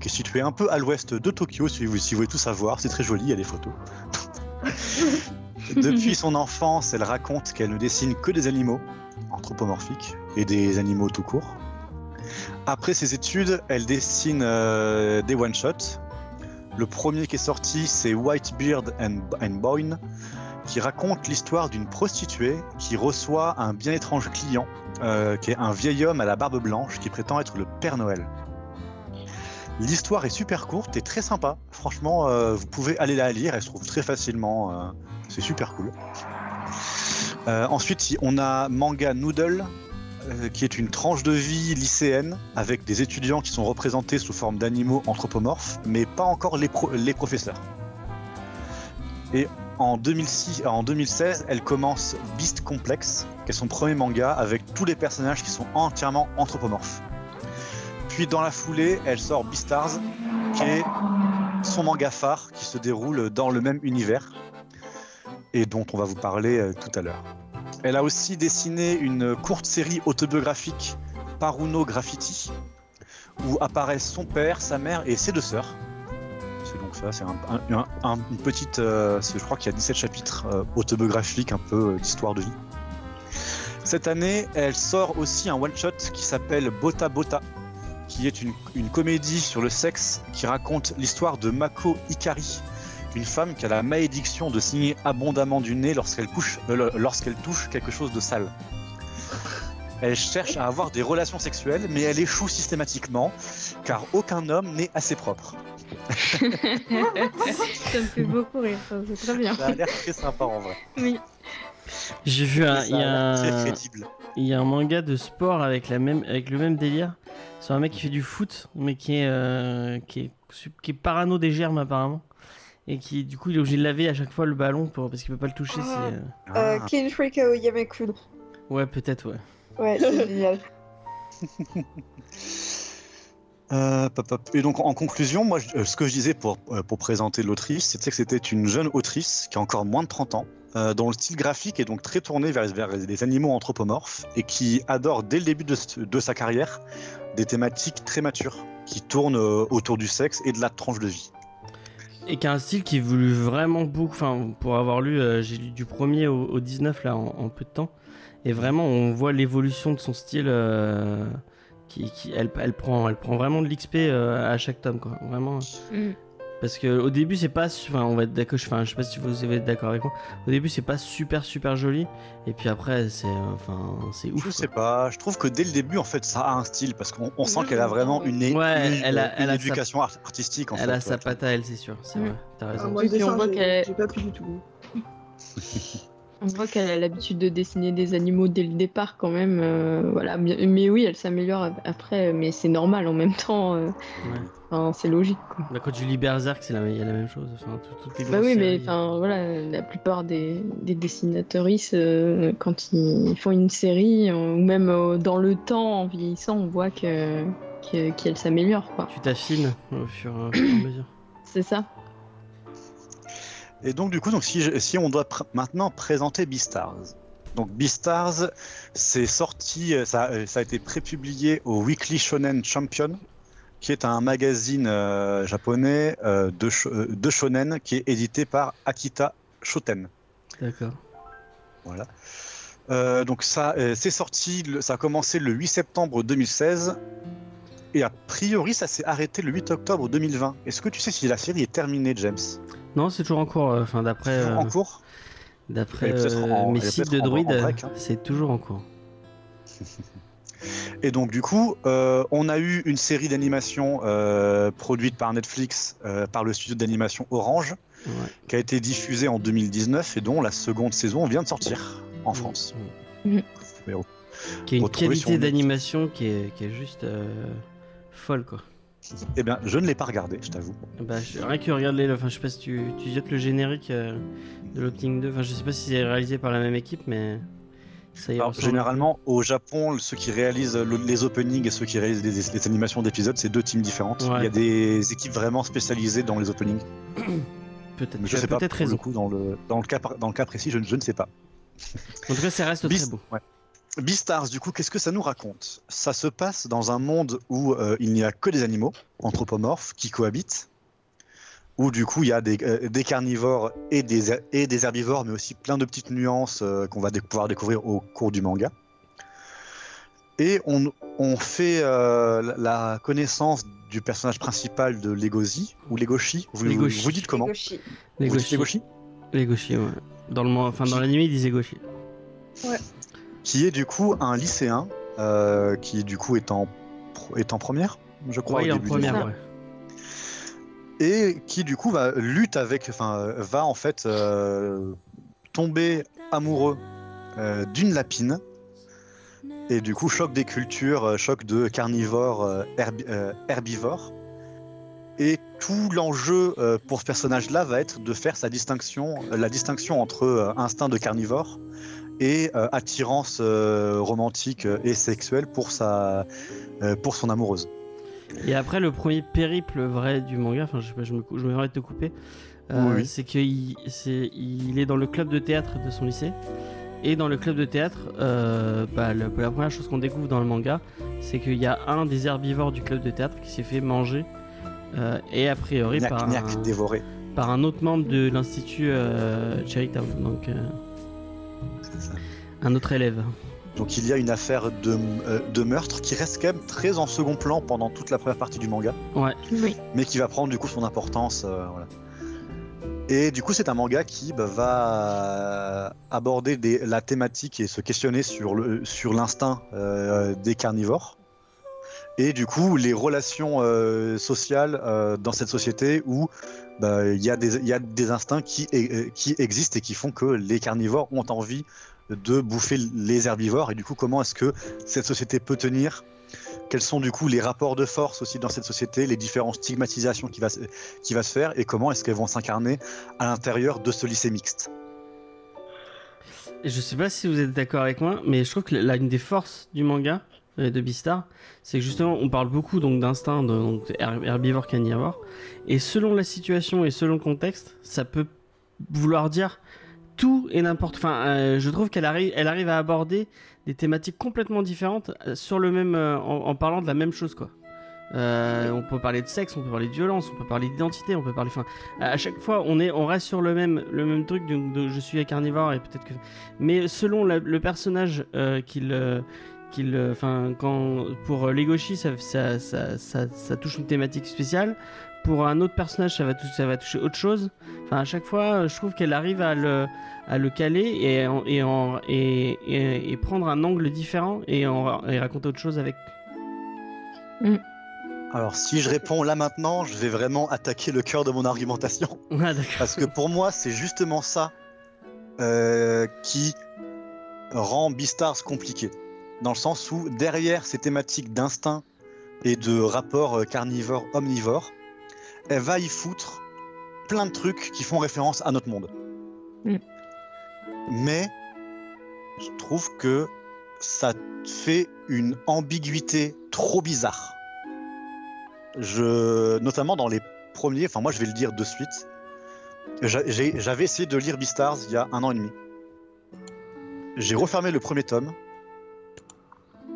qui est située un peu à l'ouest de Tokyo, si vous, si vous voulez tout savoir. C'est très joli, il y a des photos. Depuis son enfance, elle raconte qu'elle ne dessine que des animaux anthropomorphiques et des animaux tout court. Après ses études, elle dessine euh, des one-shots. Le premier qui est sorti, c'est Whitebeard and, and Boyne, qui raconte l'histoire d'une prostituée qui reçoit un bien étrange client, euh, qui est un vieil homme à la barbe blanche qui prétend être le Père Noël. L'histoire est super courte et très sympa. Franchement, euh, vous pouvez aller la lire, elle se trouve très facilement. euh, c'est super cool. Ensuite, on a Manga Noodle, qui est une tranche de vie lycéenne avec des étudiants qui sont représentés sous forme d'animaux anthropomorphes, mais pas encore les, pro- les professeurs. Et en, 2006, en 2016, elle commence Beast Complex, qui est son premier manga avec tous les personnages qui sont entièrement anthropomorphes. Puis dans la foulée, elle sort Beastars, qui est son manga phare qui se déroule dans le même univers et dont on va vous parler euh, tout à l'heure. Elle a aussi dessiné une courte série autobiographique Paruno Graffiti où apparaissent son père, sa mère et ses deux sœurs. C'est donc ça, c'est un, un- un- un- une petite, euh, je crois qu'il y a 17 chapitres euh, autobiographiques, un peu euh, d'histoire de vie. Cette année, elle sort aussi un one-shot qui s'appelle Bota Bota, qui est une, une comédie sur le sexe qui raconte l'histoire de Mako Ikari, une femme qui a la malédiction de signer abondamment du nez lorsqu'elle couche- euh, lorsqu'elle touche quelque chose de sale. Elle cherche à avoir des relations sexuelles, mais elle échoue systématiquement, car aucun homme n'est assez propre. ça me fait beaucoup rire, ça, c'est très bien. Ça a l'air très sympa en vrai. Oui. J'ai vu un, il y, a un, crédible. il y a un manga de sport avec, la même, avec le même délire. C'est un mec qui fait du foot, mais qui est, euh, qui est, sup- qui est parano des germes apparemment. Et qui, du coup, il est obligé de laver à chaque fois le ballon pour, parce qu'il peut pas le toucher. Ah. c'est, euh, Euh, Ah. Clean Freak Aoyamakun. Ouais, peut-être, ouais. Ouais, c'est génial. Euh. Et donc en conclusion, moi, je- euh, ce que je disais pour, euh, pour présenter l'autrice, c'était que c'était une jeune autrice qui a encore moins de 30 ans, euh, dont le style graphique est donc très tourné vers, vers les animaux anthropomorphes et qui adore dès le début de, de sa carrière des thématiques très matures qui tournent autour du sexe et de la tranche de vie. Et qui a un style qui évolue vraiment beaucoup. Pour avoir lu, euh, j'ai lu du premier au, au 19 là en, peu de temps. Et vraiment, on voit l'évolution de son style. euh, qui, elle, prend, vraiment de l'XP euh, à chaque tome. Vraiment. Mm. Parce que au début, c'est pas. Enfin, on va être d'accord. Enfin, je sais pas si vous allez être d'accord avec moi. Au début, c'est pas super, super joli. Et puis après, c'est. Enfin, c'est ouf. Je quoi. sais pas, je trouve que dès le début, en fait, ça a un style parce qu'on on sent Moi, qu'elle a vraiment une, é- Ouais, une- elle a- une elle a sa- éducation art- artistique. En Elle fait, a sa patte à elle, c'est sûr. C'est Mm. vrai. T'as Ah, raison. moi, puis on dessin, voit j'ai- j'ai pas plu du tout. On voit qu'elle a l'habitude de dessiner des animaux dès le départ quand même. euh, voilà, mais oui, elle s'améliore ap- après, mais c'est normal en même temps. euh, Ouais. enfin, c'est logique. Quoi. Bah, quand tu lis Berserk, c'est la, il y a la même chose. Enfin, tout- Bah oui, mais enfin voilà, la plupart des, des euh, quand ils font une série, ou même dans le temps, en vieillissant, on voit que que- qu'elle s'améliore, quoi. Tu t'affines au fur et à mesure. C'est ça. Et donc du coup, donc, si, je- si on doit pr- maintenant présenter Beastars. Donc Beastars, c'est sorti, euh, ça, euh, ça a été prépublié au Weekly Shonen Champion, qui est un magazine euh, japonais euh, de, sho- de shonen qui est édité par Akita Shoten. D'accord. Voilà. Euh, donc ça, c'est sorti, ça a commencé le 8 septembre 2016. Et a priori, ça s'est arrêté le 8 octobre 2020. Est-ce que tu sais si la série est terminée, James? Non, c'est toujours en cours. euh, Enfin, d'après euh, En cours d'après est euh, mes est sites de druides, hein. c'est toujours en cours. Et donc du coup, euh, on a eu une série d'animation euh, produite par Netflix, euh, par le studio d'animation Orange, Ouais. qui a été diffusée en 2019 et dont la seconde saison vient de sortir en France. Mhm. Qui a une qualité d'animation qui est, qui est juste euh, folle, quoi. Eh bien, je ne l'ai pas regardé, je t'avoue. Bah, je- rien que regarde les. Enfin, je sais pas si tu, tu jettes le générique euh, de l'Opting 2. Enfin, je sais pas si c'est réalisé par la même équipe, mais ça y Alors, ressemble. généralement, au Japon, ceux qui réalisent le- les openings et ceux qui réalisent les, les animations d'épisodes, c'est deux teams différentes. Ouais. Il y a des équipes vraiment spécialisées dans les openings. Peut-être. Je sais pas peut-être raison. le coup dans le dans le cas dans le cas précis, je, ne- je ne sais pas. En tout cas, ça reste très beau. ouais. Beastars, du coup, qu'est-ce que ça nous raconte? Ça se passe dans un monde où euh, il n'y a que des animaux anthropomorphes qui cohabitent, où du coup il y a des, euh, des carnivores et des, her- et des herbivores, mais aussi plein de petites nuances euh, qu'on va dé- pouvoir découvrir au cours du manga. Et on, on fait euh, la- connaissance du personnage principal de Legoshi, ou Legoshi, vous, Legoshi. dites comment? Legoshi. Legoshi? Les gauchis, ouais. Dans le, enfin, dans l'anime, ils disaient gauchis. Qui est du coup un lycéen euh, qui du coup est en, est en première, je crois. Ouais, au en première, ouais. Et qui du coup va lutte avec, enfin va en fait euh, tomber amoureux euh, d'une lapine. Et du coup choc des cultures, choc de carnivores, herbi- herbivores. Et tout l'enjeu pour ce personnage-là va être de faire sa distinction, la distinction entre instinct de carnivore et euh, attirance euh, romantique euh, et sexuelle pour sa, euh, pour son amoureuse. Et après, le premier périple vrai du manga, enfin, je, sais pas, je me, je me de te couper, Oui, c'est qu'il il est dans le club de théâtre de son lycée. Et dans le club de théâtre, bah, le- la première chose qu'on découvre dans le manga, c'est qu'il y a un des herbivores du club de théâtre qui s'est fait manger. et a priori par, Gnac, un, dévoré. par un autre membre de l'institut Cherrytown, donc ça. un autre élève. Donc il y a une affaire de, euh, de meurtre qui reste quand même très en second plan pendant toute la première partie du manga, Ouais, Oui. mais qui va prendre du coup son importance. euh, voilà. Et du coup c'est un manga qui bah, va aborder des- la thématique et se questionner sur l'instinct euh, des carnivores. Et du coup, les relations euh, sociales euh, dans cette société où bah, il y, a des- instincts qui, e- qui existent et qui font que les carnivores ont envie de bouffer les herbivores. Et du coup, comment est-ce que cette société peut tenir? Quels sont du coup les rapports de force aussi dans cette société, les différentes stigmatisations qui va, qui va se faire et comment est-ce qu'elles vont s'incarner à l'intérieur de ce lycée mixte? Je sais pas si vous êtes d'accord avec moi, mais je trouve que là, une des forces du manga euh, de Beastar, c'est que justement, on parle beaucoup donc d'instinct, donc herbivore, carnivore, et selon la situation et selon le contexte, ça peut vouloir dire tout et n'importe. Enfin, euh, je trouve qu'elle arrive, elle arrive à aborder des thématiques complètement différentes euh, sur le même, euh, en, parlant de la même chose, quoi. On peut parler de sexe, on peut parler de violence, on peut parler d'identité, on peut parler. Enfin, à chaque fois, on est, on reste sur le même, le même truc. De, je suis un carnivore et peut-être que. Mais selon le personnage qu'il, qu'il, euh, enfin, quand pour euh, Legoshi, ça, ça, ça, ça, ça touche une thématique spéciale. Pour un autre personnage, ça va, toucher, ça va toucher autre chose. Enfin, à chaque fois, je trouve qu'elle arrive à le, à le caler et, en- et, en- et, et, et prendre un angle différent et, en, et raconter autre chose avec. Alors, si je réponds là maintenant, je vais vraiment attaquer le cœur de mon argumentation. Ah. Parce que pour moi, c'est justement ça euh, qui rend Beastars compliqué. Dans le sens où, derrière ces thématiques d'instinct et de rapport euh, carnivore-omnivore, elle va y foutre plein de trucs qui font référence à notre monde. Mm. Mais je trouve que ça fait une ambiguïté trop bizarre. Je, notamment dans les premiers, enfin moi je vais le dire de suite, j'avais essayé de lire Beastars il y a un an et demi. J'ai refermé le premier tome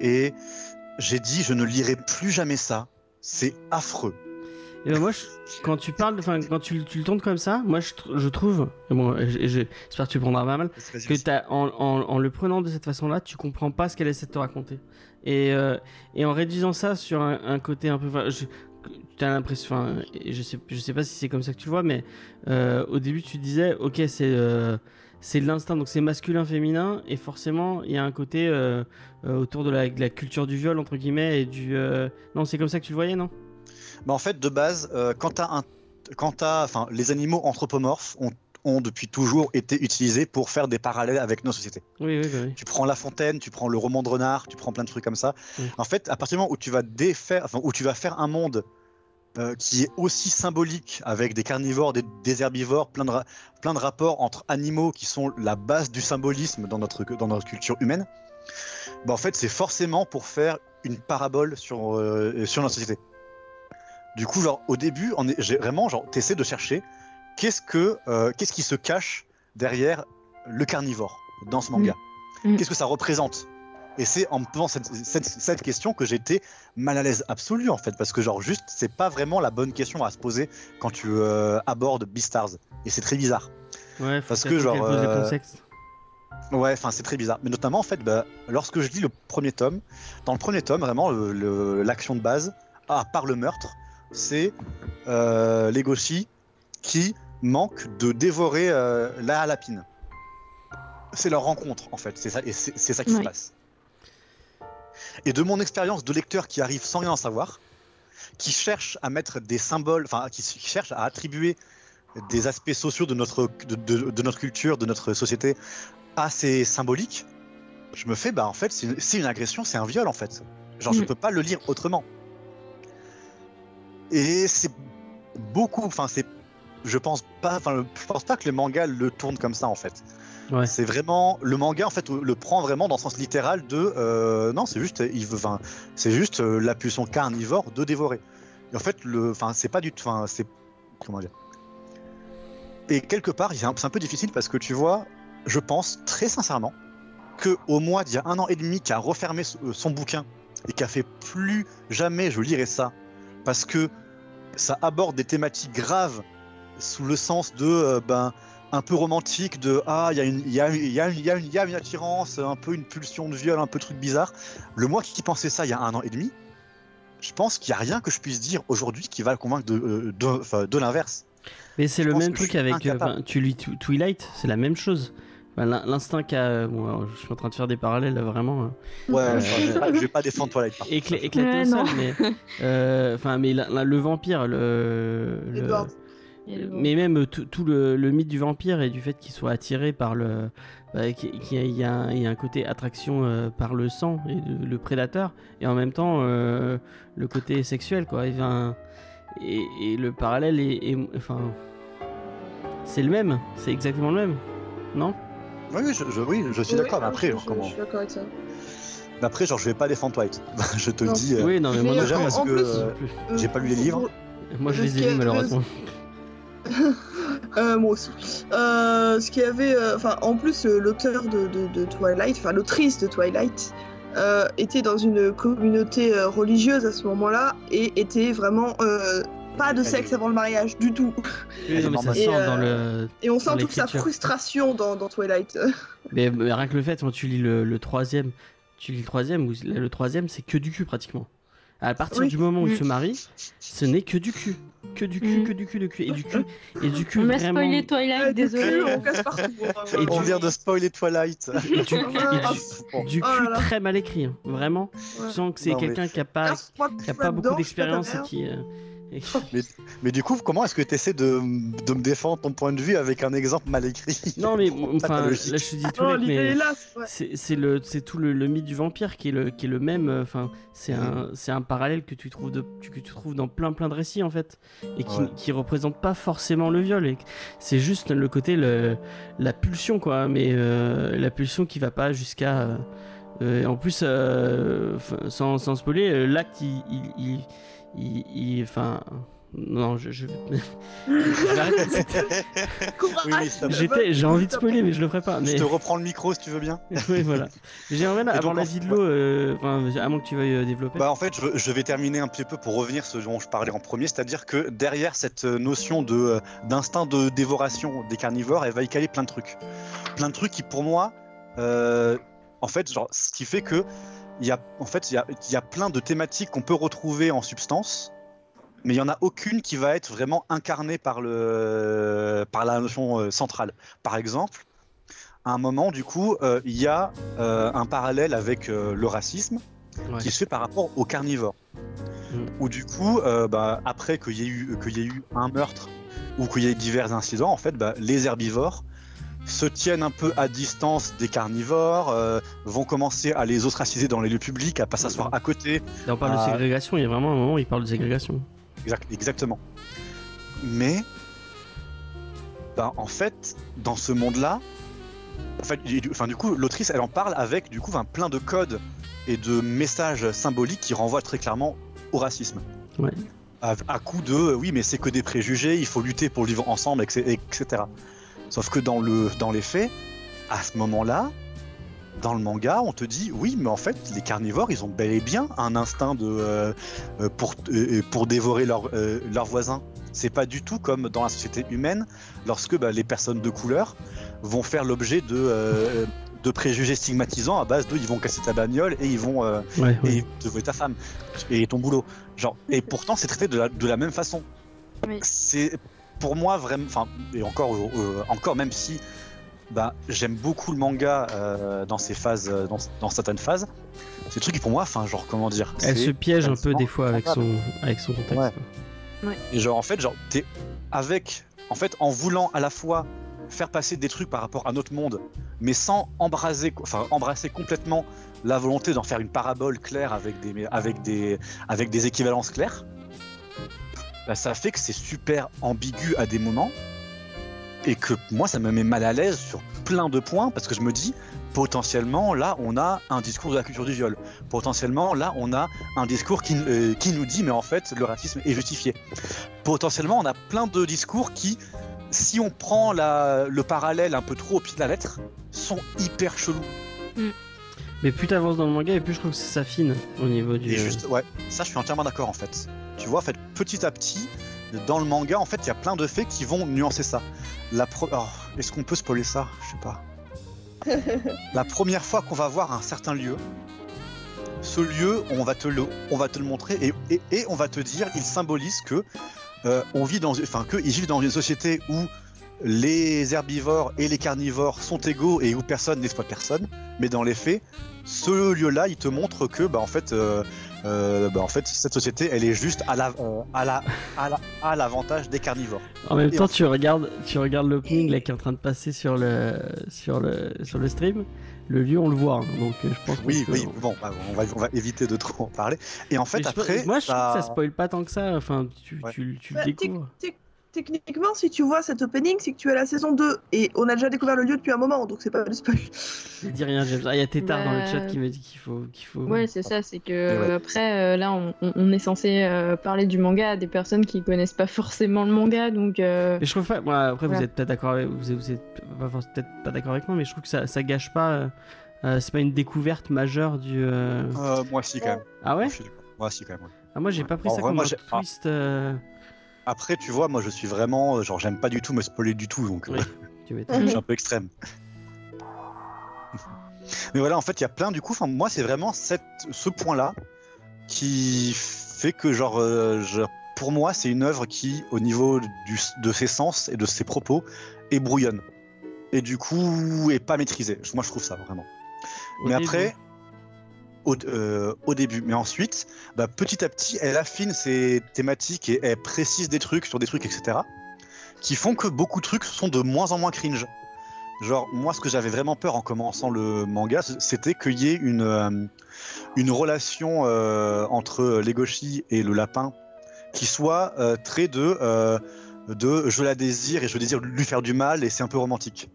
et j'ai dit je ne lirai plus jamais ça. C'est affreux. Et ben moi, je- quand tu parles, enfin quand tu, tu le tournes comme ça, moi je, tr- je trouve, et bon, j'espère que tu le prendras pas mal, que t'as, en, en, en le prenant de cette façon-là, tu comprends pas ce qu'elle essaie de te raconter. Et, euh, et en réduisant ça sur un, un côté un peu, je, t'as l'impression, enfin, je sais, je sais pas si c'est comme ça que tu le vois, mais euh, au début tu disais, ok, c'est euh, c'est de l'instinct, donc c'est masculin, féminin, et forcément il y a un côté euh, euh, autour de la, de la culture du viol entre guillemets et du, euh, non, c'est comme ça que tu le voyais, non? Bah, en fait, de base, quand t'as un, quand t'as, enfin, les animaux anthropomorphes ont, ont depuis toujours été utilisés pour faire des parallèles avec nos sociétés. Oui, oui, bah oui. Tu prends La Fontaine, tu prends le roman de renard, tu prends plein de trucs comme ça. En fait, à partir du moment où tu vas défaire, enfin, où tu vas faire un monde euh, qui est aussi symbolique avec des carnivores, des, des herbivores, plein de, plein de rapports entre animaux qui sont la base du symbolisme dans notre, dans notre culture humaine, bah, en fait, c'est forcément pour faire une parabole sur, euh, sur notre société. Du coup, genre, au début, on est, vraiment, genre, t'essaies de chercher qu'est-ce que, euh, qu'est-ce qui se cache derrière le carnivore dans ce manga. Mm. Qu'est-ce que ça représente Et c'est en me posant cette, cette, cette question que j'étais mal à l'aise absolu en fait, parce que genre juste, c'est pas vraiment la bonne question à se poser quand tu euh, abordes Beastars. Et c'est très bizarre. Ouais, faut Parce que, genre, euh, contexte. Ouais, enfin c'est très bizarre. Mais notamment en fait, bah, lorsque je lis le premier tome, dans le premier tome, vraiment l'action de base, à part le meurtre, c'est euh, Legoshi qui manque de dévorer euh, la lapine. C'est leur rencontre en fait, c'est ça, et c'est c'est ça qui se passe. Et de mon expérience de lecteur qui arrive sans rien en savoir, qui cherche à mettre des symboles, enfin qui, cherche à attribuer des aspects sociaux de notre, de, de- de notre culture, de notre société assez symbolique, je me fais, bah en fait, c'est une, agression, c'est un viol en fait. Genre, je Mm. peux pas le lire autrement. Et c'est beaucoup, enfin, c'est, je pense pas, enfin, je pense pas que le manga le tourne comme ça en fait. C'est vraiment, le manga en fait le prend vraiment dans le sens littéral de, euh, non, c'est juste, il veut, c'est juste euh, la pulsion carnivore de dévorer. Et en fait, le, enfin, c'est pas du enfin, c'est, comment dire. Et quelque part, c'est un, peu difficile parce que tu vois, je pense très sincèrement que au mois d'il y a un an et demi, qui a refermé son, euh, son bouquin et qui a fait plus jamais je lirai ça parce que ça aborde des thématiques graves sous le sens de ben un peu romantique de ah il y a une il y a il y a une- il y a une il y a une attirance un peu une pulsion de viol un peu truc bizarre le moi qui pensais ça il y a un an et demi je pense qu'il y a rien que je puisse dire aujourd'hui qui va le convaincre de euh, de, l'inverse Mais c'est le même truc avec. euh, enfin, tu lis Tw- Twilight, c'est la même chose. L'instinct qu'a. Bon, je suis en train de faire des parallèles là, vraiment. hein. ouais Euh, je, vais pas, je vais pas défendre Twilight par éclaté Ouais, mais. euh, Enfin, mais la- la- le vampire, le. le- Edward. Et le- mais même euh, tout, tout le, le mythe du vampire et du fait qu'il soit attiré par le. bah, qu'il y, y a un- il y a un côté attraction euh, par le sang et le, le prédateur, et en même temps euh, le côté sexuel, quoi. Et, enfin, et, et le parallèle est. est- enfin. C'est le même, c'est exactement le même, non? Oui oui je, je- oui je suis Oui, d'accord mais après je, genre, je- comment je suis d'accord avec ça. mais après genre je vais pas défendre Twilight je te Non. le dis Oui, non, mais, moi déjà plus. parce en que euh, J'ai pas lu les livres. Moi, je les ai lus malheureusement. Euh, moi aussi. Euh, ce qui avait, euh, enfin, en plus, l'auteur de, de- de Twilight, enfin l'autrice de Twilight, était dans une communauté religieuse à ce moment-là et était vraiment pas de sexe avant le mariage du tout. Oui, non, mais ça Et, sent euh, dans le. Et on sent toute sa frustration dans, dans Twilight. Mais, mais rien que le fait, quand tu lis le, le troisième, tu lis le troisième, le troisième, c'est que du cul pratiquement. À partir Oui. du moment où Mm. ils se marient, ce n'est que du cul. Que du cul, Mm. que du cul, de cul. Et du cul, et du cul On m'a vraiment. spoilé Twilight, du désolé. cul, on casse partout. hein, Et on du- vient de spoiler Twilight Et du, et Ah, du- du oh cul là là. très mal écrit, hein. vraiment. Ouais. Sens que c'est mais- quelqu'un qui a pas, qui a pas beaucoup d'expérience et qui. euh, Mais du coup, comment est-ce que tu essaies de, de me défendre ton point de vue avec un exemple mal écrit? Non, mais enfin, là je te dis tout Oh, mec, l'idée mais. est là, c'est le tout le, le mythe du vampire qui est le qui est le même euh, enfin c'est un c'est un parallèle que tu trouves de que tu trouves dans plein plein de récits en fait et qui Ouais. qui représente pas forcément le viol c'est juste le côté le la pulsion quoi mais euh, la pulsion qui va pas jusqu'à euh, en plus euh, sans sans spoiler l'acte il il il- il il- enfin Non, je. J'étais, j'ai envie de spoiler, mais je le ferai pas. Mais... Je te reprends le micro si tu veux bien. oui, voilà. J'aimerais avoir donc, l'avis de l'eau, euh, enfin, à moins que tu veuilles euh, développer. Bah en fait, je, je vais terminer un petit peu pour revenir ce dont je parlais en premier, c'est-à-dire que derrière cette euh, notion de euh, d'instinct de dévoration des carnivores, elle va y caler plein de trucs, plein de trucs qui pour moi, euh, en fait, genre, ce qui fait que il y a, en fait, il y a, il y a plein de thématiques qu'on peut retrouver en substance, mais il y en a aucune qui va être vraiment incarnée par le par la notion euh, centrale. Par exemple, à un moment, du coup, euh, il y a euh, un parallèle avec euh, le racisme Ouais. qui se fait par rapport aux carnivores. Mm. Où du coup, bah, après qu'il y, ait eu- qu'il y ait eu un meurtre ou qu'il y ait divers incidents, en fait, bah, les herbivores se tiennent un peu à distance des carnivores, euh, vont commencer à les ostraciser dans les lieux publics, à pas s'asseoir à côté. Là, on parle de ségrégation, il y a vraiment un moment où il parle de ségrégation. Exact- exactement. Mais, bah, en fait, dans ce monde-là, en fait, du- enfin, du coup, l'autrice, elle en parle avec du coup, plein de codes et de messages symboliques qui renvoient très clairement au racisme. Ouais. À, à coup de, euh, oui, mais c'est que des préjugés, il faut lutter pour vivre ensemble, etc. Sauf que dans, le, dans les faits, à ce moment-là, dans le manga, on te dit oui, mais en fait, les carnivores, ils ont bel et bien un instinct de euh, euh, pour euh, pour dévorer leurs euh, leurs voisins. C'est pas du tout comme dans la société humaine, lorsque bah, les personnes de couleur vont faire l'objet de euh, de préjugés stigmatisants à base de ils vont casser ta bagnole et ils vont euh, Ouais, ouais. et te voler ta femme et ton boulot. Genre et pourtant c'est traité de la, de la même façon. Oui. C'est pour moi vraiment enfin et encore euh, encore même si bah, j'aime beaucoup le manga euh, dans ces phases euh, dans, dans certaines phases. Trucs qui pour moi enfin genre comment dire Elle se piège un peu des fois avec son, avec son contexte. Ouais. et genre en fait genre t'es avec en fait en voulant à la fois faire passer des trucs par rapport à notre monde mais sans embraser enfin embrasser complètement la volonté d'en faire une parabole claire avec des avec des avec des équivalences claires bah, ça fait que c'est super ambigu à des moments et que moi ça me met mal à l'aise sur plein de points parce que je me dis potentiellement là on a un discours de la culture du viol potentiellement là on a un discours qui, euh, qui nous dit mais en fait le racisme est justifié potentiellement on a plein de discours qui si on prend la, le parallèle un peu trop au pied de la lettre sont hyper chelous Mais plus t'avances dans le manga, et plus je trouve que ça s'affine au niveau du. Et juste, ouais, ça je suis entièrement d'accord en fait. Tu vois, en fait, petit à petit, dans le manga, en fait, il y a plein de faits qui vont nuancer ça. La pro... oh, Est-ce qu'on peut spoiler ça? Je sais pas. La première fois qu'on va voir un certain lieu, ce lieu, on va te le, on va te le montrer et, et, et on va te dire, il symbolise que euh, on vit dans, enfin, que ils vivent dans une société où les herbivores et les carnivores sont égaux et où personne n'exploite personne. Mais dans les faits, ce lieu-là, il te montre que, bah, en fait, euh, euh, bah, en fait, cette société, elle est juste à la, euh, à la, à la, à l'avantage des carnivores. En même Et temps, en- tu regardes, tu regardes l'opening là qui est en train de passer sur le, sur le, sur le stream. Le lieu, on le voit, hein, donc euh, je pense. Oui, oui. Bon, bah, on va, on va éviter de trop en parler. Et en fait, Mais je après, moi, je trouve bah, que ça spoil pas tant que ça. Enfin, tu, Ouais. tu, tu Bah, le tic- découvres. tic- Techniquement, si tu vois cet opening, c'est que tu es à la saison 2 et on a déjà découvert le lieu depuis un moment, donc c'est pas du spoil. Je dis rien, James. Ah, il y a Tétard dans le Bah, chat qui me dit qu'il faut, qu'il faut. Ouais, c'est ça, c'est que ouais. après, euh, là, on, est censé euh, parler du manga à des personnes qui connaissent pas forcément le manga, donc. euh, Mais je trouve pas. Après, vous êtes peut-être d'accord avec, vous êtes, vous êtes pas forc- peut-être pas d'accord avec moi, mais je trouve que ça, ça gâche pas. c'est pas une découverte majeure du. euh, euh, moi, si, quand même. Ah ouais? Moi, si, quand même. ouais. Ah, moi, j'ai pas pris En ça vrai, comme moi, un ah. Après, tu vois, moi, je suis vraiment, euh, genre, j'aime pas du tout me spoiler du tout, donc. Oui. euh, Tu veux je suis un peu extrême. Mais voilà, en fait, il y a plein du coup. Enfin, moi, c'est vraiment cette, ce point-là qui fait que, genre, euh, je- pour moi, c'est une œuvre qui, au niveau du, de ses sens et de ses propos, est brouillonne. Et du coup, est pas maîtrisée. Moi, je trouve ça vraiment. au Mais début. après, au, euh, au début. Mais ensuite, bah, petit à petit, elle affine ses thématiques et elle précise des trucs sur des trucs, etc. Qui font que beaucoup de trucs sont de moins en moins cringe. Genre, moi, ce que j'avais vraiment peur en commençant le manga, c'était qu'il y ait une, euh, relation euh, entre Legoshi et le lapin qui soit très de, de je la désire et je désire lui faire du mal et c'est un peu romantique.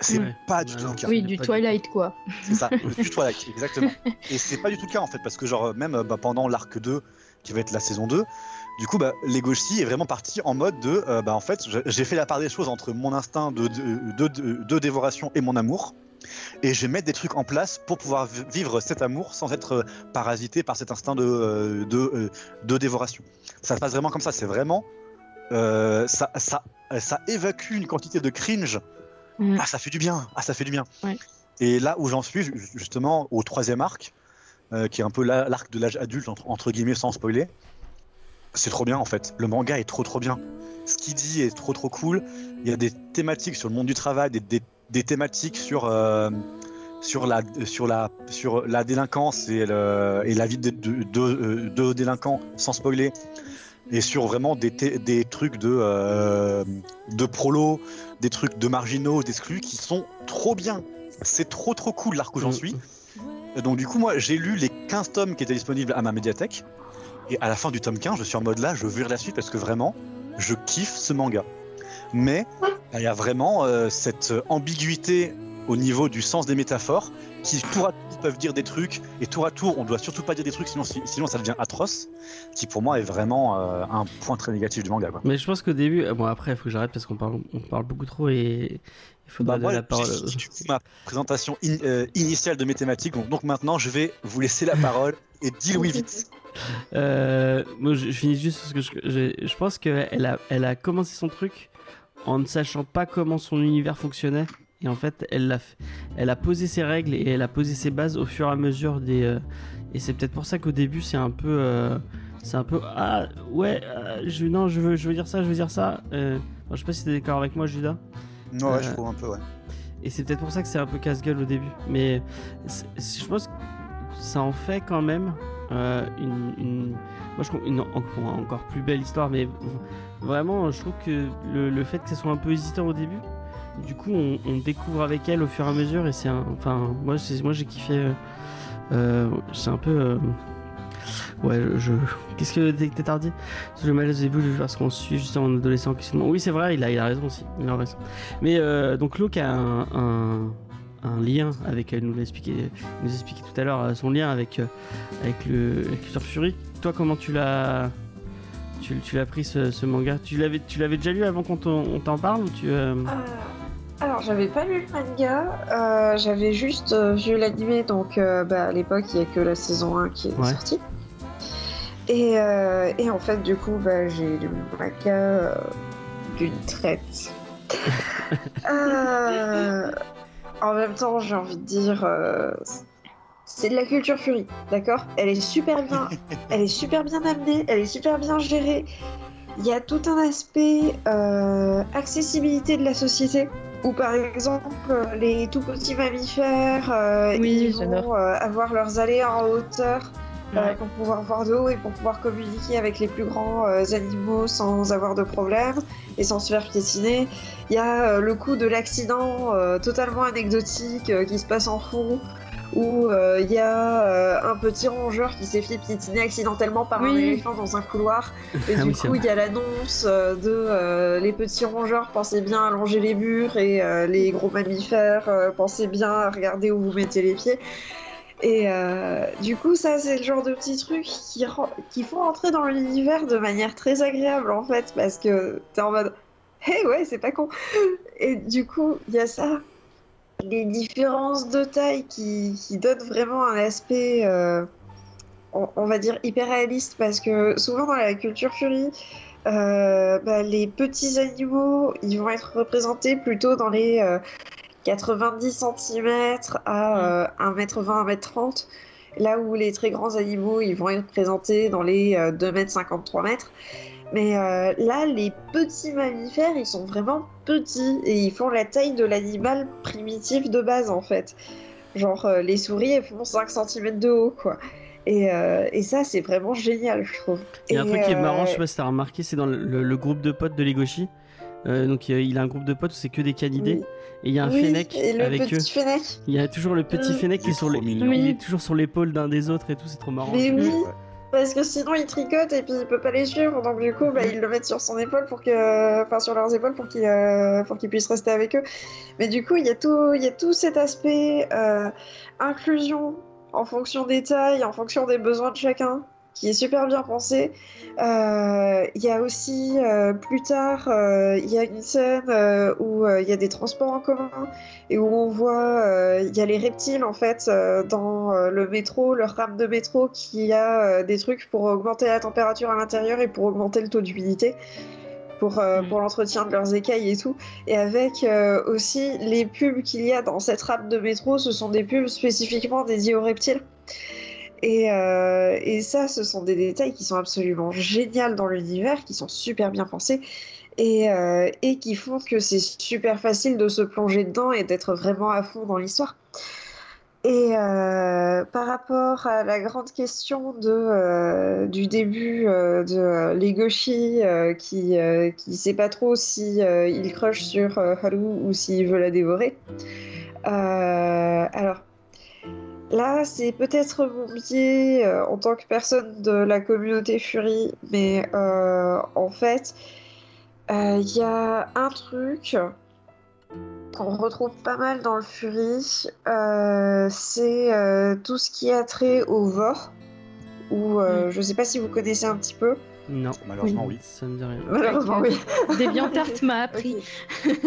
C'est Ouais. pas du Ouais, tout le cas. Oui, du du Twilight, quoi. C'est ça, du Twilight, exactement. Et c'est pas du tout le cas en fait, parce que genre même bah, pendant l'arc 2 qui va être la saison 2. Du coup, bah, Legoshi est vraiment parti en mode de, euh, bah, en fait, j'ai fait la part des choses entre mon instinct de, de, de- de- dévoration et mon amour, et je vais mettre des trucs en place pour pouvoir vi- vivre cet amour sans être euh, parasité par cet instinct de, euh, de, de dévoration. Ça se passe vraiment comme ça, c'est vraiment, euh, ça, ça, ça évacue une quantité de cringe. Mm. Ah, ça fait du bien, ah, ça fait du bien. Ouais. Et là où j'en suis, ju- justement, au troisième arc, euh, qui est un peu la- l'arc de l'âge adulte, entre, entre guillemets, sans spoiler, c'est trop bien en fait. Le manga est trop trop bien. Ce qu'il dit est trop trop cool. Il y a des thématiques sur le monde du travail, des, des, des thématiques sur, euh, sur, la, sur, la, sur la délinquance et, le- et la vie de, de, de- de délinquants, sans spoiler. Et sur vraiment des, trucs de, euh, de prolo, des trucs de marginaux, d'exclus qui sont trop bien. C'est trop trop cool l'arc où j'en Mm. suis. Donc du coup moi j'ai lu les 15 tomes qui étaient disponibles à ma médiathèque et à la fin du tome 15 je suis en mode là je veux lire la suite parce que vraiment je kiffe ce manga. Mais il y a vraiment euh, cette ambiguïté au niveau du sens des métaphores qui tour à tour peuvent dire des trucs et tour à tour on doit surtout pas dire des trucs sinon, sinon ça devient atroce qui pour moi est vraiment euh, un point très négatif du manga quoi. Mais je pense qu'au début, euh, bon après, il faut que j'arrête parce qu'on parle, on parle beaucoup trop et il faudra Bah, moi, la parole. ma présentation in- euh, initiale de mes thématiques donc, donc maintenant je vais vous laisser la parole et dis-le vite. Euh, moi, je, je finis juste parce que je, je, je pense qu'elle a, elle a commencé son truc en ne sachant pas comment son univers fonctionnait. Et en fait, elle a, elle a posé ses règles et elle a posé ses bases au fur et à mesure des. euh, et c'est peut-être pour ça qu'au début, c'est un peu. euh, c'est un peu. Ah, ouais, euh, je, non, je veux, je veux dire ça, je veux dire ça. Je sais pas si t'es d'accord avec moi, Judas. Ouais, Euh, je trouve un peu ouais. Et c'est peut-être pour ça que c'est un peu casse-gueule au début. Mais je pense que ça en fait quand même une, une- Moi, je trouve une en- encore plus belle histoire. Mais vraiment, je trouve que le, le fait que ce soit un peu hésitant au début, du coup, on, découvre avec elle au fur et à mesure. Et c'est. Enfin, moi, moi j'ai kiffé. euh, euh, c'est un peu. euh, Ouais, je. Qu'est-ce que t'es tardé Le malaise au début, parce qu'on suit juste un adolescent. Oui, c'est vrai, il a, il a raison aussi. Il a raison. Mais donc Luke a un, lien avec, elle nous l'a expliqué, nous expliqué tout à l'heure, son lien avec, avec le avec Fury. Toi, comment tu l'as tu, l'as pris ce, manga? Tu l'avais tu l'avais déjà lu avant qu'on t'en parle ou tu alors, j'avais pas lu le manga, euh, j'avais juste euh, vu l'animé, donc euh, bah, à l'époque, il y a que la saison 1 qui est Ouais. sortie. Et, euh, et en fait, du coup, bah, j'ai lu le manga d'une traite. En même temps, j'ai envie de dire, c'est de la culture furie, d'accord? Elle est super bien, elle est super bien amenée, elle est super bien gérée. Il y a tout un aspect accessibilité de la société où par exemple les tout petits mammifères euh, Oui, ils vont euh, avoir leurs allées en hauteur euh, Ouais. pour pouvoir voir de haut et pour pouvoir communiquer avec les plus grands euh, animaux sans avoir de problème et sans se faire piétiner. Il y a euh, le coup de l'accident euh, totalement anecdotique euh, qui se passe en fond où euh, il y a euh, un petit rongeur qui s'est fait piétiner accidentellement par un éléphant dans un couloir et Ah du oui, coup, il y a l'annonce euh, de les petits rongeurs pensez bien à longer les murs et les gros mammifères pensez bien à regarder où vous mettez les pieds. Et euh, du coup, ça, c'est le genre de petits trucs qui, font entrer dans l'univers de manière très agréable en fait, parce que t'es en mode hé ouais, c'est pas con. Et du coup, il y a ça. Les différences de taille qui, qui donnent vraiment un aspect, euh, on, va dire, hyper réaliste, parce que souvent dans la culture furie, euh, bah, les petits animaux, ils vont être représentés plutôt dans les euh, 90 cm à euh, 1m20, 1m30, là où les très grands animaux, ils vont être présentés dans les euh, 2m50, 3m. Mais euh, là, les petits mammifères, ils sont vraiment petits et ils font la taille de l'animal primitif de base en fait. Genre euh, les souris, elles font 5 cm de haut quoi. Et, euh, et ça, c'est vraiment génial, je trouve. Il y a un truc qui est marrant, je sais pas si t'as remarqué, c'est dans le, le- le groupe de potes de Legoshi. Euh, donc il a un groupe de potes où c'est que des canidés. oui. Et il y a un Oui, fennec et le avec eux. fennec. Il y a toujours le petit Mm. fennec qui Il est sur les... mignon. il Oui. est toujours sur l'épaule d'un des autres et tout, c'est trop marrant. Mais oui, Ouais. Parce que sinon il tricote et puis il peut pas les suivre, donc du coup bah, ils le mettent sur son épaule pour que, enfin sur leurs épaules pour qu'ils euh, puissent rester avec eux. Mais du coup il y a tout, il y a tout cet aspect euh, inclusion en fonction des tailles, en fonction des besoins de chacun. Qui est super bien pensé. Euh, Il y a aussi euh, plus tard, euh, il y a une scène où il y a des transports en commun et où on voit il y a les reptiles en fait dans le métro, leur rame de métro qui a des trucs pour augmenter la température à l'intérieur et pour augmenter le taux d'humidité. Pour, Mm. pour l'entretien de leurs écailles et tout. Et avec aussi les pubs qu'il y a dans cette rame de métro, ce sont des pubs spécifiquement dédiées aux reptiles. Et, euh, et ça, ce sont des détails qui sont absolument géniaux dans l'univers, qui sont super bien pensés et, euh, et qui font que c'est super facile de se plonger dedans et d'être vraiment à fond dans l'histoire. Et euh, par rapport à la grande question de, du début de Legoshi qui ne sait pas trop si il crush sur Haru ou s'il veut la dévorer. Alors là, c'est peut-être mon biais euh, en tant que personne de la communauté Fury, mais euh, en fait, euh, il y a un truc qu'on retrouve pas mal dans le Fury, euh, c'est euh, tout ce qui a trait au Vor. Ou euh, je sais pas si vous connaissez un petit peu. Non, Malheureusement, oui. ça me dit rien. Malheureusement, oui. DeviantArt m'a appris.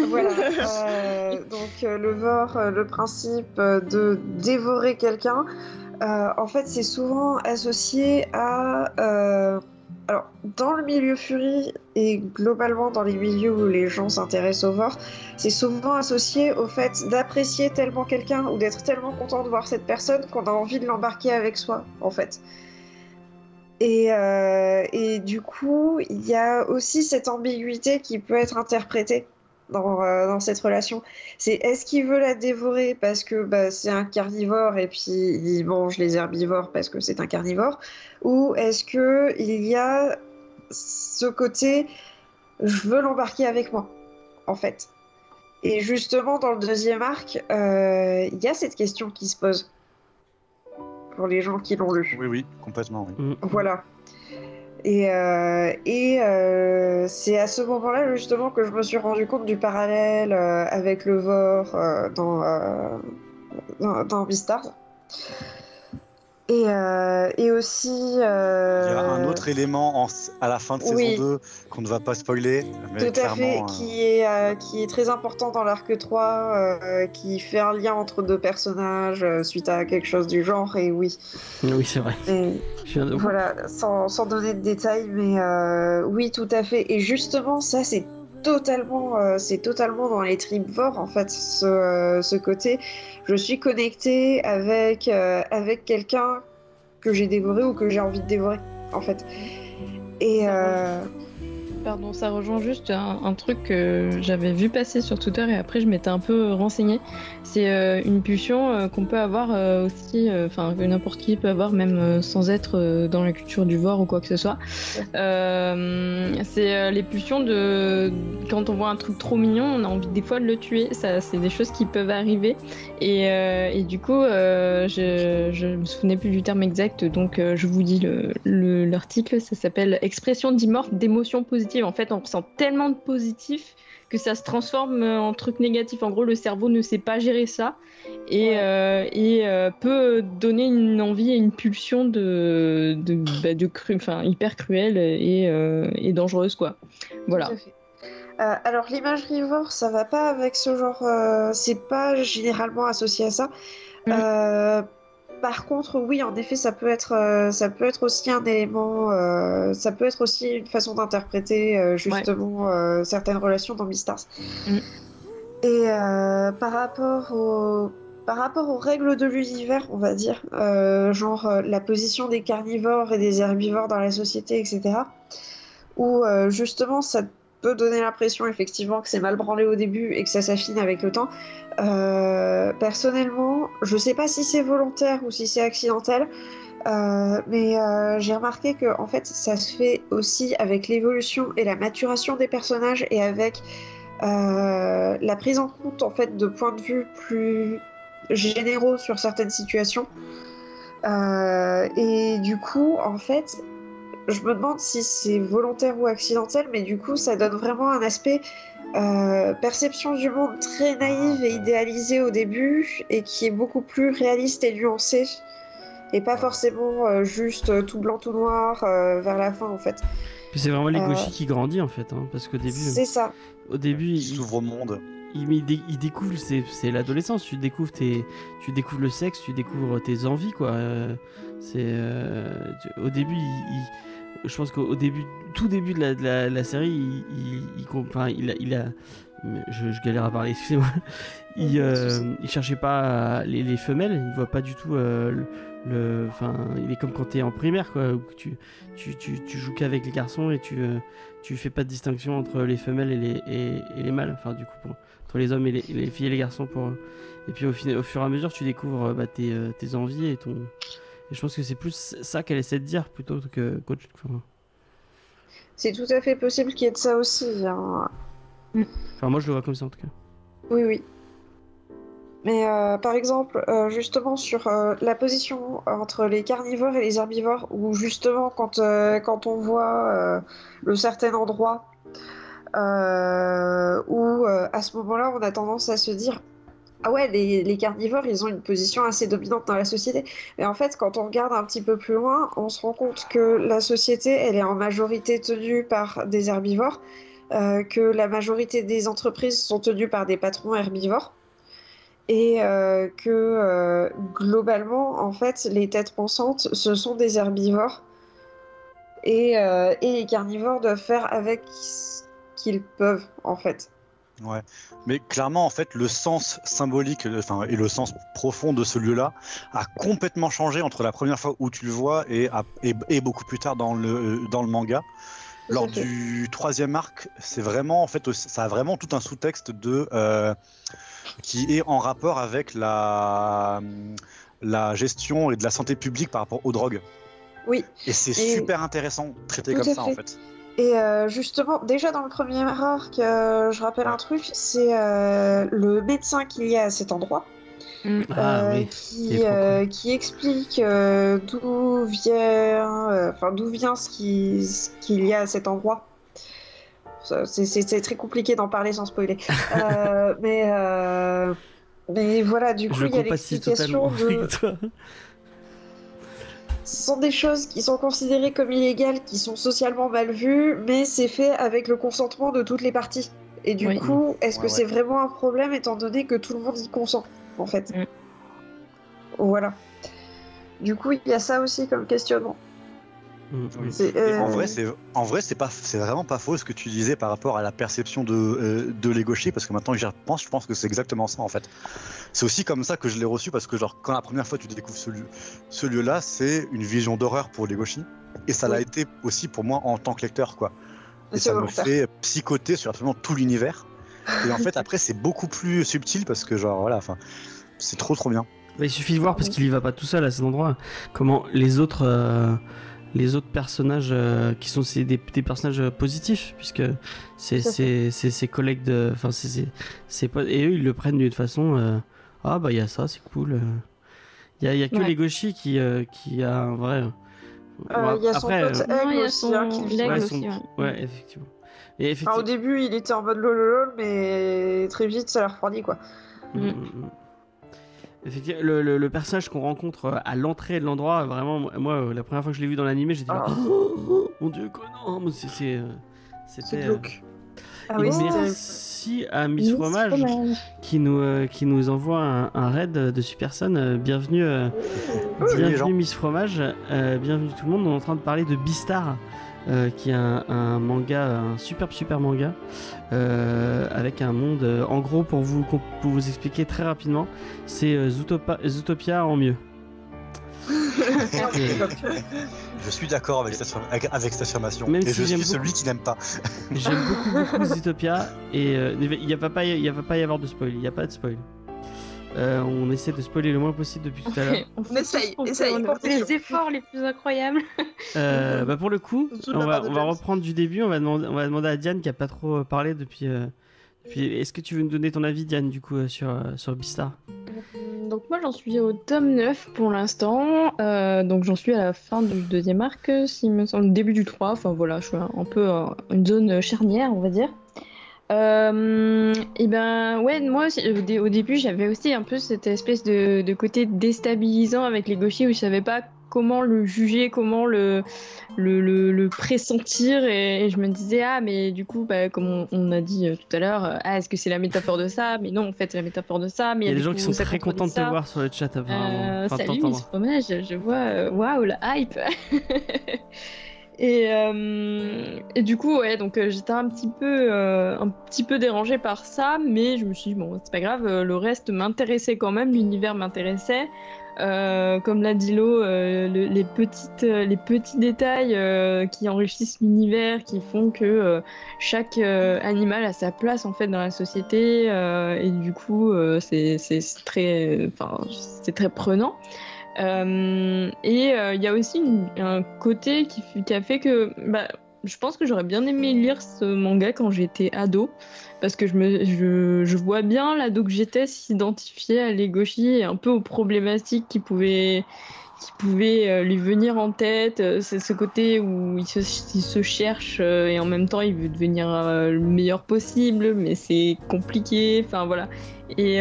voilà. Euh, donc euh, le vor, euh, le principe euh, de dévorer quelqu'un, euh, en fait, c'est souvent associé à. euh, alors, dans le milieu Fury et globalement dans les milieux où les gens s'intéressent au vor, c'est souvent associé au fait d'apprécier tellement quelqu'un ou d'être tellement content de voir cette personne qu'on a envie de l'embarquer avec soi, en fait. Et, euh, et du coup, il y a aussi cette ambiguïté qui peut être interprétée dans, euh, cette relation. C'est est-ce qu'il veut la dévorer parce que bah, c'est un carnivore et puis il mange les herbivores parce que c'est un carnivore? Ou est-ce que il y a ce côté je veux l'embarquer avec moi, en fait? Et justement, dans le deuxième arc, euh, il y a cette question qui se pose pour les gens qui l'ont lu. Oui, oui, complètement, oui. Mm. Voilà. Et, euh, et euh, c'est à ce moment-là justement que je me suis rendu compte du parallèle euh, avec le Vor euh, dans, euh, dans, dans Beastars. Et, euh, et aussi. euh, Il y a un autre élément en- à la fin de saison oui. 2 qu'on ne va pas spoiler. Mais Tout à fait, euh, qui est, euh, qui est très important dans l'arc 3, euh, qui fait un lien entre deux personnages euh, suite à quelque chose du genre, et oui. Oui, c'est vrai. Et, Je viens de- Voilà, sans, sans donner de détails, mais euh, oui, tout à fait. Et justement, ça, c'est totalement, euh, c'est totalement dans les tripvores, en fait, ce, euh, ce côté. Je suis connectée avec, euh, avec quelqu'un que j'ai dévoré ou que j'ai envie de dévorer, en fait. Et Pardon, ça rejoint juste un, truc que j'avais vu passer sur Twitter et après je m'étais un peu renseignée. C'est euh, une pulsion euh, qu'on peut avoir euh, aussi, enfin que n'importe qui peut avoir même sans être dans la culture du vor ou quoi que ce soit. C'est les pulsions de quand on voit un truc trop mignon, on a envie des fois de le tuer. Ça, c'est des choses qui peuvent arriver. Et, du coup, je, je me souvenais plus du terme exact, donc je vous dis le- le- l'article. ça s'appelle Expression d'immorte d'émotions En fait, on ressent tellement de positif que ça se transforme en truc négatif. En gros, le cerveau ne sait pas gérer ça et, Ouais. euh, et euh, peut donner une envie et une pulsion de, de, bah, de cru, enfin hyper cruelle et, euh, et dangereuse quoi. Voilà. Tout à fait. Euh, alors l'imagerie Vor, ça va pas avec ce genre, euh, c'est pas généralement associé à ça. Euh, par contre, oui, en effet, ça peut être, euh, ça peut être aussi un élément, euh, ça peut être aussi une façon d'interpréter euh, justement certaines relations dans Beastars. Mhm. Et par rapport au par rapport aux règles de l'univers, on va dire, euh, genre euh, la position des carnivores et des herbivores dans la société, etc., où euh, justement ça peut donner l'impression effectivement que c'est mal branlé au début et que ça s'affine avec le temps. Euh, personnellement, je sais pas si c'est volontaire ou si c'est accidentel, euh, mais euh, j'ai remarqué que fait ça se fait aussi avec l'évolution et la maturation des personnages et avec la prise en compte en fait de points de vue plus généraux sur certaines situations. Et du coup, en fait, je me demande si c'est volontaire ou accidentel, mais du coup, ça donne vraiment un aspect euh, perception du monde très naïve et idéalisée au début, et qui est beaucoup plus réaliste et nuancé et pas forcément euh, juste euh, tout blanc tout noir euh, vers la fin en fait. Puis c'est vraiment les Euh, gauchis qui grandit en fait, hein, parce qu'au début, C'est ça. au début, Il s'ouvre au monde. il, il dé- il découvre, c'est l'adolescence. Tu découvres tes, tu découvres le sexe, tu découvres tes envies quoi. Euh, c'est euh, au début, il, il- je pense qu'au début, tout début de la, de la, la série, il, il, il, com- enfin, il a, il a je, je galère à parler, excusez-moi. Il, euh, il cherchait pas les, les femelles, il voit pas du tout euh, le, enfin, il est comme quand t'es en primaire quoi, où tu, tu, tu, tu joues qu'avec les garçons et tu, euh, tu fais pas de distinction entre les femelles et les, et, et les mâles, enfin du coup pour, entre les hommes et les, les filles et les garçons pour, et puis au, au fur et à mesure tu découvres bah, tes, tes envies et ton, et je pense que c'est plus ça qu'elle essaie de dire plutôt que enfin, C'est tout à fait possible qu'il y ait de ça aussi. hein. enfin, moi je le vois comme ça en tout cas. Oui, oui. Mais euh, par exemple, euh, justement sur euh, la position entre les carnivores et les herbivores, où justement quand, euh, quand on voit euh, le certain endroit euh, où euh, à ce moment-là on a tendance à se dire ah ouais les, carnivores ils ont une position assez dominante dans la société. Et en fait quand on regarde un petit peu plus loin, on se rend compte que la société elle est en majorité tenue par des herbivores, euh, que la majorité des entreprises sont tenues par des patrons herbivores et euh, que euh, globalement, en fait, les têtes pensantes, ce sont des herbivores et, et les carnivores doivent faire avec ce qu'ils peuvent, en fait. Ouais. Mais clairement, en fait, le sens symbolique, euh, enfin, et le sens profond de ce lieu-là a complètement changé entre la première fois où tu le vois et, à- et, et beaucoup plus tard dans le, dans le manga. Lors du troisième arc, c'est vraiment, en fait, ça a vraiment tout un sous-texte de euh, qui est en rapport avec la la gestion et de la santé publique par rapport aux drogues. Oui. Et c'est super intéressant, traité comme ça, en fait. Et euh, justement, déjà dans le premier arc, euh, je rappelle un truc, c'est euh, le médecin qu'il y a à cet endroit. Ah euh, oui. qui, euh, explique euh, d'où vient, enfin d'où vient ce qui- ce qu'il y a à cet endroit. C'est très compliqué d'en parler sans spoiler. Euh, mais, euh, mais voilà, du coup, il y a l'explication de. Ce sont des choses qui sont considérées comme illégales, qui sont socialement mal vues, mais c'est fait avec le consentement de toutes les parties. Et du Oui. coup, est-ce Ouais, que ouais. c'est vraiment un problème étant donné que tout le monde y consent, en fait Mm. Voilà. Du coup, il y a ça aussi comme questionnement. Et euh, en vrai, c'est en vrai, c'est pas, c'est vraiment pas faux ce que tu disais par rapport à la perception de euh, de l'Egoshi, parce que maintenant que j'y repense, je pense que c'est exactement ça en fait. C'est aussi comme ça que je l'ai reçu, parce que genre quand la première fois tu découvres ce lieu, ce lieu-là, c'est une vision d'horreur pour l'Egoshi, et ça l'a été aussi pour moi en tant que lecteur, quoi. Et ça me fait psychoter sur absolument tout l'univers. Et en fait, après, c'est beaucoup plus subtil parce que genre voilà, enfin, c'est trop trop bien. Bah, il suffit de voir parce qu'il y va pas tout seul à cet endroit. Comment les autres, euh, les autres personnages euh, qui sont des, des personnages euh, positifs puisque c'est ses collègues de, enfin c'est c'est c'est pas et eux ils le prennent d'une façon euh, ah bah il y a ça c'est cool. Il y a il y a que Ouais. les gauchis qui euh, qui a un vrai. Euh, il y a son Après, pote y Egg a aussi, son- hein, qui ouais, fait. son- aussi, ouais. ouais, effectivement. Et au début, il était en mode lololol, mais très vite, ça l'a refroidi, quoi. Mm, mm, mm. Effectivement, le, le- le personnage qu'on rencontre euh, à l'entrée de l'endroit, vraiment, moi, euh, la première fois que je l'ai vu dans l'animé, j'étais là, Ah. oh, mon dieu, Conan mais c'est- c'est, euh, C'est C'était. euh. Ah oui, merci à Miss Miss Fromage Fromage. qui nous, euh, qui nous envoie un, un raid de Super Son. Euh, bienvenue, euh, bienvenue Miss Fromage, euh, bienvenue tout le monde. On est en train de parler de Beastar, euh, qui est un, un manga, un superbe super manga, euh, avec un monde. euh, en gros, pour vous, pour vous expliquer très rapidement, c'est euh, Zootopia en mieux. Je suis d'accord avec cette, avec, avec cette affirmation. Même et si je j'aime suis celui qui n'aime pas. J'aime beaucoup, beaucoup Zootopia et euh, il ne va, pas y- il va pas y avoir de spoil. Il n'y a pas de spoil. Euh, on essaie de spoiler le moins possible depuis tout à l'heure. On essaye, on fait- essaye, on fait les efforts les plus incroyables. Euh, bah pour le coup, on va, on va reprendre du début. On va demander, on va demander à Diane qui a pas trop parlé depuis. euh, depuis- Est-ce que tu veux nous donner ton avis, Diane, du coup, euh, sur, euh, sur Beastar? Donc moi j'en suis au tome 9 pour l'instant. Euh, donc j'en suis à la fin du deuxième arc, s'il me semble, début du 3. Enfin voilà, je suis un, peu euh, une zone charnière, on va dire. Euh, et ben ouais, moi aussi, au, dé- au début j'avais aussi un peu cette espèce de, de côté déstabilisant avec les gauchers où je savais pas comment le juger, comment le, le, le, le pressentir et, et je me disais ah mais du coup bah, comme on, on a dit euh, tout à l'heure euh, ah est-ce que c'est la métaphore de ça? Mais non en fait c'est la métaphore de ça mais Il y a des gens coup, qui sont très contents de te voir sur le chat apparemment. Euh, Enfin, salut t'entendre. Miss Fromage, je vois, euh, waouh, la hype et, euh, et du coup, ouais, donc euh, j'étais un petit peu, euh, un petit peu dérangée par ça, mais je me suis dit, bon, c'est pas grave, le reste m'intéressait quand même, l'univers m'intéressait. Comme l'a dit Lo, le- les, petites, les petits détails qui enrichissent l'univers, qui font que chaque animal a sa place en fait dans la société, et du coup, c'est très, c'est très prenant. Euh, et euh, il y a aussi un côté qui, a fait que bah, je pense que j'aurais bien aimé lire ce manga quand j'étais ado, parce que je vois bien l'ado que j'étais s'identifier à Legoshi et un peu aux problématiques qui pouvaient, qui pouvaient euh, lui venir en tête. Euh, C'est ce côté où il se, cherche euh, et en même temps il veut devenir le meilleur possible, mais c'est compliqué. Enfin voilà. Et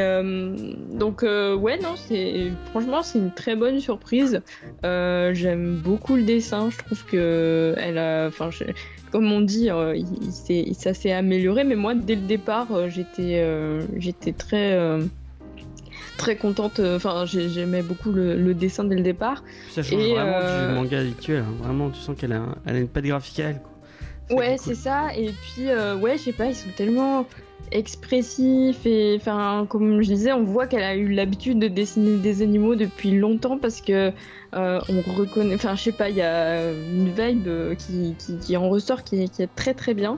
donc ouais non c'est franchement c'est une très bonne surprise. J'aime beaucoup le dessin. Je trouve que elle a, enfin comme on dit, il, ça s'est amélioré. Mais moi dès le départ j'étais j'étais très très contente. Enfin j'ai- j'aimais beaucoup le, le dessin dès le départ. Ça change Et, vraiment euh, du manga habituel. hein. Vraiment, tu sens qu'elle a, un- elle a une patte graphique à elle. quoi. Ça Ouais, c'est ça. Et puis, euh, ouais, je sais pas, ils sont tellement expressifs et, enfin, comme je disais, on voit qu'elle a eu l'habitude de dessiner des animaux depuis longtemps parce que euh, on reconnaît, enfin, je sais pas, il y a une vibe euh, qui, qui, qui en ressort qui est très très bien.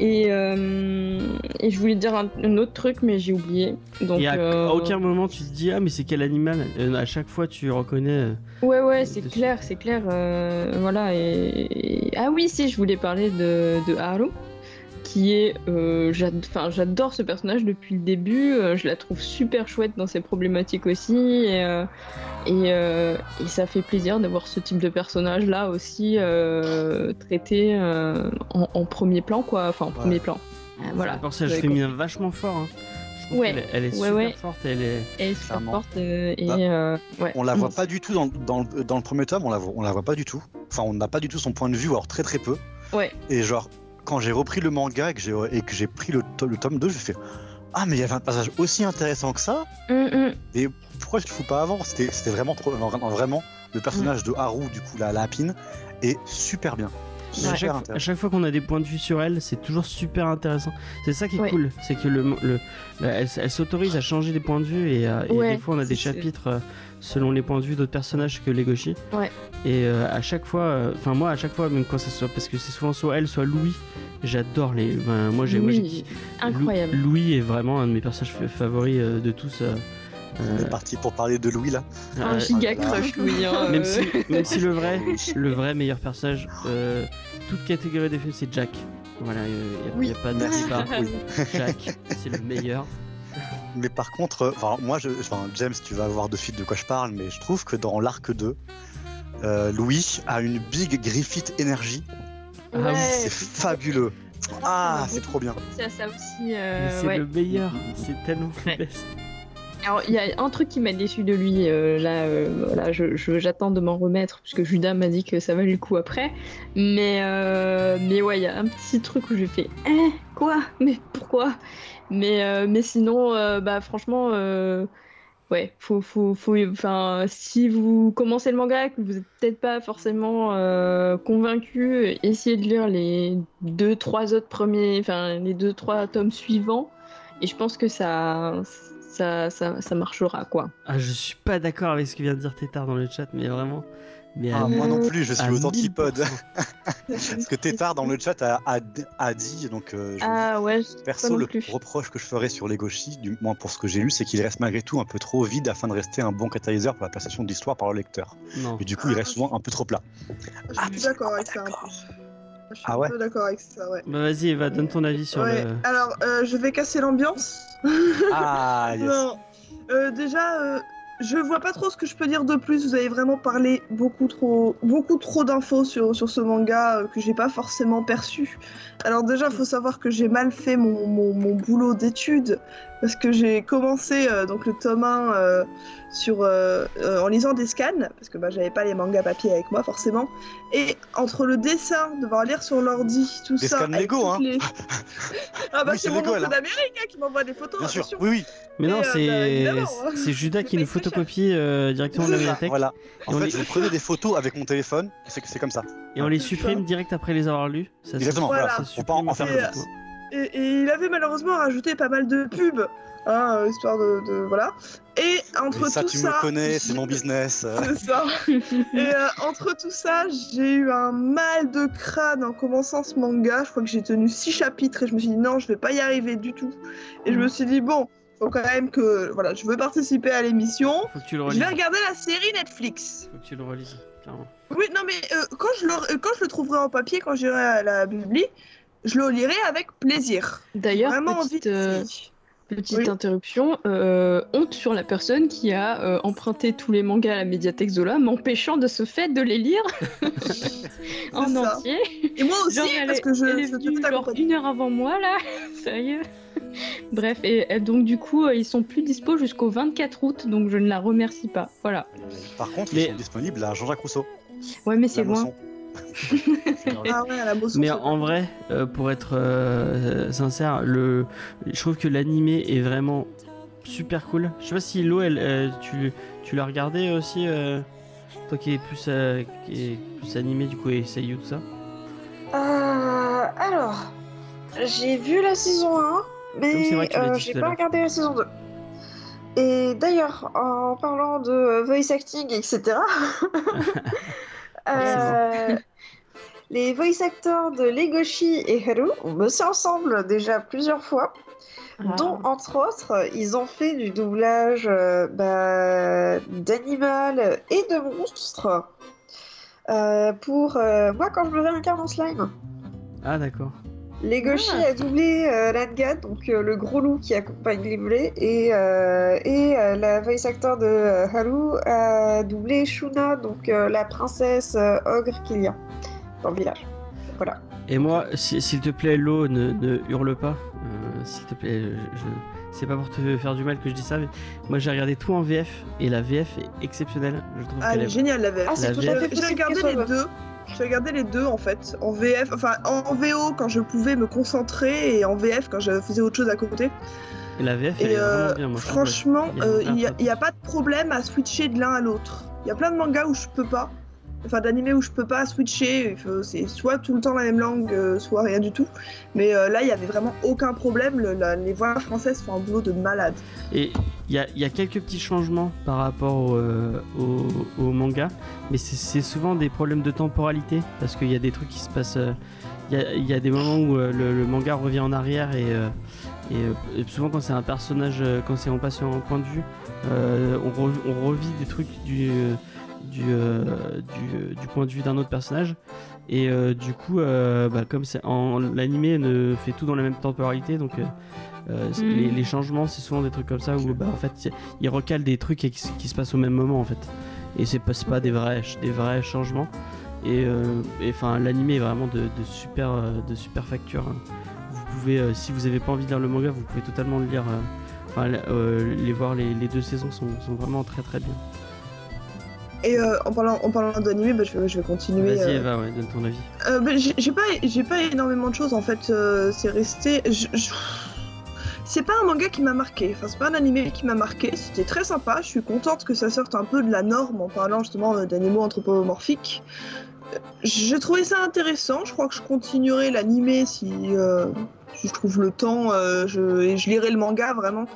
Et, euh, et je voulais dire un, un autre truc, mais j'ai oublié. Donc, Et à, euh, à aucun moment tu te dis ah mais c'est quel animal? Euh, À chaque fois tu reconnais. Ouais, ouais, c'est clair, c'est clair. euh, voilà. Et, et- Ah oui, si, je voulais parler de, de Haru, qui est. euh, j'adore ce personnage depuis le début. euh, je la trouve super chouette dans ses problématiques aussi. Et, euh, et, euh, et ça fait plaisir d'avoir ce type de personnage là aussi euh, traité euh, en, en premier plan, quoi. Enfin, en premier plan. Euh, C'est voilà. un personnage Vous avez féminin vachement fort. hein. Je Ouais. est- Elle est Ouais, super ouais. forte. Elle est. Elle est super Clairement. forte. euh, et Bah, euh, ouais. On la voit pas du tout dans, dans, le- dans le premier tome, on la, voit, on la voit pas du tout. Enfin, on n'a pas du tout son point de vue, alors très très peu. Ouais. Et genre, quand j'ai repris le manga et que j'ai, pris le, to- le tome 2, j'ai fait Ah, mais il y avait un passage aussi intéressant que ça. Et pourquoi je le fous pas avant? C'était vraiment trop. Vraiment, vraiment, le personnage de Haru, du coup, la lapine, est super bien. Super chaque, à chaque fois qu'on a des points de vue sur elle, c'est toujours super intéressant. C'est ça qui est Ouais. cool, c'est que le, le- le- elle, elle s'autorise à changer des points de vue et, euh, et Ouais, des fois on a des chapitres euh, selon les points de vue d'autres personnages que Legoshi. Ouais. Et euh, à chaque fois, euh, enfin moi à chaque fois, même quand ça soit parce que c'est souvent soit elle, soit Louis, j'adore les. ben, moi j'ai, Oui, incroyable. Lou- Louis est vraiment un de mes personnages fa- favoris euh, de tous. Euh, On euh, est parti pour parler de Louis là. Un euh, giga crush, Louis. hein, même euh. si, même si le vrai, le vrai meilleur personnage, euh, toute catégorie des films, c'est Jack. Voilà, il n'y a, Oui. y a pas de Merci. débat. Oui. Jack, c'est le meilleur. Mais par contre, euh, enfin, moi, je, enfin, James, tu vas voir de suite de quoi je parle, mais je trouve que dans l'arc 2, euh, Louis a une big Griffith énergie. Ah oui, C'est fabuleux. Ah, c'est trop bien. C'est ça aussi. Mais euh, c'est ouais. le meilleur, c'est tellement Ouais. le best. Alors, il y a un truc qui m'a déçu de lui. euh, là, euh, voilà, j'attends de m'en remettre, puisque Judas m'a dit que ça valait le coup après. Mais, euh, mais ouais, il y a un petit truc où j'ai fait Eh, quoi? Mais pourquoi? Mais, mais sinon, bah, franchement, ouais, faut, faut, faut, enfin, si vous commencez le manga que vous n'êtes peut-être pas forcément convaincu, essayez de lire les deux, trois autres premiers, enfin, les deux, trois tomes suivants. Et je pense que ça, ça, ça marchera, quoi. Ah, je suis pas d'accord avec ce que vient de dire Tétard dans le chat, mais vraiment. Mais à- Ah, moi non plus, je suis aux antipodes. 1000%. Parce que Tétard dans le chat a, a, a dit, donc euh, je- Ah ouais, perso, le plus. reproche que je ferais sur les Goshi, du moins pour ce que j'ai lu, c'est qu'il reste malgré tout un peu trop vide afin de rester un bon catalyseur pour la passation de l'histoire par le lecteur. Non. Et du coup, il reste souvent un peu trop plat. Je suis d'accord avec ça. un peu. Je suis Ah un ouais peu d'accord avec ça, ouais. Bah vas-y, Eva, donne ton avis sur Ouais, le. alors euh, je vais casser l'ambiance. Ah, yes. Non. Euh, déjà, euh, je vois pas trop ce que je peux dire de plus. Vous avez vraiment parlé beaucoup trop, beaucoup trop d'infos sur, sur ce manga euh, que j'ai pas forcément perçu. Alors déjà, faut savoir que j'ai mal fait mon, mon, mon boulot d'études parce que j'ai commencé euh, donc le tome 1 euh, sur, euh, euh, en lisant des scans parce que bah, j'avais pas les mangas papier avec moi forcément. Et entre le dessin, devoir lire sur l'ordi, tout Des ça. scans Lego, hein. les- ah bah Oui, c'est mon Lego, oncle hein. d'Amérique hein, qui m'envoie des photos. Bien sûr, attention. oui, oui. Mais non, euh, bah, c'est hein. c'est Judas qui nous photocopie euh, directement de la médiathèque Voilà. En Et on fait, les- je prenais des photos avec mon téléphone, c'est c'est comme ça. et on les supprime direct après les avoir lus. Ça, Exactement, Voilà. ça Faut pas en faire. Et, et il avait malheureusement rajouté pas mal de pubs, hein, euh, histoire de, de- voilà. Et entre Et ça, tout tu ça, me connais, c'est mon business. C'est ça. Et euh, entre tout ça, j'ai eu un mal de crâne en commençant ce manga. Je crois que j'ai tenu six chapitres et je me suis dit non, je vais pas y arriver du tout. Et je me suis dit bon, faut quand même que voilà, je veux participer à l'émission. Faut que tu le Je relises. vais regarder la série Netflix. Faut que tu le relises, clairement. Oui, non mais euh, quand je le quand je le trouverai en papier, quand j'irai à la bibli, je le lirai avec plaisir. D'ailleurs, Vraiment petite, euh, petite Oui. interruption, euh, honte sur la personne qui a euh, emprunté tous les mangas à la médiathèque Zola, m'empêchant de ce fait de les lire en ça. entier. Et moi aussi, Genre, elle parce est, que je, elle est venue genre une heure avant moi là, sérieux. Bref, et, et donc du coup, ils sont plus dispo jusqu'au 24 août, donc je ne la remercie pas. Voilà. Par contre, Mais- ils sont disponibles à Jean-Jacques Rousseau. Ouais, mais c'est loin. Ah ouais, la Mais en vrai, euh, pour être euh, sincère, le, je trouve que l'animé est vraiment super cool. Je sais pas si Lo, elle, euh, tu, tu l'as regardé aussi, euh, toi qui es plus, euh, qui est plus animé du coup et Seiyu tout ça. Euh, alors, j'ai vu la saison 1, mais euh, j'ai pas regardé la saison 2. Et d'ailleurs, en parlant de voice acting, etc., euh, les voice actors de Legoshi et Haru ont bossé ensemble déjà plusieurs fois, Ah. dont entre autres, ils ont fait du doublage euh, bah, d'animal et de monstres. euh, pour euh, moi quand je me réincarne en slime. Ah d'accord. Legoshi Ah. a doublé euh, donc euh, le gros loup qui accompagne les blés, et, euh, et euh, la voice actor de euh, Haru a doublé Shuna, donc euh, la princesse euh, ogre qu'il y a dans le village. Voilà. Et moi, si- s'il te plaît, Lo, ne, ne hurle pas. Euh, s'il te plaît, je, je- c'est pas pour te faire du mal que je dis ça, mais moi j'ai regardé tout en VF et la VF est exceptionnelle. Je trouve Ah, qu'elle elle est géniale la VF. Ah, c'est tout VF. à fait J'ai regardé les deux. J'ai regardé les deux en fait, en VF, enfin en VO quand je pouvais me concentrer et en VF quand je faisais autre chose à côté. Et la VF, elle est vraiment euh, bien. Moi, je franchement, Il a euh, n'y a, y a pas de problème à switcher de l'un à l'autre. Il y a plein de mangas où je peux pas, enfin d'animés où je peux pas switcher. faut- C'est soit tout le temps la même langue, euh, soit rien du tout. Mais euh, là, il y avait vraiment aucun problème. Les voix françaises font un boulot de malade. Et il y a, quelques petits changements par rapport au, euh, manga, mais c'est- souvent des problèmes de temporalité parce qu'il y a des trucs qui se passent. euh, Il y, a, des moments où euh, le, manga revient en arrière et, euh, euh, souvent quand c'est un personnage, euh, quand c'est on passe en point de vue, euh, on, on revit des trucs du, euh, du, euh, du, euh, du point de vue d'un autre personnage. Et euh, du coup, euh, bah, comme c'est en l'animé ne fait tout dans la même temporalité, donc euh, euh, Mm. les, les changements, c'est souvent des trucs comme ça où bah, en fait ils recalent des trucs qui, qui se passent au même moment en fait. Et c'est pas, pas des vrais, des vrais changements. Et euh, enfin l'animé est vraiment de, de super euh, de super facture. hein. Vous pouvez, euh, si vous avez pas envie de lire le manga, vous pouvez totalement le lire. euh, Enfin, euh, les voir, les, les deux saisons sont, sont vraiment très très bien. Et euh, en parlant, en parlant d'animé, bah, je, vais- je vais continuer. Vas-y euh, Eva, ouais, donne ton avis. Euh, bah, j'ai pas, pas énormément de choses en fait. c'est resté. je- je- C'est pas un manga qui m'a marqué. Enfin, c'est pas un animé qui m'a marqué. C'était très sympa. Je suis contente que ça sorte un peu de la norme en parlant justement d'animaux anthropomorphiques. J'ai trouvé ça intéressant. Je crois que je continuerai l'animé si, euh, si je trouve le temps. euh, je, et je lirai le manga vraiment.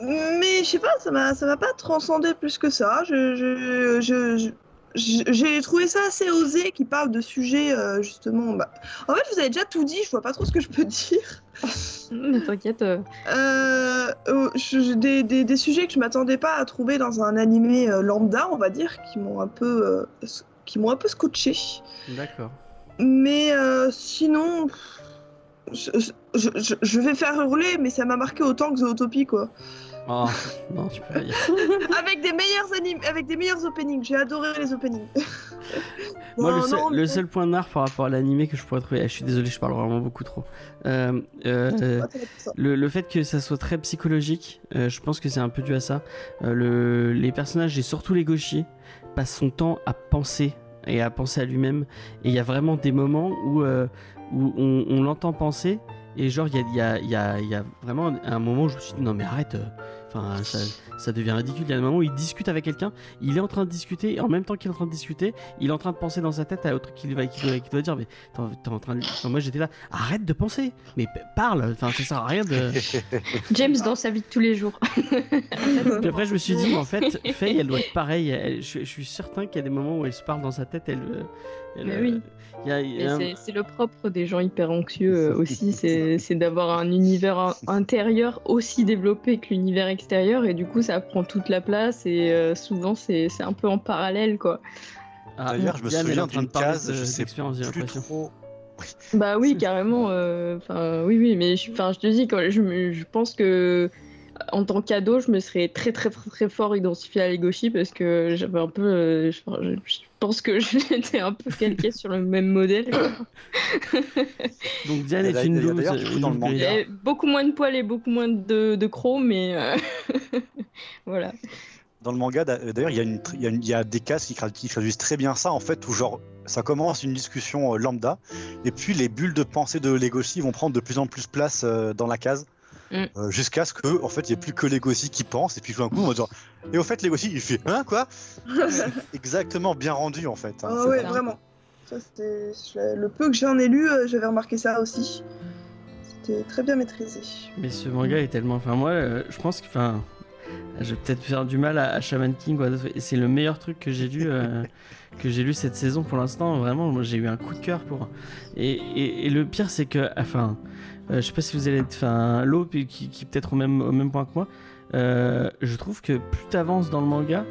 Mais je sais pas, ça m'a, ça m'a pas transcendé plus que ça. Je, je, je, je- j- j'ai trouvé ça assez osé qui parle de sujets euh, justement. Bah... En fait, vous avez déjà tout dit, je vois pas trop ce que je peux dire. Mais t'inquiète. euh, Euh, je- je- des, des- des sujets que je m'attendais pas à trouver dans un animé euh, lambda, on va dire, qui m'ont un peu, euh, qui m'ont un peu scotché. D'accord. Mais euh, sinon, je, je- je- je vais faire hurler, mais ça m'a marqué autant que Zootopie, quoi. Oh, non, tu peux avec des meilleurs animes, avec des meilleurs openings. J'ai adoré les openings. Moi, le seul, non, le mais- seul point noir par rapport à l'animé que je pourrais trouver, eh, je suis désolé, je parle vraiment beaucoup trop. Euh, euh, Ah, le, le fait que ça soit très psychologique, euh, je pense que c'est un peu dû à ça. Le, les personnages, et surtout les gauchis, passent son temps à penser et à penser à lui-même. Et il y a vraiment des moments où, euh, où on, on l'entend penser. Et genre, il y a, il y, a, il y, a, il y a vraiment un moment où je me suis dit, non mais arrête, euh, enfin, ça, ça devient ridicule. Il y a un moment où il discute avec quelqu'un, il est en train de discuter, et en même temps qu'il est en train de discuter, il est en train de penser dans sa tête à autre qu'il va, qu'il doit, qu'il doit dire, mais t'es en- train de... enfin, moi j'étais là, arrête de penser, mais p- parle, enfin ça sert à rien de... James dans sa vie de tous les jours. Puis après, je me suis dit, en fait, Faye, elle doit être pareille. Elle- je, je suis certain qu'il y a des moments où elle se parle dans sa tête. Elle, euh, elle, Mais euh, oui. il y a- il y Mais a un- c'est- le propre des gens hyper anxieux euh, aussi, c'est d'avoir un univers in- intérieur aussi développé que l'univers extérieur. Et du coup ça prend toute la place. Et euh, souvent c'est un peu en parallèle quoi. Ah, D'ailleurs, je me souviens en train de d'une parler case, de- je sais plus trop. Bah oui carrément, euh, enfin oui oui mais je, enfin, je te dis quand je pense que en tant qu'ado je me serais très très très très fort identifié à Legoshi parce que j'avais un peu, euh, je, pense que j'étais un peu calqué sur le même modèle. Donc Diane est a- une player. Et beaucoup moins de poils et beaucoup moins de, de crocs, mais euh, voilà. Dans le manga, d'a- d'ailleurs, il y, a y, y des cases qui, tra- qui traduisent très bien ça, en fait, où genre, ça commence une discussion euh, lambda, et puis les bulles de pensée de Legoshi vont prendre de plus en plus place euh, dans la case, Mm. euh, jusqu'à ce que, en fait, il n'y ait plus que Legoshi qui pense, et puis tout d'un coup, on va dire, et au fait, Legoshi, il fait, hein, quoi? C'est Exactement bien rendu, en fait. hein, Ah ouais, vraiment-. Ça, Le peu que j'en ai lu, euh, j'avais remarqué ça aussi. C'était très bien maîtrisé. Mais ce manga est tellement. Enfin, moi, euh, je pense que. Enfin, je vais peut-être faire du mal à, à Shaman King. C'est le meilleur truc que j'ai lu, euh, que j'ai lu cette saison pour l'instant. Vraiment, moi, j'ai eu un coup de cœur pour. Et, et- et le pire, c'est que. Enfin, euh, je sais pas si vous allez être. Enfin, l'eau qui, qui peut-être au même, au même point que moi. euh, je trouve que plus t'avances dans le manga,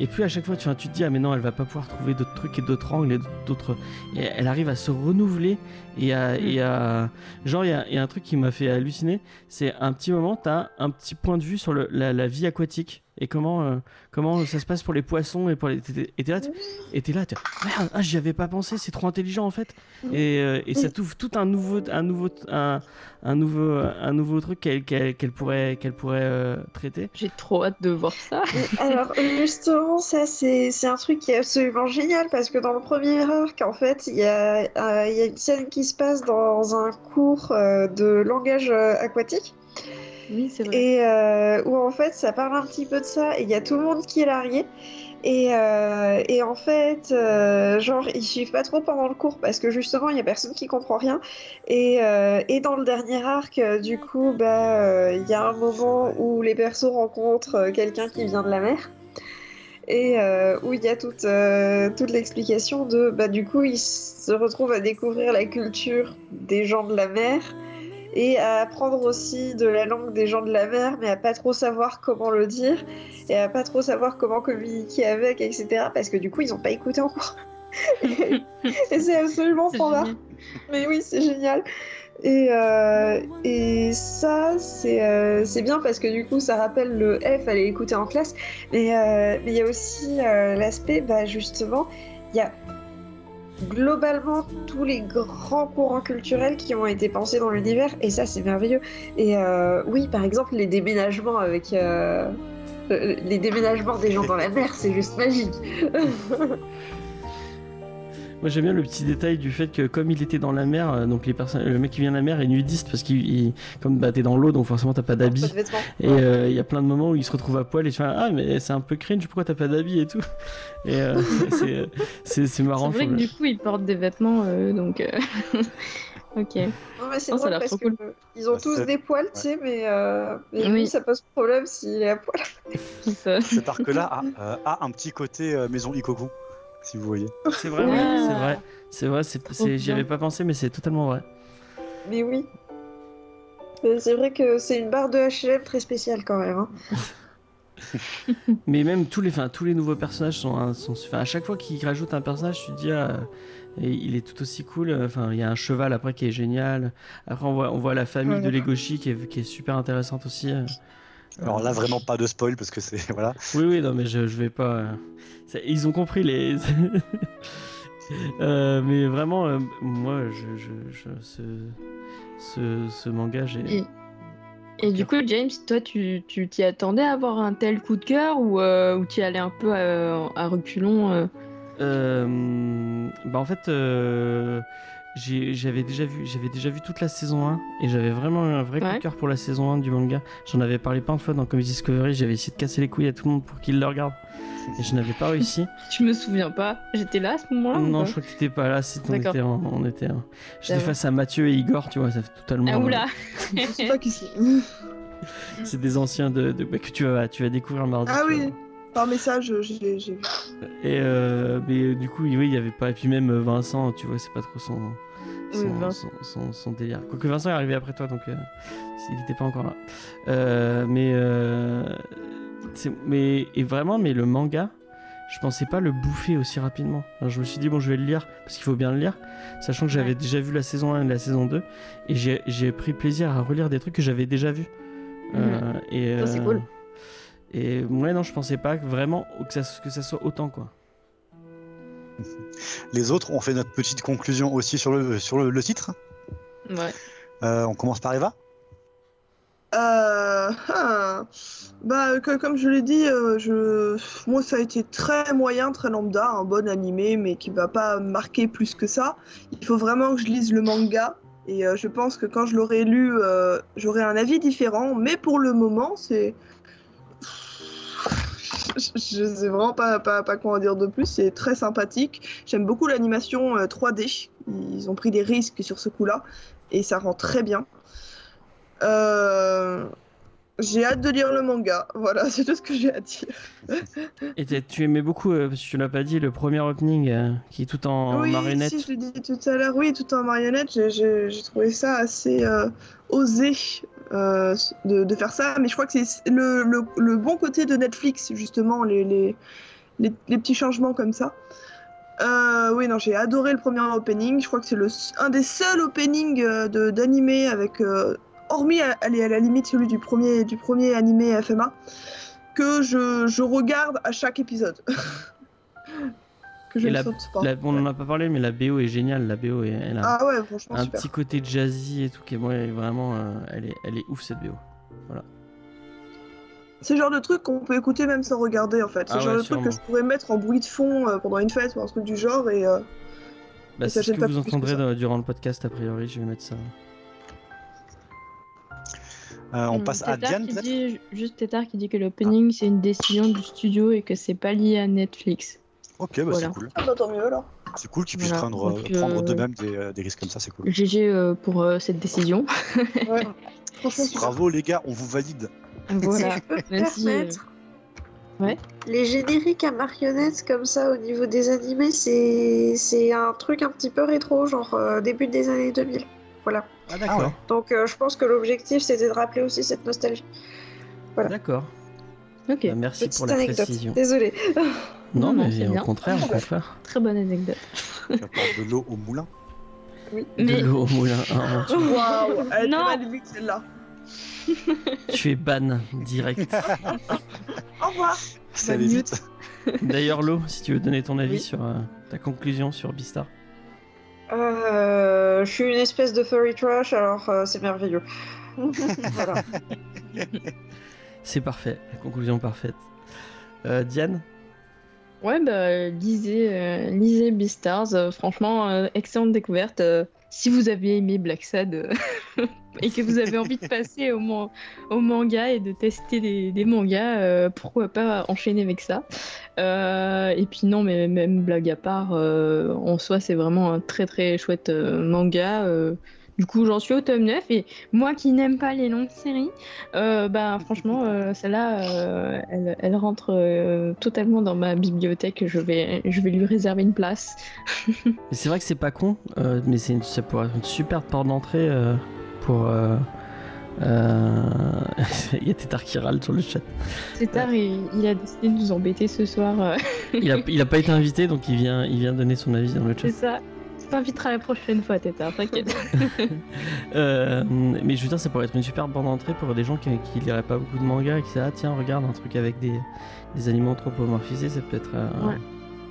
et puis à chaque fois, tu, tu te dis, ah mais non, elle va pas pouvoir trouver d'autres trucs et d'autres angles et d'autres. Et elle arrive à se renouveler et à. Et à... Genre, il y a- il y, a un truc qui m'a fait halluciner, c'est un petit moment, t'as un petit point de vue sur le- la, la vie aquatique et comment, euh, comment ça se passe pour les poissons et pour les. Et t'es là, t'es- et t'es là, merde, ah, j'y avais pas pensé, c'est trop intelligent en fait. Et, euh, et ça t'ouvre tout un nouveau, un nouveau, un, un nouveau, un nouveau truc qu'elle qu'elle- qu'elle pourrait, qu'elle pourrait euh, traiter. J'ai trop hâte de voir ça. Alors justement, ça c'est un truc qui est absolument génial parce que dans le premier arc, en fait, il y a, euh, il y a une scène qui se passe dans un cours euh, de langage euh, aquatique Oui, c'est vrai. et où en fait ça parle un petit peu de ça et il y a tout le monde qui est largué. Et, euh, et en fait, euh, genre, ils suivent pas trop pendant le cours parce que justement, il y a personne qui comprend rien. Et, euh, et dans le dernier arc, du coup, bah, il y a un moment où les persos rencontrent quelqu'un qui vient de la mer. Et euh, où il y a toute, euh, toute l'explication de, bah, du coup, ils se retrouvent à découvrir la culture des gens de la mer et à apprendre aussi de la langue des gens de la mer, mais à pas trop savoir comment le dire et à pas trop savoir comment communiquer avec, etc. Parce que du coup, ils ont pas écouté en cours. et c'est absolument standard. Mais oui, c'est génial. Et, euh, et ça, c'est euh, c'est bien parce que du coup, ça rappelle le F, fallait écouter en classe. Mais euh, mais il y a aussi l'aspect, bah, justement, il y a globalement tous les grands courants culturels qui ont été pensés dans l'univers. Et ça, c'est merveilleux. Et oui, par exemple, les déménagements avec. les déménagements des gens dans la mer, c'est juste magique. Moi j'aime bien le petit détail du fait que comme il était dans la mer, euh, donc les personnes, le mec qui vient de la mer est nudiste parce qu'il, il- comme bah, t'es dans l'eau donc forcément t'as pas Pas d'habits. Et euh, il y a plein de moments où il se retrouve à poil et tu fais ah mais c'est un peu cringe pourquoi t'as pas d'habits et tout. Et euh, c'est, marrant. C'est vrai que du coup, ils portent des vêtements, euh, donc. euh, ok. Non, mais c'est Oh, ça a drôle l'air parce trop que cool. euh, ils ont Bah, tous des poils, tu sais, mais, euh, mais Oui. lui, ça pose problème s'il est à poil. Cet arc-là a, euh, a un petit côté euh, maison Ikoku, si vous voyez. C'est vrai, Ouais. ouais, c'est vrai, c'est vrai, c'est, Trop c'est- j'y avais pas pensé mais c'est totalement vrai. Mais oui. Mais C'est vrai que c'est une barre de HLM très spéciale quand même. hein. Mais même tous les, enfin, tous les nouveaux personnages sont, sont enfin, à chaque fois qu'ils rajoutent un personnage, tu te dis ah, et il est tout aussi cool. Enfin, il y a un cheval après qui est génial. Après, on voit, on voit la famille Ouais. de Legoshi qui est, qui est super intéressante aussi. Alors là, vraiment pas de spoil parce que c'est voilà. Oui, oui, non, mais je, je vais pas. euh, Ils ont compris les. Euh, mais vraiment, euh, moi, je, je, je- ce, ce, ce manga, j'ai. Et, et du coup, James, toi, tu tu t'y attendais à avoir un tel coup de cœur ou, euh, ou tu y allais un peu à, à reculons euh? Euh, bah en fait, euh, j'avais déjà vu, j'avais déjà vu toute la saison 1 et j'avais vraiment un vrai coup Ouais. de cœur pour la saison 1 du manga. J'en avais parlé plein de fois dans Comedy Discovery. J'avais essayé de casser les couilles à tout le monde pour qu'il le regarde et je n'avais pas réussi. Je me souviens pas? J'étais là à ce moment-là non, je crois que t'étais pas là. Si on était, en- on était, en- j'étais face à Mathieu et Igor, tu vois, ça fait totalement. Ah oula Je sais pas qui c'est. C'est des anciens de, de- bah, que tu vas, tu vas découvrir mardi. Ah tu oui. Par message, j'ai j'ai vu. Et euh, mais euh, du coup, oui, il y avait pas. Et puis même euh, Vincent, tu vois, c'est pas trop son, son, Oui, son, son- son délire. Quoique Vincent est arrivé après toi, donc euh, il n'était pas encore là. Euh, mais, euh, mais et vraiment, mais le manga, je pensais pas le bouffer aussi rapidement. Alors, je me suis dit bon, je vais le lire parce qu'il faut bien le lire, sachant que j'avais Ouais. déjà vu la saison 1 et la saison 2, et j'ai pris plaisir à relire des trucs que j'avais déjà vus. Euh, et, Ça, c'est cool. Et moi, non, je pensais pas que vraiment que ça, que ça soit autant quoi. Les autres, on fait notre petite conclusion aussi sur le sur le, le titre. Ouais. Euh, on commence par Eva. Euh, ah, bah, que- comme je l'ai dit, euh, je... moi ça a été très moyen, très lambda, un bon animé, mais qui va pas marquer plus que ça. Il faut vraiment que je lise le manga, et euh, je pense que quand je l'aurai lu, euh, j'aurai un avis différent, mais pour le moment, c'est. Je sais vraiment pas, pas, pas quoi en dire de plus, c'est très sympathique. J'aime beaucoup l'animation euh, 3D, ils ont pris des risques sur ce coup-là, et ça rend très bien. Euh, J'ai hâte de lire le manga. Voilà, c'est tout ce que j'ai à dire. Et tu aimais beaucoup, euh, parce que tu l'as pas dit, le premier opening euh, qui est tout en oui, marionnette. si je l'ai dit tout à l'heure, oui, tout en marionnette. j'ai- trouvé ça assez euh, osé euh, de, faire ça, mais je crois que c'est le, bon côté de Netflix, justement, les, petits changements comme ça. Euh, oui, non, j'ai adoré le premier opening. Je crois que c'est un des seuls openings euh, d'animé avec, hormis à, à la limite celui du premier, du premier animé FMA, que je regarde à chaque épisode. que je Et ne la- saute pas. La- on en a pas parlé, mais la BO est géniale. La BO, est, elle a Ah ouais, franchement, un super. petit côté jazzy et tout, qui est ouais, vraiment, euh, elle, est, elle est ouf cette BO. C'est le genre de truc qu'on peut écouter même sans regarder en fait. C'est Ah le genre ouais, de truc que je sûrement. pourrais mettre en bruit de fond euh, pendant une fête ou un truc du genre et euh, Bah, c'est ce que vous que entendrez durant le podcast, a priori. Je vais mettre ça. Euh, on Hum, passe à Diane qui peut-être? dit, Juste Tétard qui dit que l'opening c'est une décision du studio et que c'est pas lié à Netflix. Ok, bah Voilà. c'est cool. ah bah tant mieux alors. C'est cool qu'ils puissent Voilà, prendre, donc, euh, prendre euh, d'eux-mêmes des, euh, des risques comme ça, c'est cool. GG euh, pour euh, cette décision. Ouais. Bravo les gars, on vous valide. voilà. Si je peux me Même si, permettre. ouais. Les génériques à marionnettes comme ça au niveau des animés, c'est c'est un truc un petit peu rétro, genre euh, début des années 2000. Voilà. Ah Ah ouais. Donc euh, je pense que l'objectif c'était de rappeler aussi cette nostalgie. voilà. D'accord. Ok, Bah, merci Petite pour la anecdote. Désolé. Non, Non, mais c'est au bien. contraire, au contraire. très bonne anecdote. Tu apportes de l'eau au moulin. De Mais l'eau au moulin. Ah. Waouh, elle Non. limite celle-là. tu es ban direct. Au revoir. Ça vite. D'ailleurs, Lo, si tu veux donner ton avis Oui. sur euh, ta conclusion sur Beastar. Euh, je suis une espèce de furry trash, alors euh, c'est merveilleux. voilà. C'est parfait, la conclusion parfaite. Euh, Diane? Ouais, bah, lisez, euh, lisez Beastars. Euh, franchement, euh, excellente découverte. Si vous avez aimé Black Sad et que vous avez envie de passer au, man- au manga et de tester des, mangas, pourquoi pas enchaîner avec ça. Et puis non, mais même blague à part, en soi, c'est vraiment un très très chouette manga. Du coup, j'en suis au tome 9 et moi qui n'aime pas les longues séries, euh, bah franchement, euh, celle-là, euh, elle, elle rentre totalement dans ma bibliothèque. Je vais, je vais lui réserver une place. C'est vrai que c'est pas con, mais c'est une- ça pourrait être une super porte d'entrée pour. Il y a Tétard qui râle sur le chat. C'est tard et il a décidé de nous embêter ce soir. Il a, il a pas été invité, donc il vient, il vient donner son avis dans le chat. c'est ça. T'inviteras la prochaine fois, Tétard, t'inquiète. Euh, mais je veux dire, ça pourrait être une super bande d'entrée pour des gens qui, qui liraient pas beaucoup de manga et qui disent Ah, tiens, regarde un truc avec des, des animaux anthropomorphisés, ça peut être. euh, Ouais.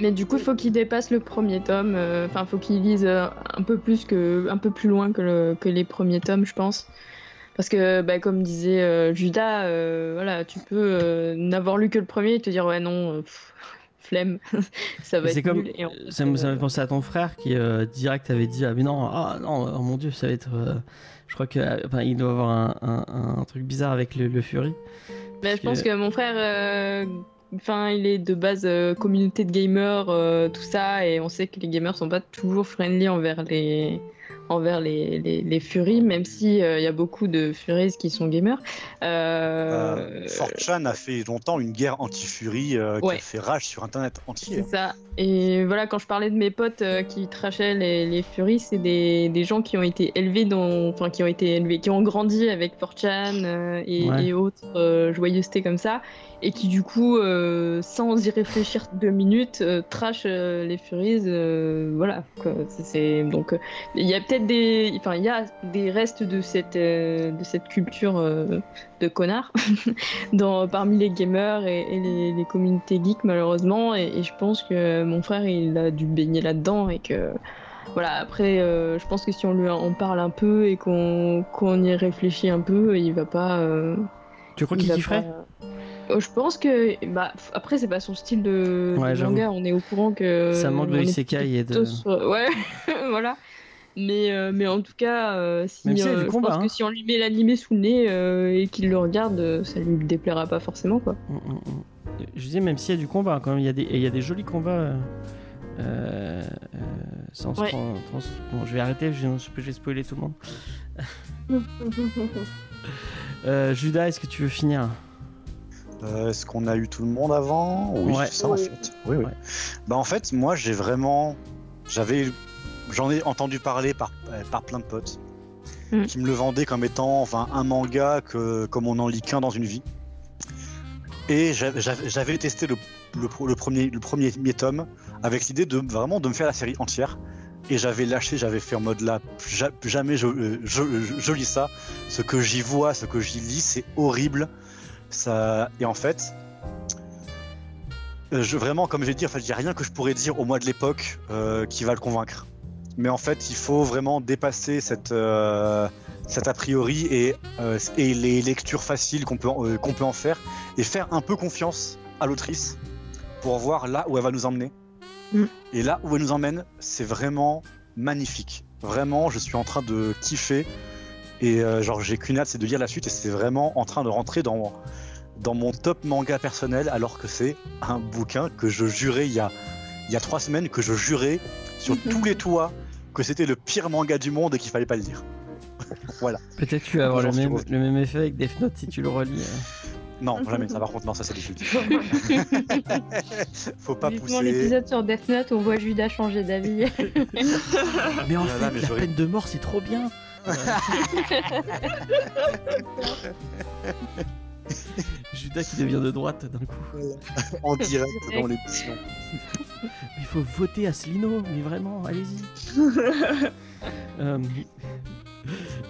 Mais du coup, il faut qu'il dépasse le premier tome. euh, Enfin, faut qu'il lise euh, un peu plus que, un peu plus loin que, le- que les premiers tomes, je pense. Parce que, bah, comme disait euh, Judas, euh, voilà, tu peux euh, n'avoir lu que le premier et te dire ouais non, pff, flemme, ça va être comme. nul. Et en Ça me, ça me euh, fait penser à ton frère qui euh, direct avait dit Ah, mais non, ah non, oh mon dieu, ça va être. euh, je crois que. Enfin, il doit avoir un, un- un truc bizarre avec le, le Fury. Mais je pense que- mon frère, enfin, il est de base euh, communauté de gamers, euh, tout ça, et on sait que les gamers sont pas toujours friendly envers les envers les, les, les Furies, même si euh, il y a beaucoup de Furies qui sont gamers. Euh, Euh, 4chan a fait longtemps une guerre anti-furie euh, qui Ouais. a fait rage sur internet entier. C'est ça. Et voilà, quand je parlais de mes potes euh, qui trachaient les, les Furies, c'est des, des gens qui ont été élevés dans, enfin qui ont été élevés, qui ont grandi avec 4chan euh, et, Ouais. et autres euh, joyeusetés comme ça, et qui du coup, euh, sans y réfléchir deux minutes, euh, trashent euh, les Furies. euh, voilà. quoi. C'est- C'est donc euh, il y a peut-être des, enfin il y a des restes de cette euh, de cette culture euh, de connards dans, parmi les gamers et, et les, les communautés geeks malheureusement et, et je pense que mon frère il a dû baigner là-dedans et que voilà après euh, je pense que si on lui en parle un peu et qu'on qu'on y réfléchit un peu il va pas Tu crois il qu'il kifferait Euh, je pense que bah après c'est pas son style de, Ouais, de j'avoue. manga on est au courant que Ça manque de isekai et de. sur- ouais voilà mais, euh, mais en tout cas, euh, si, euh, je combat, pense hein. que si on lui met l'animé sous le nez euh, et qu'il le regarde, euh, ça lui déplaira pas forcément quoi. Mm, mm, mm. Je disais, même s'il y a du combat, quand même, il y a des, il y a des jolis combats. euh, euh, euh, sans Ouais. trans- Bon, je vais arrêter, je, je vais spoiler tout le monde. Euh, Judas, est-ce que tu veux finir? Euh, Est-ce qu'on a eu tout le monde avant? Oui, Ouais. c'est ça en Oui. fait. Oui, oui. Ouais. Bah en fait, moi j'ai vraiment, j'avais, j'en ai entendu parler par, euh, par plein de potes Mm. qui me le vendaient comme étant, enfin, un manga que comme on en lit qu'un dans une vie. Et j'avais- testé le, le, premier le premier tome avec l'idée de vraiment de me faire la série entière. Et j'avais lâché, j'avais fait en mode là, ja- jamais je, euh, je, je- je lis ça. Ce que j'y vois, ce que j'y lis, c'est horrible. Ça... Et en fait, euh, je, vraiment, comme j'ai dit, en fait, il n'y a rien que je pourrais dire au mois de l'époque euh, qui va le convaincre. Mais en fait, il faut vraiment dépasser cette, euh, cet a priori et, euh, et les lectures faciles qu'on peut, euh, qu'on peut en faire et faire un peu confiance à l'autrice pour voir là où elle va nous emmener. Mm. Et là où elle nous emmène, c'est vraiment magnifique. Vraiment, je suis en train de kiffer. Et genre, j'ai qu'une hâte, c'est de lire la suite. Et c'est vraiment en train de rentrer dans, dans mon top manga personnel, alors que c'est un bouquin que je jurais il y a, il y a trois semaines, que je jurais sur Mhm. tous les toits que c'était le pire manga du monde et qu'il fallait pas le lire. voilà. Peut-être que tu vas avoir le même, le même effet avec Death Note si tu le relis. euh. Non, jamais. Ça, par contre, non, ça c'est définitif. Faut pas pousser. l'épisode sur Death Note, on voit Judas changer d'avis. Mais en Voilà, fait, mais la peine de mort, c'est trop bien. Judas qui devient de droite d'un coup. en direct dans l'émission. Il faut voter à Slino, mais vraiment, allez-y. Euh,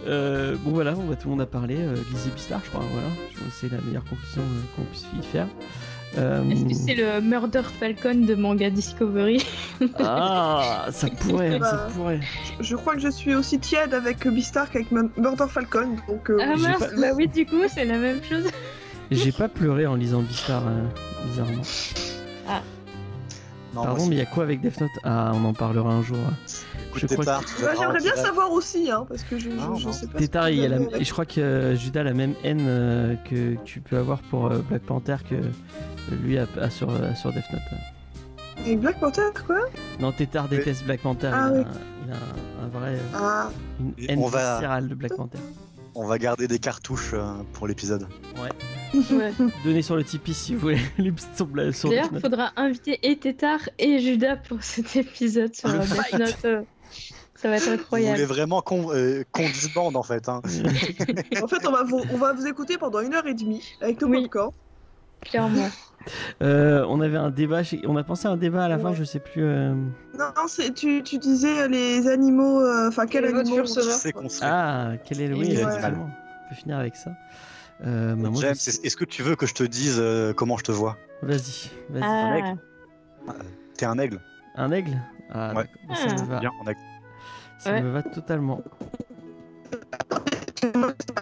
euh, bon voilà, on va, tout le monde a parlé. Euh, lisez Beastars, je crois. Voilà, c'est la meilleure conclusion euh, qu'on puisse y faire. Euh, Est-ce que c'est le Murder Falcon de Manga Discovery Ah, ça pourrait, ça pourrait. Je crois que je suis aussi tiède avec Beastar qu'avec Mur- Murder Falcon, donc euh, Ah mince, pas- bah oui, du coup, c'est la même chose. J'ai pas pleuré en lisant euh, bizarrement. Non, Pardon, mais il y a quoi avec Death Note Ah, on en parlera un jour. je crois que- bah, j'aimerais bien savoir aussi, hein, parce que je, je, Non, je non. sais pas. Tétard, ce il y a la... que- et je crois que euh, Judas a la même haine euh, que tu peux avoir pour euh, Black Panther que lui a, a sur, a sur Death Note. Avec Black Panther, quoi Non, Tétard Mais- déteste Black Panther. Ah il, a, oui. un- il a un, un vrai Ah, une Et haine va- viscérale de Black Panther. On va garder des cartouches euh, pour l'épisode. Ouais. Donnez sur le Tipeee si vous voulez les D'ailleurs, Note. faudra inviter et Tétard et Judas pour cet épisode sur Le Death. Note. euh, Ça va être Vous voulez incroyable. vraiment qu'on euh, disbande en fait. Hein. en fait, on va, vous, on va vous écouter pendant une heure et demie avec nos Oui. popcorn. clairement. Euh, on avait un débat, chez- on a pensé à un débat à la fin, Ouais. je sais plus. euh, Non, non, c'est tu, tu disais les animaux. euh, Enfin, quel animal fait. Ah, quel est le. Oui, Ouais. On peut finir avec ça. Euh, bah, moi, James, je- est- est-ce que tu veux que je te dise euh, comment je te vois Vas-y, vas-y. Ah, T'es un aigle. Un aigle Ah, Ouais. ça me va. Bien. Ça Ouais. me va totalement.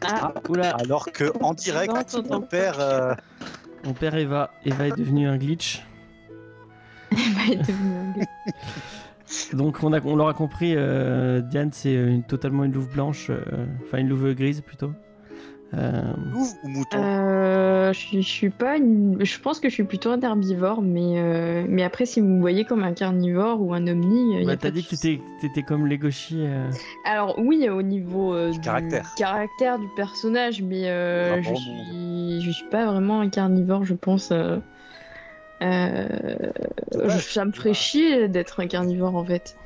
ah, Oula, Alors que en direct, attends. père. euh, mon père Eva. Eva est devenue un glitch. elle va être devenue un gars. Donc on, a, on l'aura compris, euh, Diane c'est une, totalement une louve blanche, euh, enfin une louve grise plutôt. Euh, louve ou mouton Euh, je, suis- je suis pas une... Je pense que je suis plutôt un herbivore, mais, euh, mais après, si vous me voyez comme un carnivore ou un omni, bah, T'as dit que t'étais, t'étais comme Legoshi. euh, Alors oui, au niveau euh, Du caractère. caractère du personnage, mais euh, je suis je suis pas vraiment un carnivore, je pense. euh, euh, Ouais, ça me ferait chier d'être un carnivore en fait.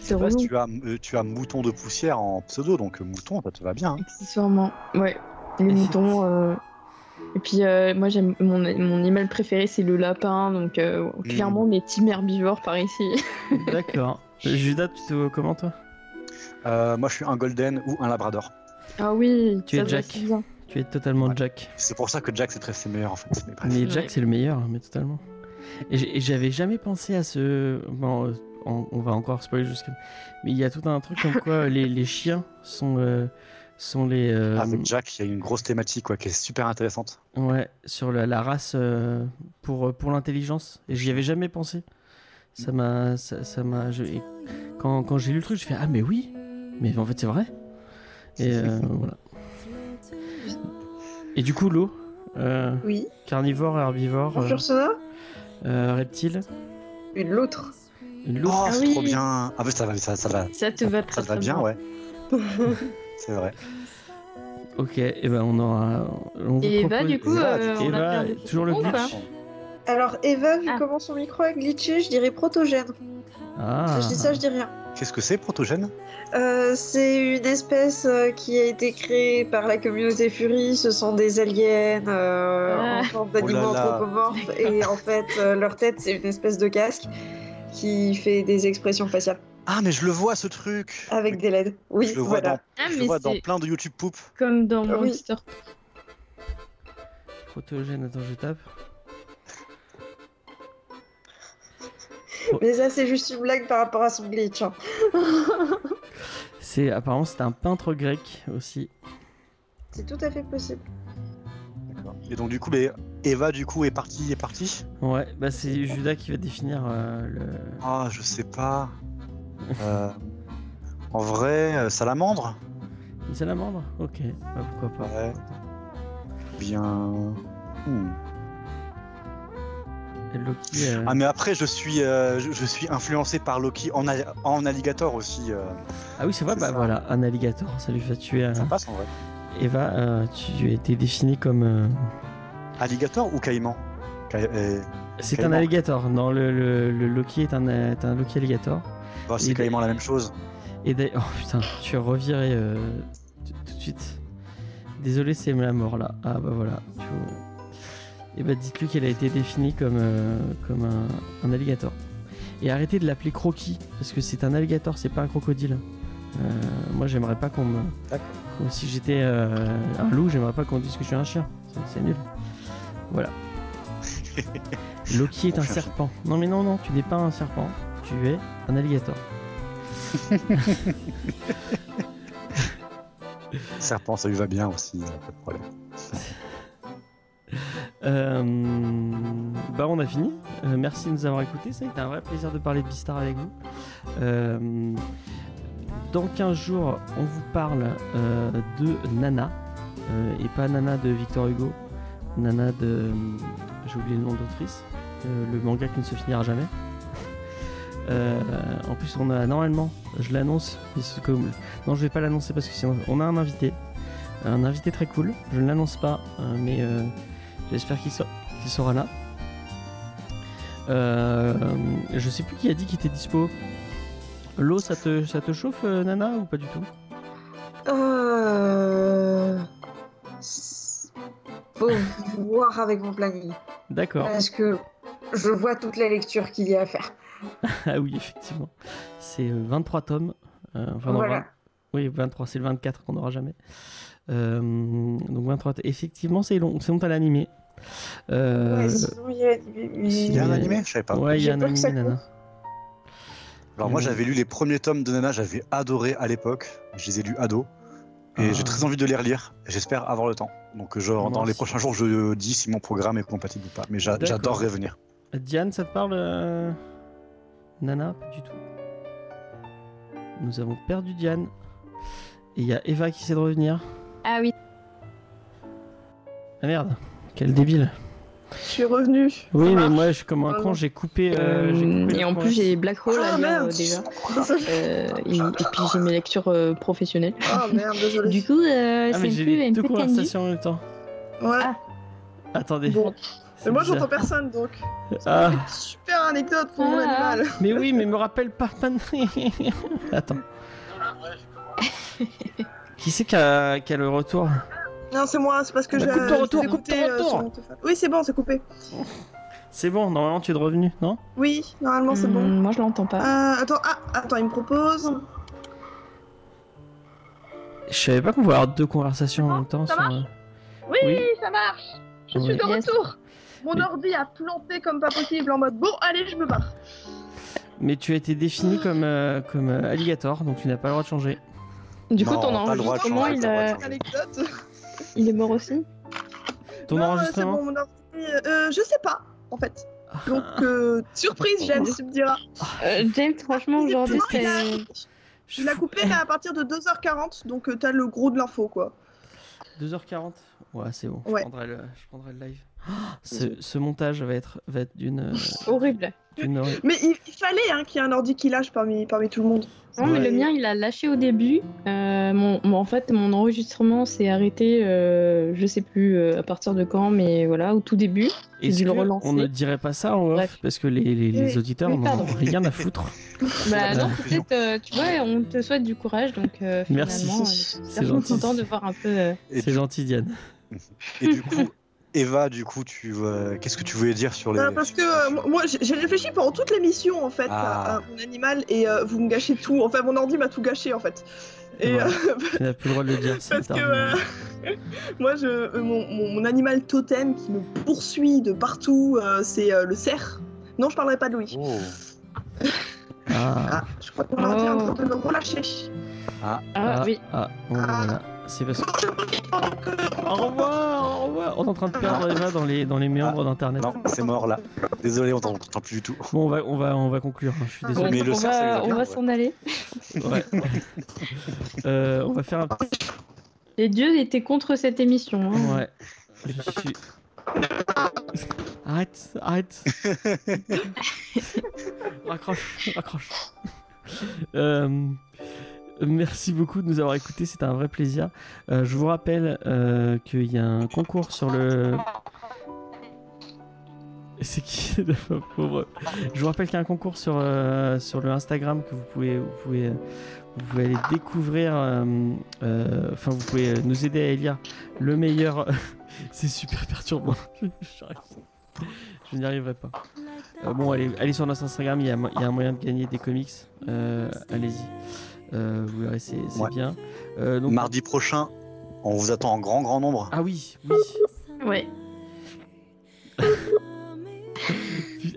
C'est tu as, euh, tu as mouton de poussière en pseudo, donc euh, mouton, ça te va bien. hein. Accessoirement, ouais. Les Et moutons. euh, Et puis euh, moi j'aime mon, mon animal préféré c'est le lapin, donc euh, Mm. clairement on est team herbivore par ici. D'accord. Judas, tu te vois comment toi? Euh, moi, je suis un golden ou un labrador. Ah oui, Tu ça es Jack. bien. Tu es totalement Ouais. Jack. C'est pour ça que Jack, c'est très c'est meilleur en fait. Mais Jack Ouais. c'est le meilleur, mais totalement. Et j'avais jamais pensé à ce. Bon, euh, on, on va encore spoiler jusqu'à. Mais il y a tout un truc comme quoi les, les chiens sont, euh, sont les. euh, Avec Jack, il y a une grosse thématique quoi, qui est super intéressante. Ouais, sur la, la race euh, pour, pour l'intelligence. Et j'y avais jamais pensé. Ça m'a. Ça, ça m'a je- quand quand j'ai lu le truc, je fais Ah, mais oui Mais en fait, c'est vrai. Et euh, voilà. Et du coup, l'eau euh, Oui. Carnivore, herbivore, euh, euh, reptile, Une l'autre. Une loupe. Oh, Ah c'est oui. trop bien. Ah, bah, ça va, ça, ça va, Ça te va très ça te va bien, ouais. c'est vrai. Ok, et ben on aura. On Et Eva, propose- du coup, Eva, euh, on a Eva, perdu toujours le glitch. quoi. Alors, Eva, vu Ah. comment son micro a glitché, je dirais protogène. Ah, Je dis ça, je dis rien. Qu'est-ce que c'est, protogène? Euh, c'est une espèce euh, qui a été créée par la communauté Fury. Ce sont des aliens euh, Ah. en forme d'animaux Oh anthropomorphes. Et en fait, leur tête, c'est une espèce de casque qui fait des expressions faciales Ah, mais je le vois ce truc. avec des LED. Oui, je le vois, voilà. dans, Ah, je vois dans c'est plein de YouTube poop. comme dans Ah oui. Monster. Protogène, attends, je tape. Mais ça, c'est juste une blague par rapport à son glitch. hein. C'est apparemment c'est un peintre grec aussi. C'est tout à fait possible. Et donc, du coup, les... Eva, du coup, est partie, est partie. Ouais, bah c'est Judas qui va définir euh, le. Ah, je sais pas. Euh, En vrai, euh, salamandre Une salamandre Ok, bah, pourquoi pas. Ouais. Bien. Hmm. Et Loki. Ah, mais après, je suis, je, je suis influencé par Loki en, alligator aussi. Ah oui, c'est vrai, bah ça. voilà, un alligator, ça lui fait tuer. un- Ça passe en vrai. Eva, tu as été défini comme. Alligator ou caïman Ca- euh, C'est un alligator. Non, le, le, le Loki est un, est un Loki alligator. bah, c'est caïman la même chose. Et d'ailleurs, oh putain, tu es reviré euh, tout de suite. Désolé, c'est la mort là. Ah bah voilà. tu vois. Et bah dites-lui qu'elle a été définie comme, euh, comme un, un alligator. Et arrêtez de l'appeler croquis, parce que c'est un alligator, c'est pas un crocodile. Euh, moi j'aimerais pas qu'on me. Si j'étais un loup, j'aimerais pas qu'on dise que je suis un chien. C'est nul. Voilà. Loki est un serpent. Non mais non, non, tu n'es pas un serpent, tu es un alligator. Serpent, ça lui va bien aussi, pas de problème. Euh, bah on a fini. Euh, merci de nous avoir écoutés. Ça a été un vrai plaisir de parler de Beastar avec vous. Euh, dans 15 jours, on vous parle de Nana. Et pas Nana de Victor Hugo. Nana de... J'ai oublié le nom d'autrice. Euh, le manga qui ne se finira jamais. Euh, en plus, on a normalement, je l'annonce, non, je vais pas l'annoncer parce que sinon, on a un invité, un invité très cool. Je ne l'annonce pas, euh, mais J'espère qu'il sera là. Euh, je sais plus qui a dit qu'il était dispo. L'eau, ça te, ça te chauffe, Nana, ou pas du tout? Faut voir avec mon planning. D'accord. Parce que je vois toute la lecture qu'il y a à faire. Ah oui, effectivement. C'est euh, 23 tomes. Euh, enfin, non, voilà. 20 Oui, 23, c'est le 24 qu'on n'aura jamais. Euh, donc 23, effectivement, c'est long. C'est long à l'animé. Euh, Ouais, sinon, il y a, mais- Il y a un animé Je savais pas. ouais, il y a un animé, Nana. Alors moi j'avais lu les premiers tomes de Nana, j'avais adoré à l'époque. Je les ai lus ado. Et Ah. j'ai très envie de les relire. J'espère avoir le temps. Donc genre, dans les prochains jours, je dis si mon programme est compatible ou pas. Mais j'adorerais venir. Diane, ça te parle euh, Nana? Pas du tout. Nous avons perdu Diane. Et il y a Eva qui essaie de revenir. Ah oui. Ah merde, quel débile. Je suis revenu. Oui, Ça mais marche. moi, je suis comme un Ah con, j'ai coupé. euh, Euh, coupé et en plus, j'ai Black Hole Ah à lire euh, merde déjà. Euh, et, et puis j'ai mes lectures euh, professionnelles. Ah merde, désolé. Du coup, euh, Ah, c'est mais un j'ai peu, les un deux conversations en même temps. Ouais. Ah. Attendez. Bon. c'est Mais moi j'entends personne donc. Ah, Super anecdote pour mon Ah. animal. mais oui, mais me rappelle pas maintenant. Attends. Qui c'est qui a, qui a le retour? Non, c'est moi, c'est parce que Bah, j'ai. coupe ton retour, coupe ton euh, retour. Oui, c'est bon, c'est coupé. C'est bon, normalement tu es revenu, non? Oui, normalement c'est Hmm, bon. Moi, je l'entends pas. Euh, attends, ah, attends, il me propose. Je savais pas qu'on pouvait avoir deux conversations en même temps. ça sur, marche euh, Oui, Oui. ça marche. Je Oui. suis de Yes. retour. Mon Mais- ordi a planté comme pas possible en mode bon, allez, je me barre. Mais tu as été défini comme, euh, comme euh, alligator, donc tu n'as pas le droit de changer. Du coup, Non, ton pas le droit de enregistrement, il, de a-. il est mort aussi Ton non, euh, c'est enregistrement bon, mon euh, je sais pas, en fait. Donc, euh, surprise, James, tu me diras. Euh, James, franchement, aujourd'hui, c'est. Je fous- coupé mais à partir de 2h40, donc euh, t'as le gros de l'info, quoi. 2h40 Ouais, c'est bon. Ouais. Je, prendrai le, je prendrai le live. Ah, ce, ce montage va être, va être d'une. Horrible. Mais il, il fallait hein, qu'il y ait un ordi qui lâche parmi, parmi tout le monde. Non, mais Ouais. le mien, il a lâché au début. Euh, mon, en fait, mon enregistrement s'est arrêté, euh, je sais plus euh, à partir de quand, mais voilà, au tout début. J'ai Est-ce dû le relancer. on ne dirait pas ça en off Bref. Parce que les, les, les Oui. auditeurs n'ont rien à foutre. Bah non, peut-être, euh, tu vois, on te souhaite du courage, donc euh, Merci. euh, C'est je suis vachement gentil. content de voir un peu. euh, Et, C'est gentil, Diane. et du coup, Eva, du coup, tu euh, qu'est-ce que tu voulais dire sur les. Euh, parce que euh, moi- j'ai réfléchi pendant toute l'émission, en fait, Ah. à, à mon animal, et euh, vous me gâchez tout. Enfin, mon ordi m'a tout gâché, en fait. Et Ouais. euh, Tu n'as plus le droit de le dire. c'est parce que euh, moi, je, euh, mon, mon- mon animal totem qui me poursuit de partout, euh, c'est euh, le cerf. Non, je parlerai pas de lui. Oh. Ah, Ah, je crois que mon ordi est en Oh. train de me relâcher. Ah, ah, oui. ah, Ah. voilà. C'est parce que. Je Au revoir, au revoir. On est en train de perdre Eva dans les, dans les méandres d'internet. Non, c'est mort là. Désolé, on t'entend plus du tout. Bon, on va, on va, on va conclure. hein, Je suis Bon, désolé. Mais le on va, on ouais. s'en aller. Ouais. Euh, on va faire un petit. Les dieux étaient contre cette émission. hein. Ouais. Tu- Arrête, arrête. raccroche, raccroche. Euh, merci beaucoup de nous avoir écoutés, c'était un vrai plaisir. Euh, je vous rappelle euh, qu'il y a un concours sur le. C'est qui pauvre? Je vous rappelle qu'il y a un concours sur, euh, sur le Instagram que vous pouvez, vous pouvez, euh, vous pouvez aller découvrir. euh, euh, Enfin, vous pouvez nous aider à élire le meilleur. C'est super perturbant. Je n'y arriverai pas. Euh, bon, allez, allez sur notre Instagram, il y a, un moyen de gagner des comics. Euh, Allez-y. Euh, vous verrez, c'est Ouais. bien. Euh, donc, Mardi prochain, on vous attend en grand, grand nombre. Ah oui, oui. Ouais.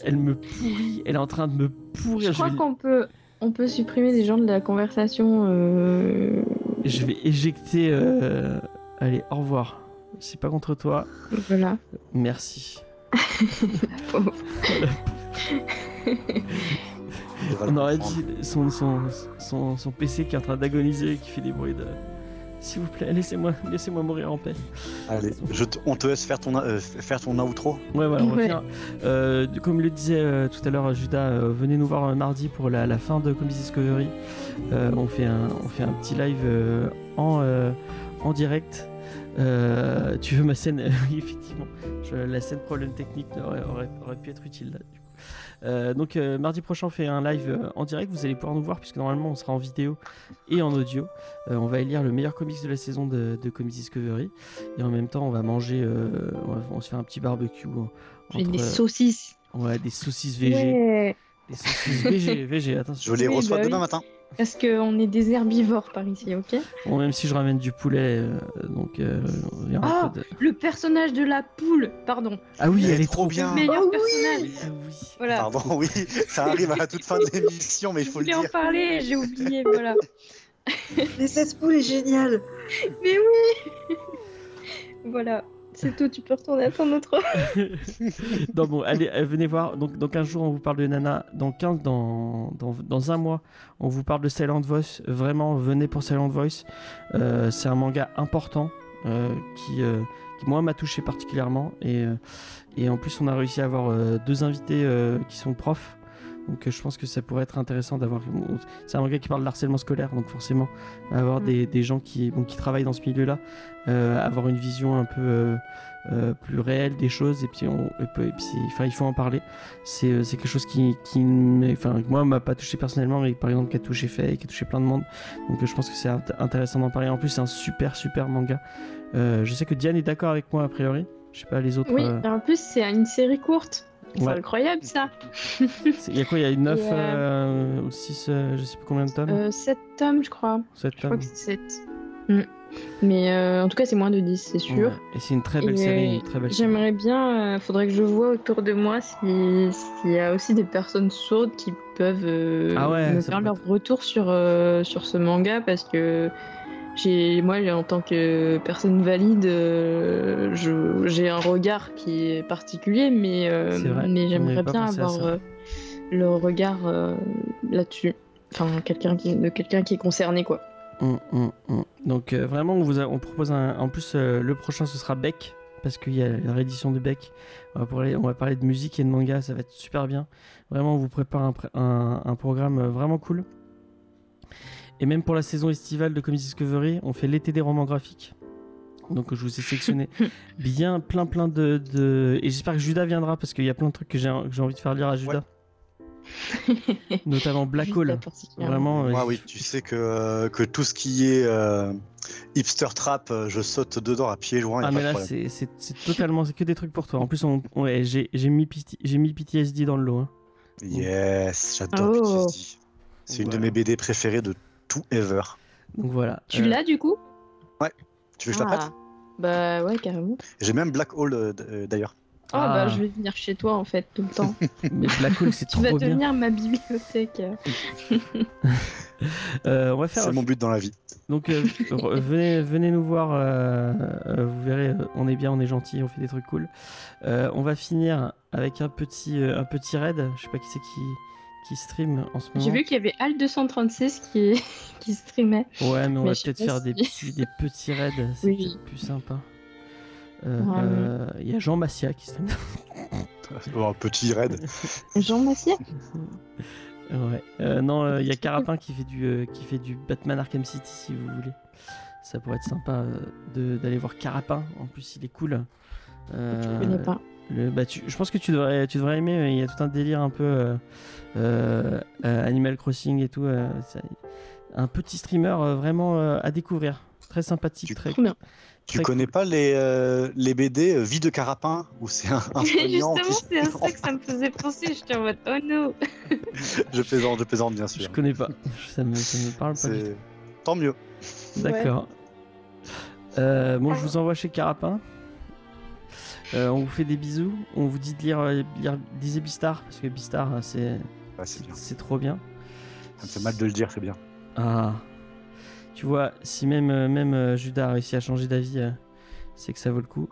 Elle me pourrit. Elle est en train de me pourrir. Je crois vais, qu'on peut, on peut supprimer des gens de la conversation. euh, je vais éjecter. euh, Allez, au revoir. C'est pas contre toi. Voilà. Merci. Et voilà. On aurait dit son, son, son, son PC qui est en train d'agoniser, qui fait des bruits de. S'il vous plaît, laissez-moi laissez mourir en paix. Allez, je te- on te laisse faire ton, euh, faire ton outro. Ouais, voilà, on va Ouais. Euh, comme le disait euh, tout à l'heure Judas, euh, venez nous voir mardi pour la, la fin de Comics Discovery. Euh, on, fait un, on fait un petit live euh, en, euh, en direct. Euh, tu veux ma scène? Oui, effectivement. Je- la scène problème technique aurait, aurait, aurait pu être utile là, du coup. Euh, donc euh, mardi prochain on fait un live euh, en direct, vous allez pouvoir nous voir puisque normalement on sera en vidéo et en audio. Euh, on va élire le meilleur comics de la saison de, de Comics Discovery et en même temps on va manger, euh, on, va, on va se faire un petit barbecue. J'ai entre, des euh, saucisses. ouais, des saucisses VG. Ouais. Des saucisses VG, VG, Je les Oui, reçois bah demain oui. matin. Parce qu'on est des herbivores par ici, ok Bon, même si je ramène du poulet, euh, donc euh, il y aura Ah pas de- Le personnage de la poule, pardon. Ah oui, Elle elle, est trop bien. Le meilleur Oh oui personnage. Ah oui. Voilà. Pardon, oui, ça arrive à la toute fin de l'émission, mais il Je faut le voulais en dire. parler, j'ai oublié, voilà. Mais cette poule est géniale. Mais oui Voilà, c'est tout, tu peux retourner à ton autre. non, bon, allez, euh, venez voir. Donc, dans 15 jours, on vous parle de Nana. Dans 15, dans, dans, dans un mois, on vous parle de Silent Voice. Vraiment, venez pour Silent Voice. Euh, c'est un manga important euh, qui, qui, moi, m'a touché particulièrement. Et, et en plus, on a réussi à avoir deux invités qui sont profs. Donc, je pense que ça pourrait être intéressant d'avoir. C'est un manga qui parle d'harcèlement scolaire, donc forcément, avoir Mm. des, des gens qui, bon, qui travaillent dans ce milieu-là, euh, avoir une vision un peu. euh, euh, plus réel des choses et puis, on, et puis, et puis c'est- enfin, il faut en parler c'est quelque chose qui, qui enfin moi m'a pas touché personnellement mais par exemple qui a touché fait et qui a touché plein de monde donc je pense que c'est int- intéressant d'en parler en plus c'est un super super manga je sais que Diane est d'accord avec moi a priori je sais pas les autres Oui, en plus, c'est une série courte. C'est Ouais. incroyable ça. il y a quoi il y a 9 Et, euh, ou 6 je sais plus combien de tomes Euh, 7 tomes, je crois. 7 Je crois tomes que c'est 7. Mais euh, en tout cas, c'est moins de 10, c'est sûr. Ouais. et c'est une très belle Et, série euh. J'aimerais bien, euh, faudrait que je vois autour de moi si- s'il y a aussi des personnes sourdes qui peuvent euh, Ah ouais, me faire leur être- retour sur, euh, sur ce manga parce que moi en tant que personne valide euh, j'ai un regard qui est particulier mais, euh, mais j'aimerais bien avoir euh, le regard là-dessus enfin quelqu'un qui de quelqu'un qui est concerné quoi Hum, hum, hum. Donc vraiment, on vous a- on propose un. En plus, le prochain ce sera Beck parce qu'il y a la réédition de Beck. On va, parler, on va parler de musique et de manga, ça va être super bien. Vraiment, on vous prépare un, pré- un- un programme vraiment cool. Et même pour la saison estivale de Comics Discovery, on fait l'été des romans graphiques. Donc je vous ai sélectionné bien plein plein de, de- et j'espère que Judas viendra parce qu'il y a plein de trucs que j'ai que j'ai envie de faire lire à Judas. Notamment Black Hole. Vraiment. euh, Moi, oui, tu sais que, que tout ce qui est euh, hipster trap, euh, je saute dedans à pieds joints. Ah mais là c'est totalement c'est que des trucs pour toi. En plus on, ouais, j'ai j'ai mis j'ai mis PTSD dans le lot. hein. Yes, j'adore Oh. PTSD. C'est une Voilà. de mes BD préférées de tout ever. Donc voilà. tu Euh, l'as du coup? Tu veux que je la Ah. prête bah ouais carrément J'ai même Black Hole euh, euh, d'ailleurs. Ah, Ah. bah je vais venir chez toi en fait tout le temps. Mais Black Hole c'est tu vas trop bien. devenir ma bibliothèque. Euh, on va faire C'est mon but dans la vie. donc euh, venez venez nous voir. euh, vous verrez on est bien on est gentil on fait des trucs cool. Euh, on va finir avec un petit euh, un petit raid. Je sais pas qui c'est qui qui stream en ce moment. J'ai vu qu'il y avait Al 236 qui, qui streamait. Ouais mais on Mais va peut-être faire si- des petits des petits raids. C'est Oui. plus sympa. Euh, Ouais. euh, Il y a Jean Massia qui stream. Oh, un petit raid. Jean Massier Ouais. Euh, non, euh, il y a Carapin qui fait du euh, qui fait du Batman Arkham City si vous voulez. Ça pourrait être sympa de- d'aller voir Carapin. En plus, il est cool. Euh, Je connais pas. Le- bah, tu- je pense que tu devrais tu devrais aimer. Il y a tout un délire un peu euh, euh, euh, Animal Crossing et tout. euh, ça- un petit streamer euh, vraiment euh, à découvrir. Très sympathique. Tu- Très, bien. Tu Très connais pas les, euh, les BD euh, Vie de Carapin où c'est un, un Justement, qui- c'est à ça que ça me faisait penser. J'étais en mode oh no. Je plaisante, je plaisante bien Je sûr. connais pas. Ça me, ça me parle pas. du tout. C'est tant mieux. D'accord. Euh, bon, je vous envoie chez Carapin. Euh, on vous fait des bisous. On vous dit de lire, euh, lire lisez Bistar parce que Bistar, euh, c'est Ouais, trop bien. Ça me fait mal de le dire, c'est bien. Ah, tu vois, si même même Judas a réussi à changer d'avis, c'est que ça vaut le coup.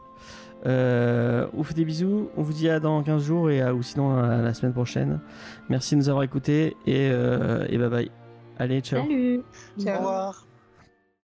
Euh, on vous fait des bisous. On vous dit à dans 15 jours et à, ou sinon à la semaine prochaine. Merci de nous avoir écoutés et, euh, et bye bye. Allez, ciao. Salut. Au revoir.